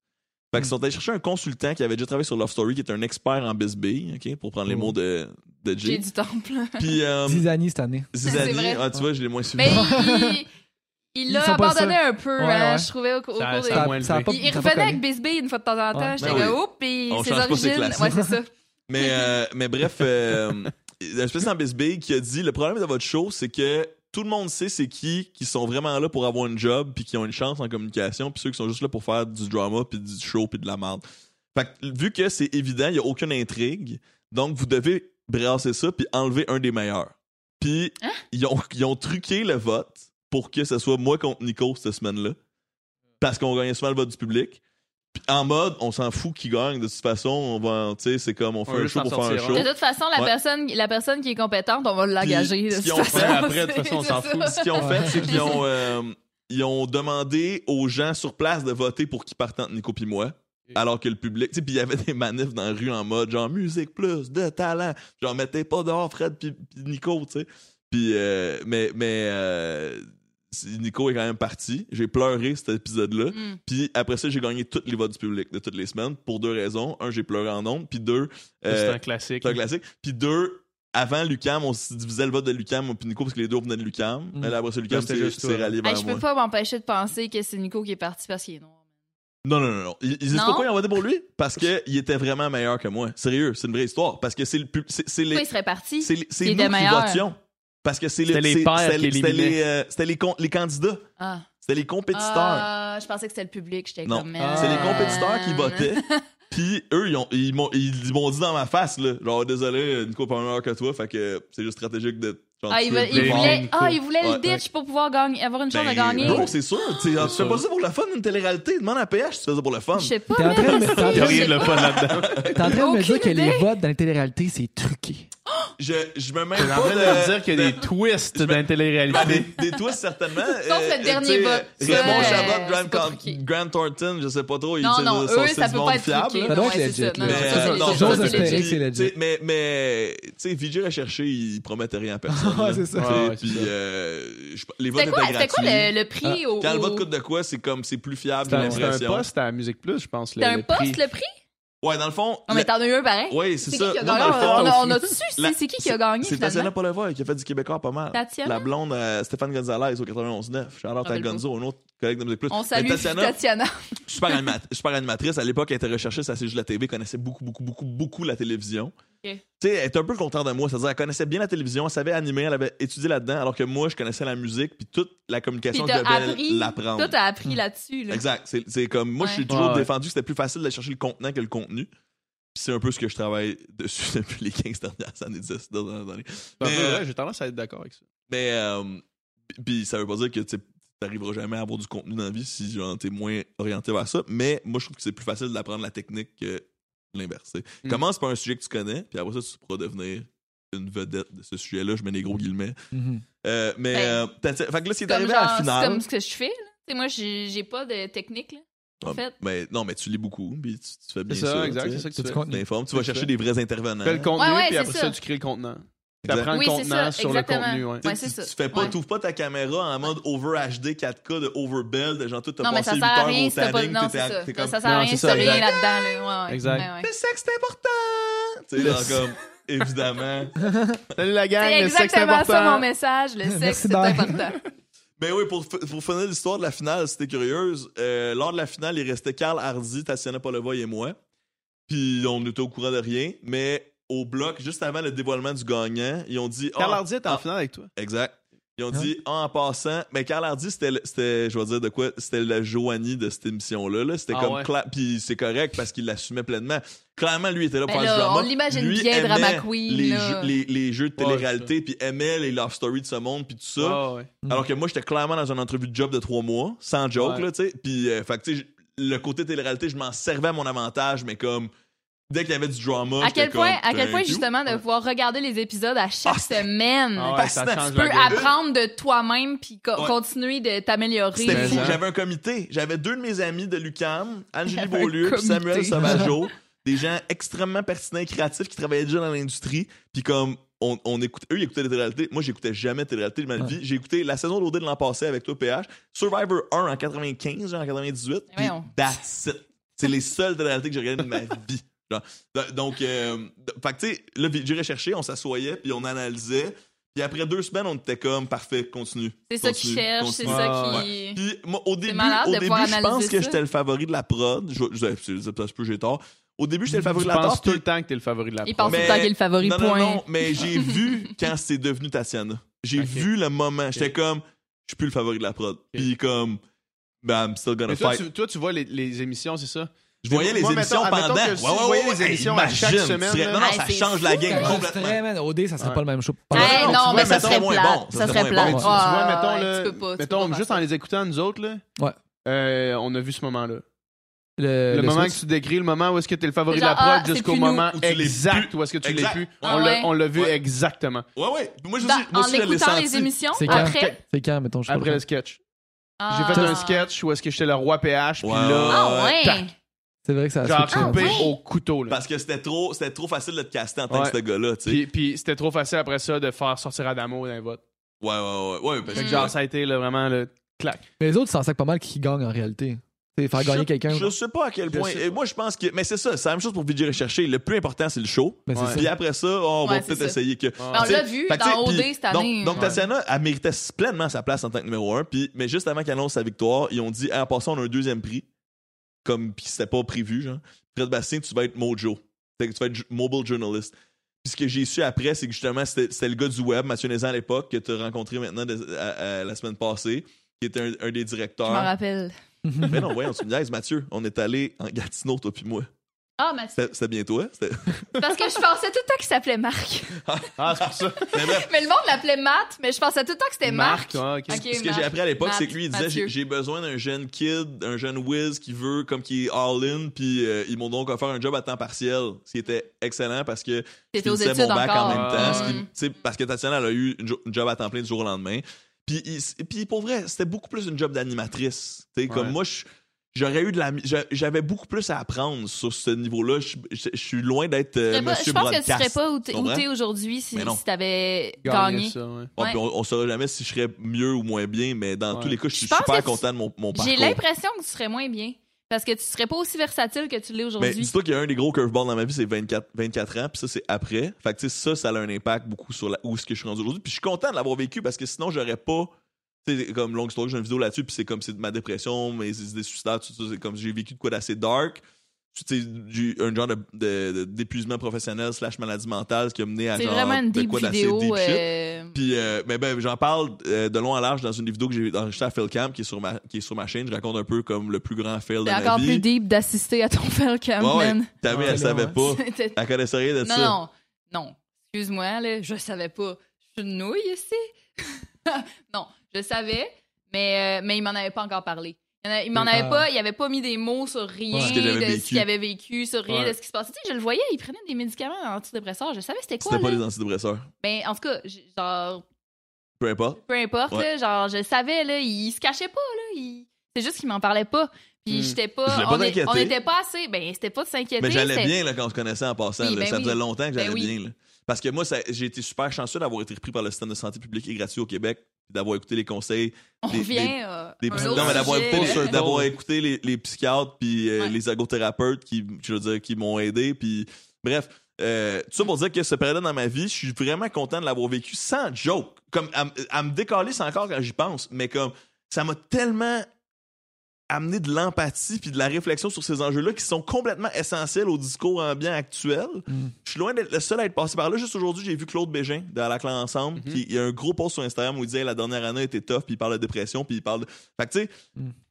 Fait qu'ils sont allés chercher un consultant qui avait déjà travaillé sur Love Story, qui est un expert en bisbee, OK, pour prendre les Oh. mots de, de J'ai Jay. du temple. Puis euh, Zizani cette année. Zizani, vrai. ah, tu vois, je l'ai moins suivi. Mais il- l'a sont pas abandonné un peu, Ouais, hein, ouais. je trouvais, au, au Ça- cours ça des... a moins Ça a levé. pas- Il, il ça a pas revenait collé. avec Bisbee une fois de temps en temps. Ouais. J'étais Ben comme, oui. oh, puis On ses change pas ses origines. classes. Ouais, c'est ça. Mais, euh, mais bref, euh, il y a un spécialiste en Bisbee qui a dit le problème de votre show, c'est que tout le monde sait c'est qui qui sont vraiment là pour avoir une job puis qui ont une chance en communication puis ceux qui sont juste là pour faire du drama puis du show puis de la merde. Fait que, vu que c'est évident, il y a aucune intrigue, donc vous devez brasser ça puis enlever un des meilleurs. Puis Hein? ils, ont, ils ont truqué le vote pour que ce soit moi contre Nico cette semaine-là parce qu'on gagnait souvent le vote du public. Puis en mode, on s'en fout qui gagne. De toute façon, on va, tu sais, c'est comme on fait un juste show pour faire un show. De toute façon, la, Ouais. personne, la personne qui est compétente, on va l'engager. Ce qu'ils ont façon. fait après, de toute façon, on C'est s'en fout. Ce qu'ils ont fait, c'est qu'ils ont, euh, ils ont demandé aux gens sur place de voter pour qui partent entre Nico puis moi. Alors que le public, tu sais, puis il y avait des manifs dans la rue en mode genre musique plus, de talent. Genre mettez pas dehors Fred puis Nico, tu sais. Puis, euh, mais, mais euh, Nico est quand même parti. J'ai pleuré cet épisode-là. Mm. Puis après ça, j'ai gagné toutes les votes du public de toutes les semaines pour deux raisons. Un, j'ai pleuré en nombre. Puis deux, C'est euh, un classique. c'est un classique. Puis deux, avant Lucam, on se divisait le vote de Lucam, puis Nico, parce que les deux venaient de Lucam. Mm. Mais là, après ça, Lucam s'est rallié Hey, vers je moi. peux pas m'empêcher de penser que c'est Nico qui est parti parce qu'il est noir. Non, non, non, non. Ils, ils disent Non? pourquoi ils ont voté pour lui? Parce qu'il était vraiment meilleur que moi. Sérieux, c'est une vraie histoire. Parce que c'est le pub- c'est Pourquoi il serait parti? c'est nous qui meilleur? votions. Parce que c'est C'était les c'est- pairs c'était qui les- C'était les, euh, c'était les, con- les candidats. Ah. C'était les compétiteurs. Ah, je pensais que c'était le public. J'étais Non. comme. Ah. C'est les compétiteurs qui votaient. Puis eux, ils, ont- ils m'ont ils m'ont dit dans ma face, là, genre, désolé, Nico pas meilleur que toi, fait que c'est juste stratégique de. Ah, tu il, voulait, ah, il voulait Ouais, le ditch pour pouvoir gagner, avoir une chance Ben, de gagner. Bro, c'est sûr. Tu sais, tu fais pas ça pour le fun, une télé-réalité. Demande à PH si tu fais ça pour le fun. Je sais pas. T'es en train de me- pas. dire que les votes dans les téléréalités, c'est truqué. Je, je me mets T'es en pas train de me dire qu'il y a de- des twists dans me- la télé-réalité. Ben, des, des twists certainement. Sauf Euh, le dernier tu sais, vote. euh, Raymond euh, Chabot, c'est Grant, pas Thornton, je sais pas trop. Non, c'est- non, eux, ça peut pas être fiable, truqué. Ça doit Non, être legit. Non, non, euh, non, mais tu sais, VJ recherché, il promettait rien à personne. Ouais, c'est ça. Ouais, ouais, c'est Puis ça. euh, je- les votes étaient c'était quoi gratuits. le, le prix au. Quand le vote coûte de quoi, c'est comme c'est plus fiable, j'ai un- c'était un l'impression. poste à Musique Plus, je pense. le- C'était un poste, le prix? Ouais, dans le fond. Non, mais t'en as eu un pareil. Ouais, c'est C'est ça. qui qui a gagné? fond, On a- on a-tu su c'est c'est qui qui a gagné C'est Tatiana? Polevoy qui a fait du Québécois pas mal. Tatiana? La blonde euh, Stéphane Gonzalez au 91.9. Charlotte rappelle pas. Gonzo, un autre collègue de Musique Plus. On Mais salue Tatiana, Tatiana. super, animat- super animatrice. À l'époque, elle était recherchée sur la CG de la TV, connaissait beaucoup, beaucoup, beaucoup, beaucoup la télévision. Tu sais, elle était un peu contraire de moi. C'est-à-dire, elle connaissait bien la télévision, elle savait animer, elle avait étudié là-dedans, alors que moi, je connaissais la musique, puis toute la communication, je devais appris. l'apprendre. Toi, t'as appris là-dessus. Là. Exact. C'est, c'est comme moi, Ouais. je suis toujours Ouais, ouais. défendu que c'était plus facile de chercher le contenant que le contenu. Puis c'est un peu ce que je travaille dessus depuis les 15 dernières années, 10 dernières années. C'est un Mais, peu euh, J'ai tendance à être d'accord avec ça. Mais euh, puis ça veut pas dire que tu t'arriveras jamais à avoir du contenu dans la vie si genre, t'es moins orienté vers ça. Mais moi, je trouve que c'est plus facile d'apprendre la technique que l'inverse. tu sais. Mm. Commence par un sujet que tu connais, puis après ça, tu pourras devenir une vedette de ce sujet-là. Je mets des gros guillemets. Mhm. Euh, mais Ben, euh, fait que là, c'est arrivé genre, à la c'est finale. comme ce que je fais. là. Moi, j'ai pas de technique. Là. En Ah, fait. mais, non, mais tu lis beaucoup, puis tu, tu fais bien C'est ça, ça. exact. C'est ça que C'est tu t'informes, tu C'est vas ça. chercher des vrais intervenants. Tu fais le contenu, Ouais, ouais, puis c'est après ça. ça, tu crées le contenant. Tu Exact. apprends Oui, le contenant sur le exactement. contenu. Ouais. Tu sais, Ouais, tu, ça. tu fais pas, Ouais. t'ouvres pas ta caméra en mode over HD 4K de overbuild, de genre tout t'as Non, mais passé ça 8 sert à heures au pas. Non, t'es comme, Ça sert à rien c'est rien exact. là-dedans. là. Ouais, Exact. ouais, ouais. le sexe c'est important! Tu sais, genre comme, évidemment. Salut la gang, C'est le sexe c'est exactement ça mon important. message. Le sexe, c'est important. Mais oui, pour, pour finir l'histoire de la finale, c'était curieuse. euh, lors de la finale, il restait Carl Hardy, Tatiana Polevoy et moi. Puis on était au courant de rien. Mais au bloc, juste avant le dévoilement du gagnant, ils ont dit. Carl Ah, Hardy est en ah, finale avec toi. Exact. Ils ont Hein? dit, ah, en passant, mais Carl Hardy, c'était, le- c'était, je vais dire de quoi, c'était la Joanie de cette émission-là. Là. C'était Ah comme, ouais. puis c'est correct parce qu'il l'assumait pleinement. Clairement, lui était là pour Ben faire du là, drama. on l'imagine Lui bien, drama aimait queen, Les, jeux, les, les jeux de télé-réalité, puis aimait les love stories de ce monde, puis tout ça. Ouais. Alors que moi, j'étais clairement dans une entrevue de job de trois mois, sans joke, Ouais. là, tu sais. Puis, euh, fait que, tu sais, le côté télé-réalité, je m'en servais à mon avantage, mais comme, dès qu'il y avait du drama, À quel point, comme, à quel point thank you. justement de pouvoir regarder les épisodes à chaque Ah, semaine. Ah ouais, ça Tu peux apprendre de toi-même puis co- Ouais. continuer de t'améliorer. C'était fou. hein? J'avais un comité. J'avais deux de mes amis de l'UCAM, Angélie Beaulieu, puis. Samuel Sauvageau. des gens extrêmement pertinents et créatifs qui travaillaient déjà dans l'industrie. Puis comme on, on écoute, eux, ils écoutaient les télé-réalités. Moi, j'écoutais jamais de télé-réalité de ma Ouais. vie. J'ai écouté la saison d'OD de l'an passé avec toi, PH. Survivor 1 en 95, genre en 98. Puis that's it. C'est les seules télé-réalités que j'ai regardées de ma vie. Genre, donc, euh, fait que, tu sais, là, j'ai recherché, on s'assoyait, puis on analysait. Puis après deux semaines, on était comme, parfait, continue. C'est ça Continue, cherchent, c'est ça Ouais, qui. Puis moi, au début, au début je pense que j'étais le favori de la prod. Je, je, je, je- j'ai tort. Au début, j'étais le favori de la pense prod. tout puis- le temps que t'es le favori de la Il prod. pense tout le temps qu'il est le favori, non, point. Non, non, mais j'ai vu quand c'est devenu Tatiana. J'ai vu le moment. J'étais comme, je suis plus le favori de la prod. Puis comme, ben, I'm still gonna Mais toi, fight. tu, toi, tu vois les, les émissions, c'est ça? Je voyais les émissions mettons- pendant. Ouais, ouais, ouais, les émissions à chaque imagine, semaine, tu. Non, non, ça change la game hein. complètement. OD, ça serait Ouais. pas le même show. Non, tu mais ça serait bon, ça serait bon. Tu vois, Ah, mettons, tu tu mettons juste en les écoutant, nous autres, là, euh, on a vu ce moment-là. Le, Le, le moment switch. que tu décris, le moment où est-ce que t'es le favori de la prod ah, jusqu'au moment Où tu l'es exact où est-ce que tu l'es plus. Ah On l'a- ouais. on l'a vu Ouais. exactement. Ouais, ouais. Moi, je Dans- dis, moi en je écoutant les émissions, C'est quand? après. C'est quand, mettons, je Après le sketch. Ah. J'ai fait un sketch où est-ce que j'étais le roi PH, puis là... Ah ouais. tac. C'est vrai que ça a Genre switché. coupé Ah au couteau. Là. Parce que c'était trop, c'était trop facile de te caster en tant Ouais. que ce gars-là, tu sais. Puis, puis c'était trop facile après ça de faire sortir Adamo d'un vote. Ouais, ouais, ouais. ouais parce Fait que que genre, ça a été là, vraiment le clac. Mais les autres s'en sacent pas mal qui gagnent en réalité. C'est faire gagner quelqu'un. Je sais pas à quel Je point. sais Et pas. moi, je pense que. Mais c'est ça, c'est la même chose pour VJ Recherché. Le plus important, c'est le show. Mais c'est Ouais. ça. Puis après ça, oh, on va Ouais, c'est peut-être ça. essayer que. Ouais. Ben, on l'a vu fait que, dans OD puis- cette année. Donc, donc Ouais. Tatiana, elle méritait pleinement sa place en tant que numéro un. Puis, mais juste avant qu'elle annonce sa victoire, ils ont dit en passant, on a un deuxième prix. Comme, puis c'était pas prévu, genre. Fred Bastien, tu vas être Mojo. Tu vas être mobile journalist. Puis ce que j'ai su après, c'est que justement, c'était le gars du web, Mathieu Nézan à l'époque, que tu as rencontré maintenant de- à- à la semaine passée, qui était un, un des Je directeurs. m'en rappelle. Mais non, voyons, tu me niaises, Mathieu. On est allé en Gatineau, toi puis moi. Ah, Mathieu. C'était c'était bien toi? C'était- Parce que je pensais tout le temps qu'il s'appelait Marc. Ah, c'est pour ça. Mais bref, Mais le monde l'appelait Matt, mais je pensais tout le temps que c'était Marc. ouais, ok. Ok. ce que j'ai appris à l'époque, c'est que lui, il disait Mathieu. j'ai- j'ai besoin d'un jeune kid, un jeune whiz qui veut, comme qui est all-in, puis euh, ils m'ont donc offert un job à temps partiel, ce qui était excellent parce que je T'étais aux finissais mon études bac encore. en même temps. ce qui- Mm. tu sais, parce que Tatiana, elle a eu une jo- un job à temps plein du jour au lendemain. Puis, il- puis pour vrai, c'était beaucoup plus une job d'animatrice. Tu sais, Comme Ouais. moi, je- j'aurais eu de la. j'a- J'avais beaucoup plus à apprendre sur ce niveau-là. Je, je- je suis loin d'être euh, Je monsieur pense que tu serais pas où t'es- aujourd'hui si, Mais si t'avais gagné. ça, ouais. Bon, Ouais. puis on, on saura jamais si je serais mieux ou moins bien, mais dans Ouais. tous les cas, je suis super que tu- content de mon, mon parcours. J'ai l'impression que tu serais moins bien. Parce que tu serais pas aussi versatile que tu l'es Mais aujourd'hui. dis-toi qu'il y a un des gros curveballs dans ma vie, c'est 24, 24 ans, puis ça, c'est après. Fait que, tu sais, ça, ça a un impact beaucoup sur la, où est-ce que je suis rendu aujourd'hui. Puis je suis content de l'avoir vécu parce que sinon, j'aurais pas. Sais, comme longue histoire, j'ai une vidéo là-dessus, puis c'est comme c'est de ma dépression, mes idées suicidaires, tout ça. C'est comme j'ai vécu de quoi d'assez dark. Tu sais, un genre de- de- de- d'épuisement professionnel slash maladie mentale qui a mené à c'est genre vraiment une de deep quoi d'assez vidéo. deep shit. euh, Puis, euh, mais ben, j'en parle euh, de long en large dans une des vidéos que j'ai enregistrée à Philcamp, qui est sur ma, qui est sur ma chaîne. Je raconte un peu comme le plus grand fail de C'est ma encore vie. plus deep d'assister à ton Falcam, Ouais, man. T'as vu, Ouais, elle savait pas. Elle connaissait rien de Non, ça. non, non. Excuse-moi, là, je savais pas. Je suis une nouille ici. non, je savais, mais, euh, mais il m'en avait pas encore parlé. Il, m'en Ah. avait pas, il avait pas mis des mots sur rien Ouais. De ce qu'il avait vécu, sur rien Ouais. de ce qui se passait. Tu sais, je le voyais, il prenait des médicaments antidépresseurs. Je savais c'était quoi. C'était pas des antidépresseurs. Ben, en tout cas, genre, Peu importe. peu importe, Ouais. là, genre, je savais, là, il, se cachait pas, là. il- C'est juste qu'il m'en parlait pas. Puis Hmm. j'étais pas. Pas on, est- on était pas assez. Ben, c'était pas de s'inquiéter. Mais j'allais bien là, quand on se connaissait en passant. Oui, ben ça oui. faisait longtemps que j'allais Ben oui. bien. là. Parce que moi, j'ai été super chanceux d'avoir été repris par le système de santé publique et gratuit au Québec, d'avoir écouté les conseils On des- revient. euh, des psy- autre non, mais d'avoir écouté, sujet. d'avoir écouté les, les psychiatres puis euh, Ouais. les ergothérapeutes qui, je veux dire, qui m'ont aidé. Puis, bref, euh, tout ça pour dire que cette période dans ma vie, je suis vraiment content de l'avoir vécu sans joke. Comme, à me décaler, c'est encore quand j'y pense, mais comme, ça m'a tellement amené de l'empathie puis de la réflexion sur ces enjeux-là qui sont complètement essentiels au discours ambiant actuel. Mm. Je suis loin d'être le seul à être passé par là. Juste aujourd'hui, j'ai vu Claude Bégin de la clan ensemble. Mhm. qui, il y a un gros post sur Instagram où il disait la dernière année était tough, puis il parle de dépression, puis il parle de. Fait que tu sais,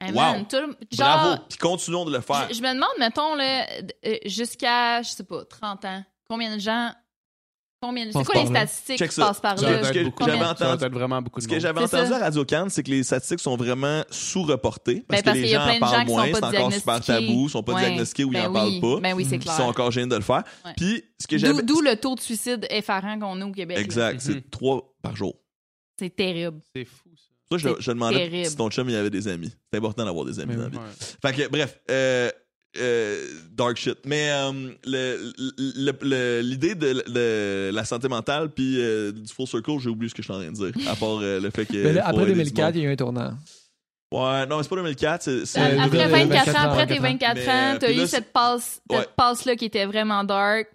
Hey, Wow. le- bravo, puis continuons de le faire. je, je me demande, mettons, là, euh, jusqu'à, je sais pas, 30 ans, combien de gens. Combien. C'est quoi les statistiques qui passent par là? ce que j'avais entendu- vraiment beaucoup de Ce que j'avais entendu à Radio Cannes, c'est que les statistiques sont vraiment sous-reportées parce, Ben, parce que les gens en parlent moins, pas c'est encore super diagnostiqués. tabou, sont pas Ouais. diagnostiqués ou ils Ben en oui, parlent pas. Ben oui, c'est Ils clair. sont encore gênés de le faire. Ouais. Puis, ce que D'où j'avais. d'où le taux de suicide effarant qu'on a au Québec. Exact, Mhm. c'est trois par jour. C'est terrible. C'est fou, ça. Ça, je, demandais terrible. si ton chum il avait des amis. C'est important d'avoir des amis Mais dans la vie. Ouais. Fait que, bref, euh, dark shit. Mais euh, le- le- le- l'idée de, de la santé mentale puis euh, du full circle, j'ai oublié ce que je suis en train de dire. À part euh, le fait que. Mais là, faut après aider du 2004, il y a eu un tournant. Ouais, non, mais c'est pas 2004. c'est- c'est- Euh, Après de- 24 24 ans, ans, après tes 24 24 Mais, ans, t'as eu là, cette passe, Ouais. cette passe-là qui était vraiment dark.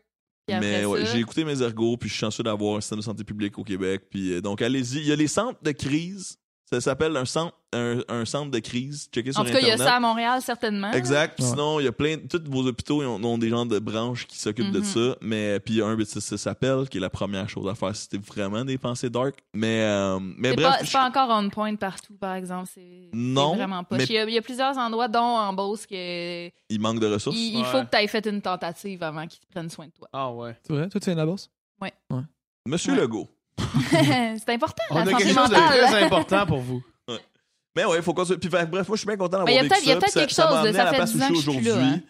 Mais ouais, j'ai écouté mes ergots, puis je suis chanceux d'avoir un système de santé publique au Québec. Puis euh, donc, allez-y. Il y a les centres de crise. Ça s'appelle un centre, un, un centre de crise. Checkez sur En tout cas, il y a ça à Montréal, certainement. Exact. Puis Ouais. Sinon, il y a plein. Tous vos hôpitaux ils ont, ont des gens de branches qui s'occupent de Mhm. ça. Mais puis il y a un ça, ça s'appelle, qui est la première chose à faire si t'es vraiment des pensées dark. Mais euh, mais bref. c'est pas encore on point partout, par exemple. C'est Non, vraiment pas. mais- Il, y a, il y a plusieurs endroits, dont en Beauce, que il manque de ressources. il, il Ouais. faut que tu aies fait une tentative avant qu'ils prennent soin de toi. Ah ouais. C'est vrai? Toi, tu viens de la bourse? Monsieur Ouais. Legault. c'est important, On la a santé quelque chose de mentale. très important pour vous. Mais ouais, il faut qu'on se. Puis fait, bref, moi je suis bien content d'avoir Mais il y a vécu peut-être- il y a ça, peut-être puis quelque ça, chose, m'a amené ça à la fait place où 10 je ans suis que je suis là, aujourd'hui. hein.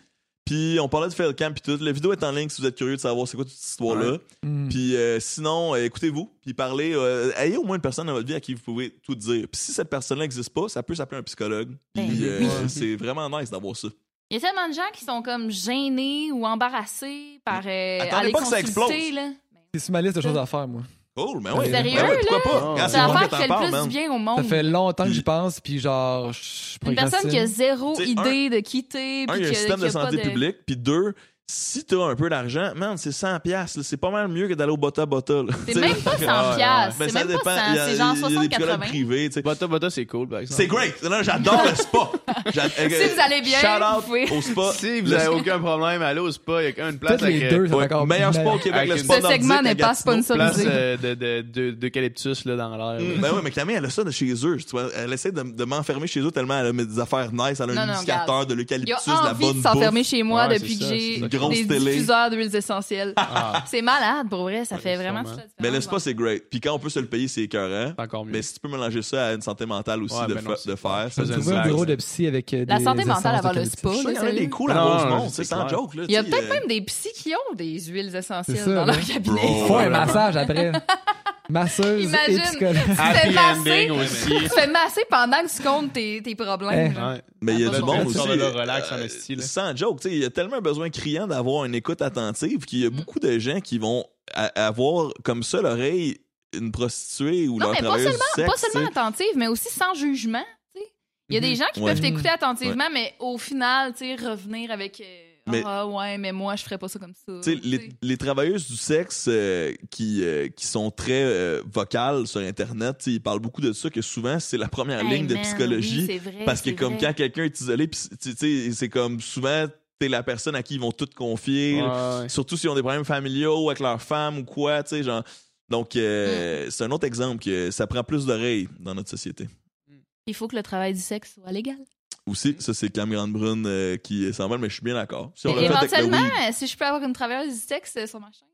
Puis on parlait de Fail Camp puis tout. La vidéo est en ligne si vous êtes curieux de savoir c'est quoi toute cette histoire-là. Hmm. Puis euh, sinon, euh, écoutez-vous, puis parlez. euh, ayez au moins une personne dans votre vie à qui vous pouvez tout dire. Puis si cette personne-là n'existe pas, ça peut s'appeler un psychologue. Puis Ben euh, oui. c'est vraiment nice d'avoir ça. Il y a tellement de gens qui sont comme gênés ou embarrassés par euh, Attendez aller pas que ça consulter, explose. là. C'est sur ma liste de choses à faire, moi. Cool, mais ouais. Sérieux, Ben ouais, pourquoi là? pas? C'est l'affaire que qui fait le plus man. du bien au monde. Ça fait longtemps que j'y pense, puis genre, je Une personne qui a zéro T'sais, idée de quitter. Un, puis il y a un système de santé de- publique. Puis deux, si t'as un peu d'argent, man, c'est 100 piastres. là. C'est pas mal mieux que d'aller au Bota Bota. là. C'est même pas 100 ouais, piastres. Ben, C'est ça même dépend. pas 100. Il y a- C'est genre il y a des psychologues 60-80. privés. Bota Bota, c'est cool, par exemple. C'est great. Non, j'adore le spa. Si vous allez bien, Shout out au spa. Si vous avez aucun problème, allez au spa, il y a quand même une place Peut-être les avec, euh, deux, va Ouais, encore meilleur spa au. Québec, le spa Ce segment n'est pas sponsorisé. place euh, de, de, de, d'eucalyptus là, dans l'air. Mm, Ben oui, mais Camille, elle a ça de chez eux. Tu vois, elle essaie de, de m'enfermer chez eux tellement elle a mis des affaires nice. Elle a un non, humidificateur, de l'eucalyptus, a de la envie bonne de bouffe. s'enfermer chez moi Ouais, depuis que j'ai c'est ça. Grosse des télé. diffuseurs d'huiles essentielles. Ah, C'est malade, pour vrai. Ça Ouais, fait vraiment toute la différence. Mais le spa, c'est great. Puis quand on peut se le payer, c'est écœurant. encore mieux. Mais si tu peux mélanger ça à une santé mentale aussi Ouais, de, ben non, c'est de faire, ça Trouver un bureau de psy avec euh, La des santé mentale avant le spa. Qu'il y a des cool à Rosemont, tu c'est sans joke. Là, Il y a tu peut-être euh, même des psys qui ont des huiles essentielles dans leur cabinet. Faut un Ouais, massage après. Masseuse Imagine. et psychologue. Happy masser. ending aussi. Tu fais masser pendant que tu comptes tes, tes problèmes. Eh. Ouais. Mais il y a du bon, monde tu aussi. de là, relax, euh, esti, là. sans joke, tu sais, il y a tellement un besoin criant d'avoir une écoute attentive qu'il y a Mm. beaucoup de gens qui vont avoir comme ça l'oreille une prostituée ou Non, leur mais pas du sexe. Pas seulement tu attentive, mais aussi sans jugement. tu sais. Il y a des gens qui Ouais. peuvent t'écouter attentivement, mais au final, tu sais, revenir avec euh, Mais- Ah ouais, mais moi, je ferais pas ça comme ça. Tu sais, tu les, travailleuses du sexe euh, qui, euh, qui sont très euh, vocales sur Internet, ils parlent beaucoup de ça, que souvent, c'est la première Hey, ligne de psychologie. oui, c'est vrai, parce que comme vrai. quand quelqu'un est isolé, pis tu sais, c'est comme souvent, t'es la personne à qui ils vont tout confier. Ouais, ouais. Surtout s'ils ont des problèmes familiaux avec leur femme ou quoi, tu sais, genre. Donc, Mm. c'est un autre exemple que ça prend plus d'oreilles dans notre société. Il faut que le travail du sexe soit légal. Aussi, ça, c'est Cam Grande-Brune euh, qui s'en va, mais je suis bien d'accord. Fait avec le éventuellement, weed, si je peux avoir une travailleuse du sexe euh, sur ma chaîne.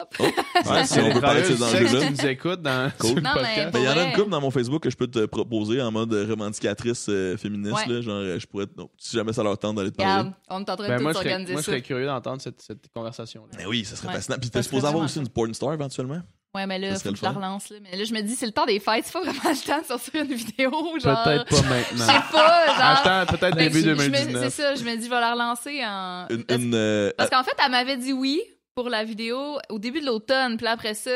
euh, hop. ouais, si on veut parler de ces enjeux-là. qui nous écoutent dans Cool. sur le Non, mais podcast. Ben, il y en a Ouais. une couple dans mon Facebook que je peux te proposer en mode revendicatrice euh, féministe. Ouais. Là, genre, euh, je pourrais, non, si jamais ça leur tente d'aller te parler. Regarde, on est en train Ben, de moi, tout je serais, moi, je ça. serais curieux d'entendre cette, cette conversation-là. Ben oui, ça serait Ouais. fascinant. Puis Ça t'es serait supposé avoir vraiment aussi une porn star éventuellement? Ouais, mais là, faut que je la relance. Là. Mais là, je me dis, c'est le temps des fêtes. C'est pas vraiment le temps de sortir une vidéo. Genre, Peut-être pas Je maintenant. sais pas, genre. Attends, peut-être début je- je me- 2019. C'est ça, je me dis, je vais la relancer en. Une, Parce, une, euh, parce qu'en fait, elle m'avait dit oui pour la vidéo au début de l'automne. Puis là, après ça,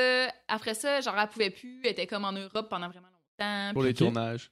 après ça, genre, elle pouvait plus. Elle était comme en Europe pendant vraiment longtemps. Pour les tournages.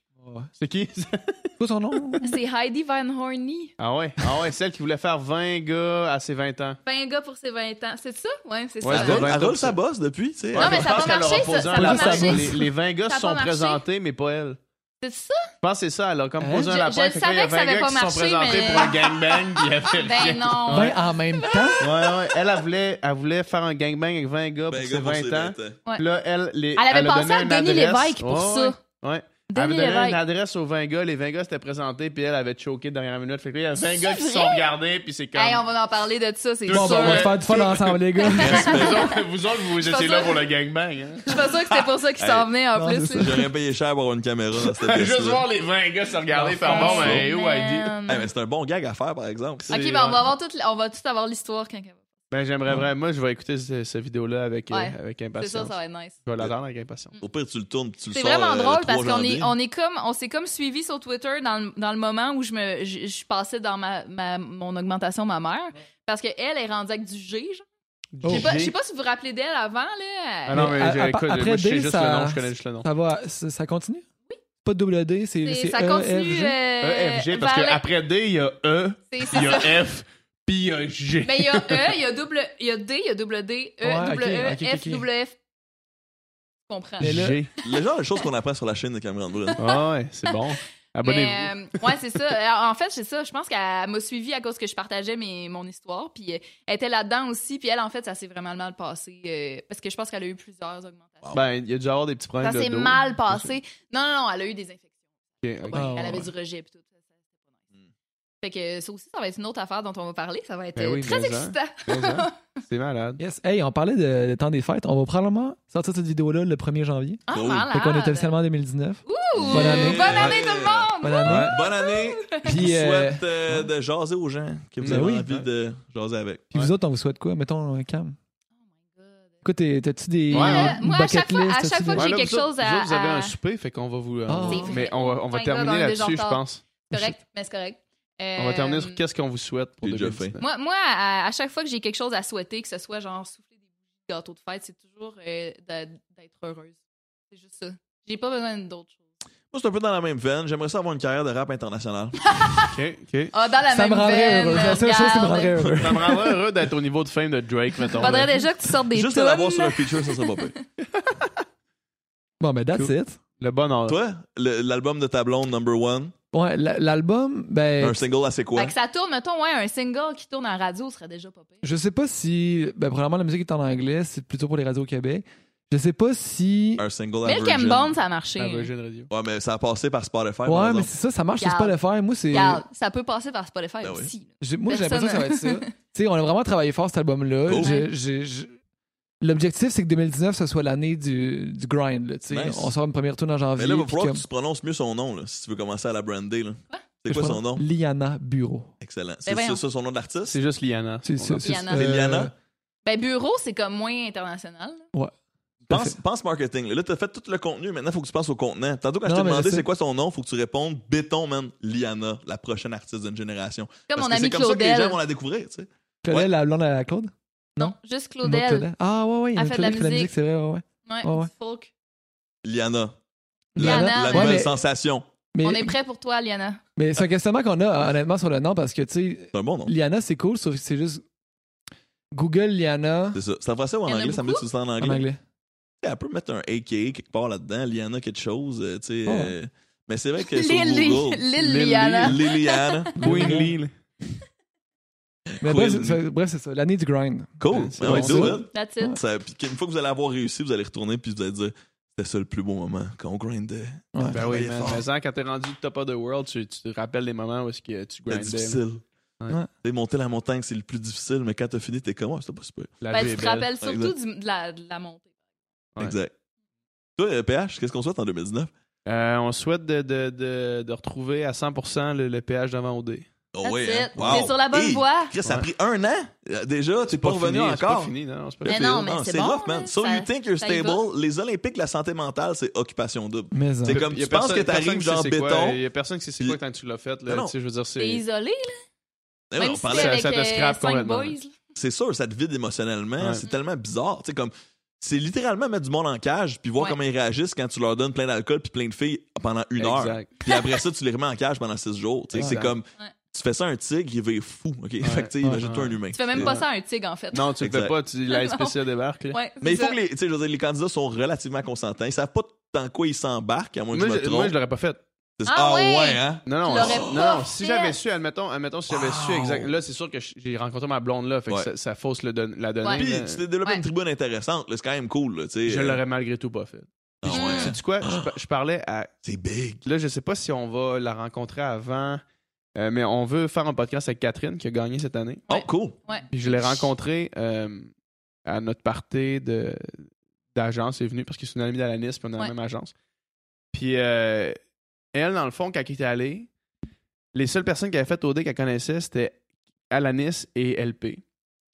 C'est qui? C'est quoi son nom? C'est Heidi Van Horny. ah ouais? Ah ouais, celle qui voulait faire 20 gars à ses 20 ans. 20 gars pour ses 20 ans. C'est ça? Ouais, c'est Ouais, ça. elle, de roule, 20 elle roule sa ça. bosse depuis, tu sais. Non, mais je ça a pense pas qu'elle marché, aura ça, ça marché. Les, les 20 gars se sont marché. présentés, mais pas elle. C'est ça? Je pense que c'est ça, elle a comme Hein? posé un Je- lapin. je a savais que ça 20 avait gars pas qui se sont marché, présentés mais- pour un gangbang, puis il y avait Ben non. 20 en même temps? Ouais, ouais. Elle, elle voulait, elle voulait faire un gangbang avec 20 gars pour Ben, ses gars, pour 20 ses ans. 20 ans. Ouais. Puis là, elle, les, Elle avait a pensé donné à Denis. Lévesque pour Ouais, ça. Ouais. Elle avait donné une adresse aux 20 gars. Les 20 gars s'étaient présentés, puis elle avait choqué de dernière minute. Fait que là, il y a 20 C'est gars qui se sont regardés, puis c'est comme. Hey, on va en parler de ça, c'est Tout Bon, sûr. ben, on va se faire du fun ensemble, les gars. vous, autres, vous autres, vous étiez là pour le gangbang. Hein? Je suis pas sûre que c'était pour ça qu'ils s'en venaient en non, plus. J'aurais payé cher pour avoir une caméra Juste voir les 20 gars se regarder, Non, faire bon, mais où Heidi? C'est un bon gag à faire, par exemple. Ok, ben on va avoir toute, on va tout avoir l'histoire quand. Ben, j'aimerais vraiment. Moi, je vais écouter ce- cette vidéo-là avec, euh, Ouais. avec C'est impatience. ça, ça va être nice. Je vais l'attendre avec impatience. Au pire, tu le tournes puis tu le C'est sors. vraiment euh, le drôle 3 parce qu'on est, janvier. on est comme, on s'est comme suivi sur Twitter dans le, dans le moment où je me, je, je passais dans ma, ma- mon augmentation ma mère parce que elle est rendue avec du G. Genre. Je sais pas, je sais pas si vous vous rappelez d'elle avant là. Ah non, mais Mais à- à- écoute, après moi, je sais D, juste ça- le nom, je connais juste le nom. Ça va, ça, ça continue? Oui. Pas de WD, c'est C'est- c'est ça E, continue. F, G? euh, EFG, parce vers qu'après D, il y a E, c'est- c'est il y a. F, puis il y a G. Mais il y a E, il y a double, il y a D, il y a double D, E, Ouais, double ok, E, ok, ok, F, ok. double F. Je comprends. Mais là- G. Le genre de choses qu'on apprend sur la chaîne de Cameron Brune. Ah ouais, c'est bon. Abonnez-vous. Mais, euh, ouais, c'est ça. Alors, En fait, c'est ça. Je pense qu'elle m'a suivi à cause que je partageais mes, mon histoire. Puis euh, elle était là-dedans aussi. Puis elle, en fait, ça s'est vraiment mal passé. euh, parce que je pense qu'elle a eu plusieurs augmentations. Ben, il y a dû avoir des petits problèmes ça de s'est dos. mal passé. Non, non, non, elle a eu des infections. Ok, ok. Ouais, Ah, elle avait ouais. du rejet. Puis tout. Ça, ça, c'était pas nice. Hmm. Fait que ça aussi, ça va être une autre affaire dont on va parler. Ça va être Ben euh, oui, très excitant. C'est malade. Yes. Hey, on parlait de, de temps des fêtes. On va probablement sortir cette vidéo-là le 1er janvier. Ah, malade. Fait qu'on est officiellement en 2019. Ouh, Bonne année. Bonne année, tout le monde! Bonne année. Ouais. Bonne année! Je vous Puis, euh, souhaite euh, de jaser aux gens que vous Ben avez oui. envie de jaser avec. Puis vous autres, on vous souhaite quoi? Mettons, euh, Cam. Oh Écoute, t'as-tu des Ouais, Moi, à chaque fois, à chaque fois que j'ai quelque chose à. Vous avez un souper, fait qu'on va vous. Ah. mais on va, terminer là-dessus, je pense. Correct, mais c'est correct. On va terminer sur Euh, qu'est-ce qu'on vous souhaite pour déjà 2019. Moi, moi à, à chaque fois que j'ai quelque chose à souhaiter, que ce soit genre souffler des bougies de gâteau de fête, c'est toujours euh, d'être heureuse. C'est juste ça. J'ai pas besoin d'autre chose. Moi, c'est un peu dans la même veine. J'aimerais ça avoir une carrière de rap international. OK, OK. Ah, dans la Ça même me rendrait veine, heureux. La seule chose qui me rendrait heureux. Ça me rendrait heureux d'être au niveau de fame de Drake, mettons. Faudrait déjà que tu sortes des Juste l'avoir sur un feature, ça serait pas pire. Bon, ben, that's Cool. it. Le bon ordre. Toi, l'album de ta blonde, number one, Ouais, la- l'album, ben, un single, là, c'est quoi? Fait que ça tourne, mettons, ouais, un single qui tourne en radio serait déjà pas pire. je sais pas si. Ben, probablement, la musique est en anglais, c'est plutôt pour les radios au Québec. Je sais pas si. Un single à Milk and Virgin. Bone, ça a marché. La Virgin Radio. Ouais, mais ça a passé par Spotify. par Ouais, mais exemple. c'est ça, ça marche sur Regarde. Spotify. Moi, c'est. Regarde, ça peut passer par Spotify Ben oui. aussi. j'ai- Moi, j'ai l'impression que ça va être ça. Tu sais, on a vraiment travaillé fort cet album-là. Cool. J'ai- j'ai- j'ai- L'objectif, c'est que 2019, ce soit l'année du, du grind. Là. Nice. On sort une première tourne en janvier. Mais là, il va falloir comme- que tu prononces mieux son nom, là, si tu veux commencer à la brander. Là. C'est quoi son nom? Liana Bureau. Excellent. C'est voyons. c'est ça son nom d'artiste? C'est juste Liana. C'est On a- Liana. euh, Liana? Ben, bureau, c'est comme moins international. Pense, pense marketing. Là, tu as fait tout le contenu. Maintenant, il faut que tu penses au contenant. Tantôt, quand Non, je t'ai demandé c'est quoi son nom, faut que tu répondes béton, man, Liana, la prochaine artiste d'une génération. Comme Parce mon que ami c'est comme ça que les gens vont la découvrir, tu sais. Claudel, Ouais. la blonde à Claude? Non, juste Claudel. Claudel? Ah, ouais, ouais. Il y a fait de la fait la musique. musique, c'est vrai, ouais, ouais. Ouais, Ouais, folk. Liana. Liana? La, la Ouais, nouvelle mais- sensation. Mais, On est prêt pour toi, Liana. mais c'est un questionnement qu'on a, honnêtement, sur le nom, parce que, tu sais, C'est un bon nom. Liana, c'est cool, sauf que c'est juste Google Liana C'est ça. C'est en français ou en anglais? Ça me dit beaucoup? c'est en en anglais. anglais. Elle peut mettre un AKA quelque part là-dedans, Liana quelque chose, euh, tu sais. Oh. euh, mais c'est vrai que sur Lil Google... Lil Lil Liana. Liliana. Queen Lee. Mais bref, c'est- c'est- bref, c'est ça. L'année du grind. Cool. C'est Ouais, bon, do ça. it. That's it. Ça- puis une fois que vous allez avoir réussi, vous allez retourner puis vous allez dire c'était ça le plus beau moment quand on grindait. Ouais. Ben oui, man. Mais ça, quand t'es rendu top of the world, tu, tu te rappelles les moments où est-ce que tu C'était grindais. difficile. Ouais. Ouais. Monter la montagne, c'est le plus difficile, mais quand t'as fini, t'es comme, ouais, c'était pas super. La Ben, vie tu est te belle. rappelles surtout du- de, la, de la montée. Ouais. Exact. Toi, euh, PH, qu'est-ce qu'on souhaite en 2019? Euh, on souhaite de, de, de, de retrouver à 100% le, le péage devant OD. Oh ouais, it. hein? Wow. T'es sur la bonne Hey, voie. Chris, ça a Ouais. pris un an euh, déjà, t'es pas, revenu fini, c'est encore. pas fini, non, c'est pas Mais fini. non, mais c'est bon, rough, man. So ça- you think you're stable? Les Olympiques, la santé mentale, c'est occupation double. Mais. C'est comme, tu penses que t'arrives dans c'est béton. Il y a personne qui sait c'est quoi quand tu l'as fait. Là. Tu je veux dire, T'es c'est. isolé, Eh, même on parlait- Ça- te euh, scrape complètement. boys. là. c'est sûr, ça te vide émotionnellement. Ouais. C'est tellement bizarre. Tu sais, comme, c'est littéralement mettre du monde en cage puis voir Ouais. comment ils réagissent quand tu leur donnes plein d'alcool puis plein de filles pendant une heure. Puis après ça, tu les remets en cage pendant six jours. Tu sais, c'est comme, Ouais. Tu fais ça à un tigre, il va être fou. OK? Fait que, imagine-toi ouais. un humain. Tu fais même pas ça à un tigre, en fait. Non, tu le fais pas. Tu, la SPCA débarque. là. Ouais, Mais il faut ça. que les, tu sais, je veux dire, les candidats sont relativement consentants. Ils savve pas dans quoi ils s'embarquent, à moins que Moi, je me trompe. moi, je l'aurais pas fait. Ah ah ouais? ouais, hein? Non, non, non, non, si j'avais su, admettons, admettons si j'avais su exact. Là, c'est sûr que j'ai rencontré ma blonde là, fait que Ouais. ça, ça fausse le don- la donnée. Ouais. Puis tu t'es développé Ouais. une tribune intéressante. là, C'est quand même cool. Là, je Euh, l'aurais malgré tout pas fait. ah ouais. sais-tu quoi? Je parlais à. C'est big. Là, je sais pas si on va la rencontrer avant, euh, mais on veut faire un podcast avec Catherine qui a gagné cette année. Oh, Ouais. cool. Puis je l'ai rencontrée euh, à notre party de d'agence. Elle est venue parce que c'est une amie d'Alanis, puis on est dans Ouais. la même agence. Puis euh, elle, dans le fond, quand elle était allée, les seules personnes qui avaient fait OD qu'elle connaissait, c'était Alanis et LP,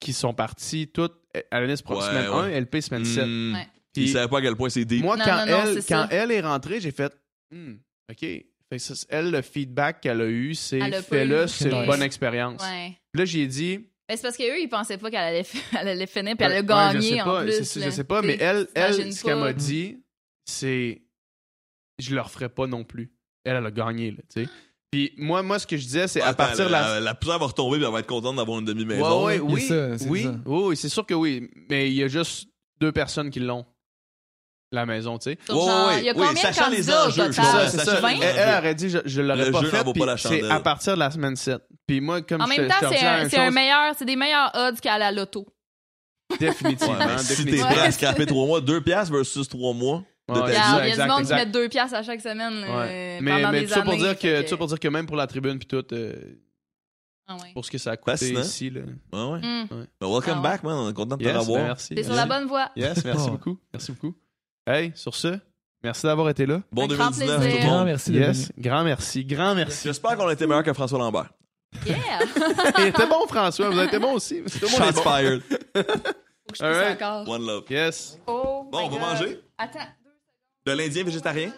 qui sont partis toutes. Alanis Ouais, semaine ouais. 1, LP semaine 7. Hmm. Ouais. Ils Puis savaient pas à quel point c'est deep. moi, Non, quand, non, non, elle, c'est quand ça. elle est rentrée, j'ai fait Hmm, OK. Fait que ça, elle, le feedback qu'elle a eu, c'est Elle a pas fais-le, eu. c'est une bonne expérience. Ouais. Puis là, j'ai dit Ben, c'est parce qu'eux, ils pensaient pas qu'elle allait, elle allait finir, puis elle a Ouais, gagné je sais en pas, plus. c'est- là. je sais pas, mais T'sais, elle, elle t'imagines ce qu'elle pas. m'a dit, c'est je le referai pas non plus. Elle, elle a gagné, là, tu sais. Puis moi, moi, ce que je disais, c'est à Attends, partir de la. la, la poussière va retomber et elle va être contente d'avoir une demi-maison. Ouais, oui, ça, c'est oui, ça. oui, oui, c'est sûr que oui. Mais il y a juste deux personnes qui l'ont. La maison, tu sais. Ouais, genre, ouais, il y a ouais, combien de sachant les candidats au je ça, total? c'est sachant ça. les Elle, enjeux. elle aurait dit, je, je l'aurais Le pas jeu fait. puis la C'est chandelle. à partir de la semaine 7. Puis moi, comme En je, même te- je temps, te c'est la un, même c'est un chose, meilleur, c'est des meilleurs odds qu'à la loto. Définitivement. Ouais, mais si t'es définitivement. prêt à scraper trois mois, deux piastres versus trois mois. de Ouais, ta c'est vie. ça, Regarde, il y a exact, du monde qui exact. met deux piastres à chaque semaine Ouais. euh, Mais, pendant mais des tout ça pour années, dire que, fait tout ça pour dire que même pour la tribune puis tout, euh, Ah ouais. pour ce que ça a coûté Fascinant. ici là. Ouais, ouais. Hmm. Ben, welcome Ah ouais. back, man. On est content de te Yes, revoir. ben merci. T'es sur la bonne voie. Yes, merci Oh. beaucoup. Merci beaucoup. Hey, sur ce, merci d'avoir été là. Bon Un grand 2019 tout plaisir. le Grand monde. merci de Yes, grand merci, grand merci. J'espère qu'on a été meilleur que François Lambert. Yeah! Il était bon François, vous avez été bon aussi. Tout le monde est Shots bon. fired. Faut que je Alright. pisse encore. One love. Yes. Oh Bon, my on va God. manger? Attends. De l'Indien végétarien?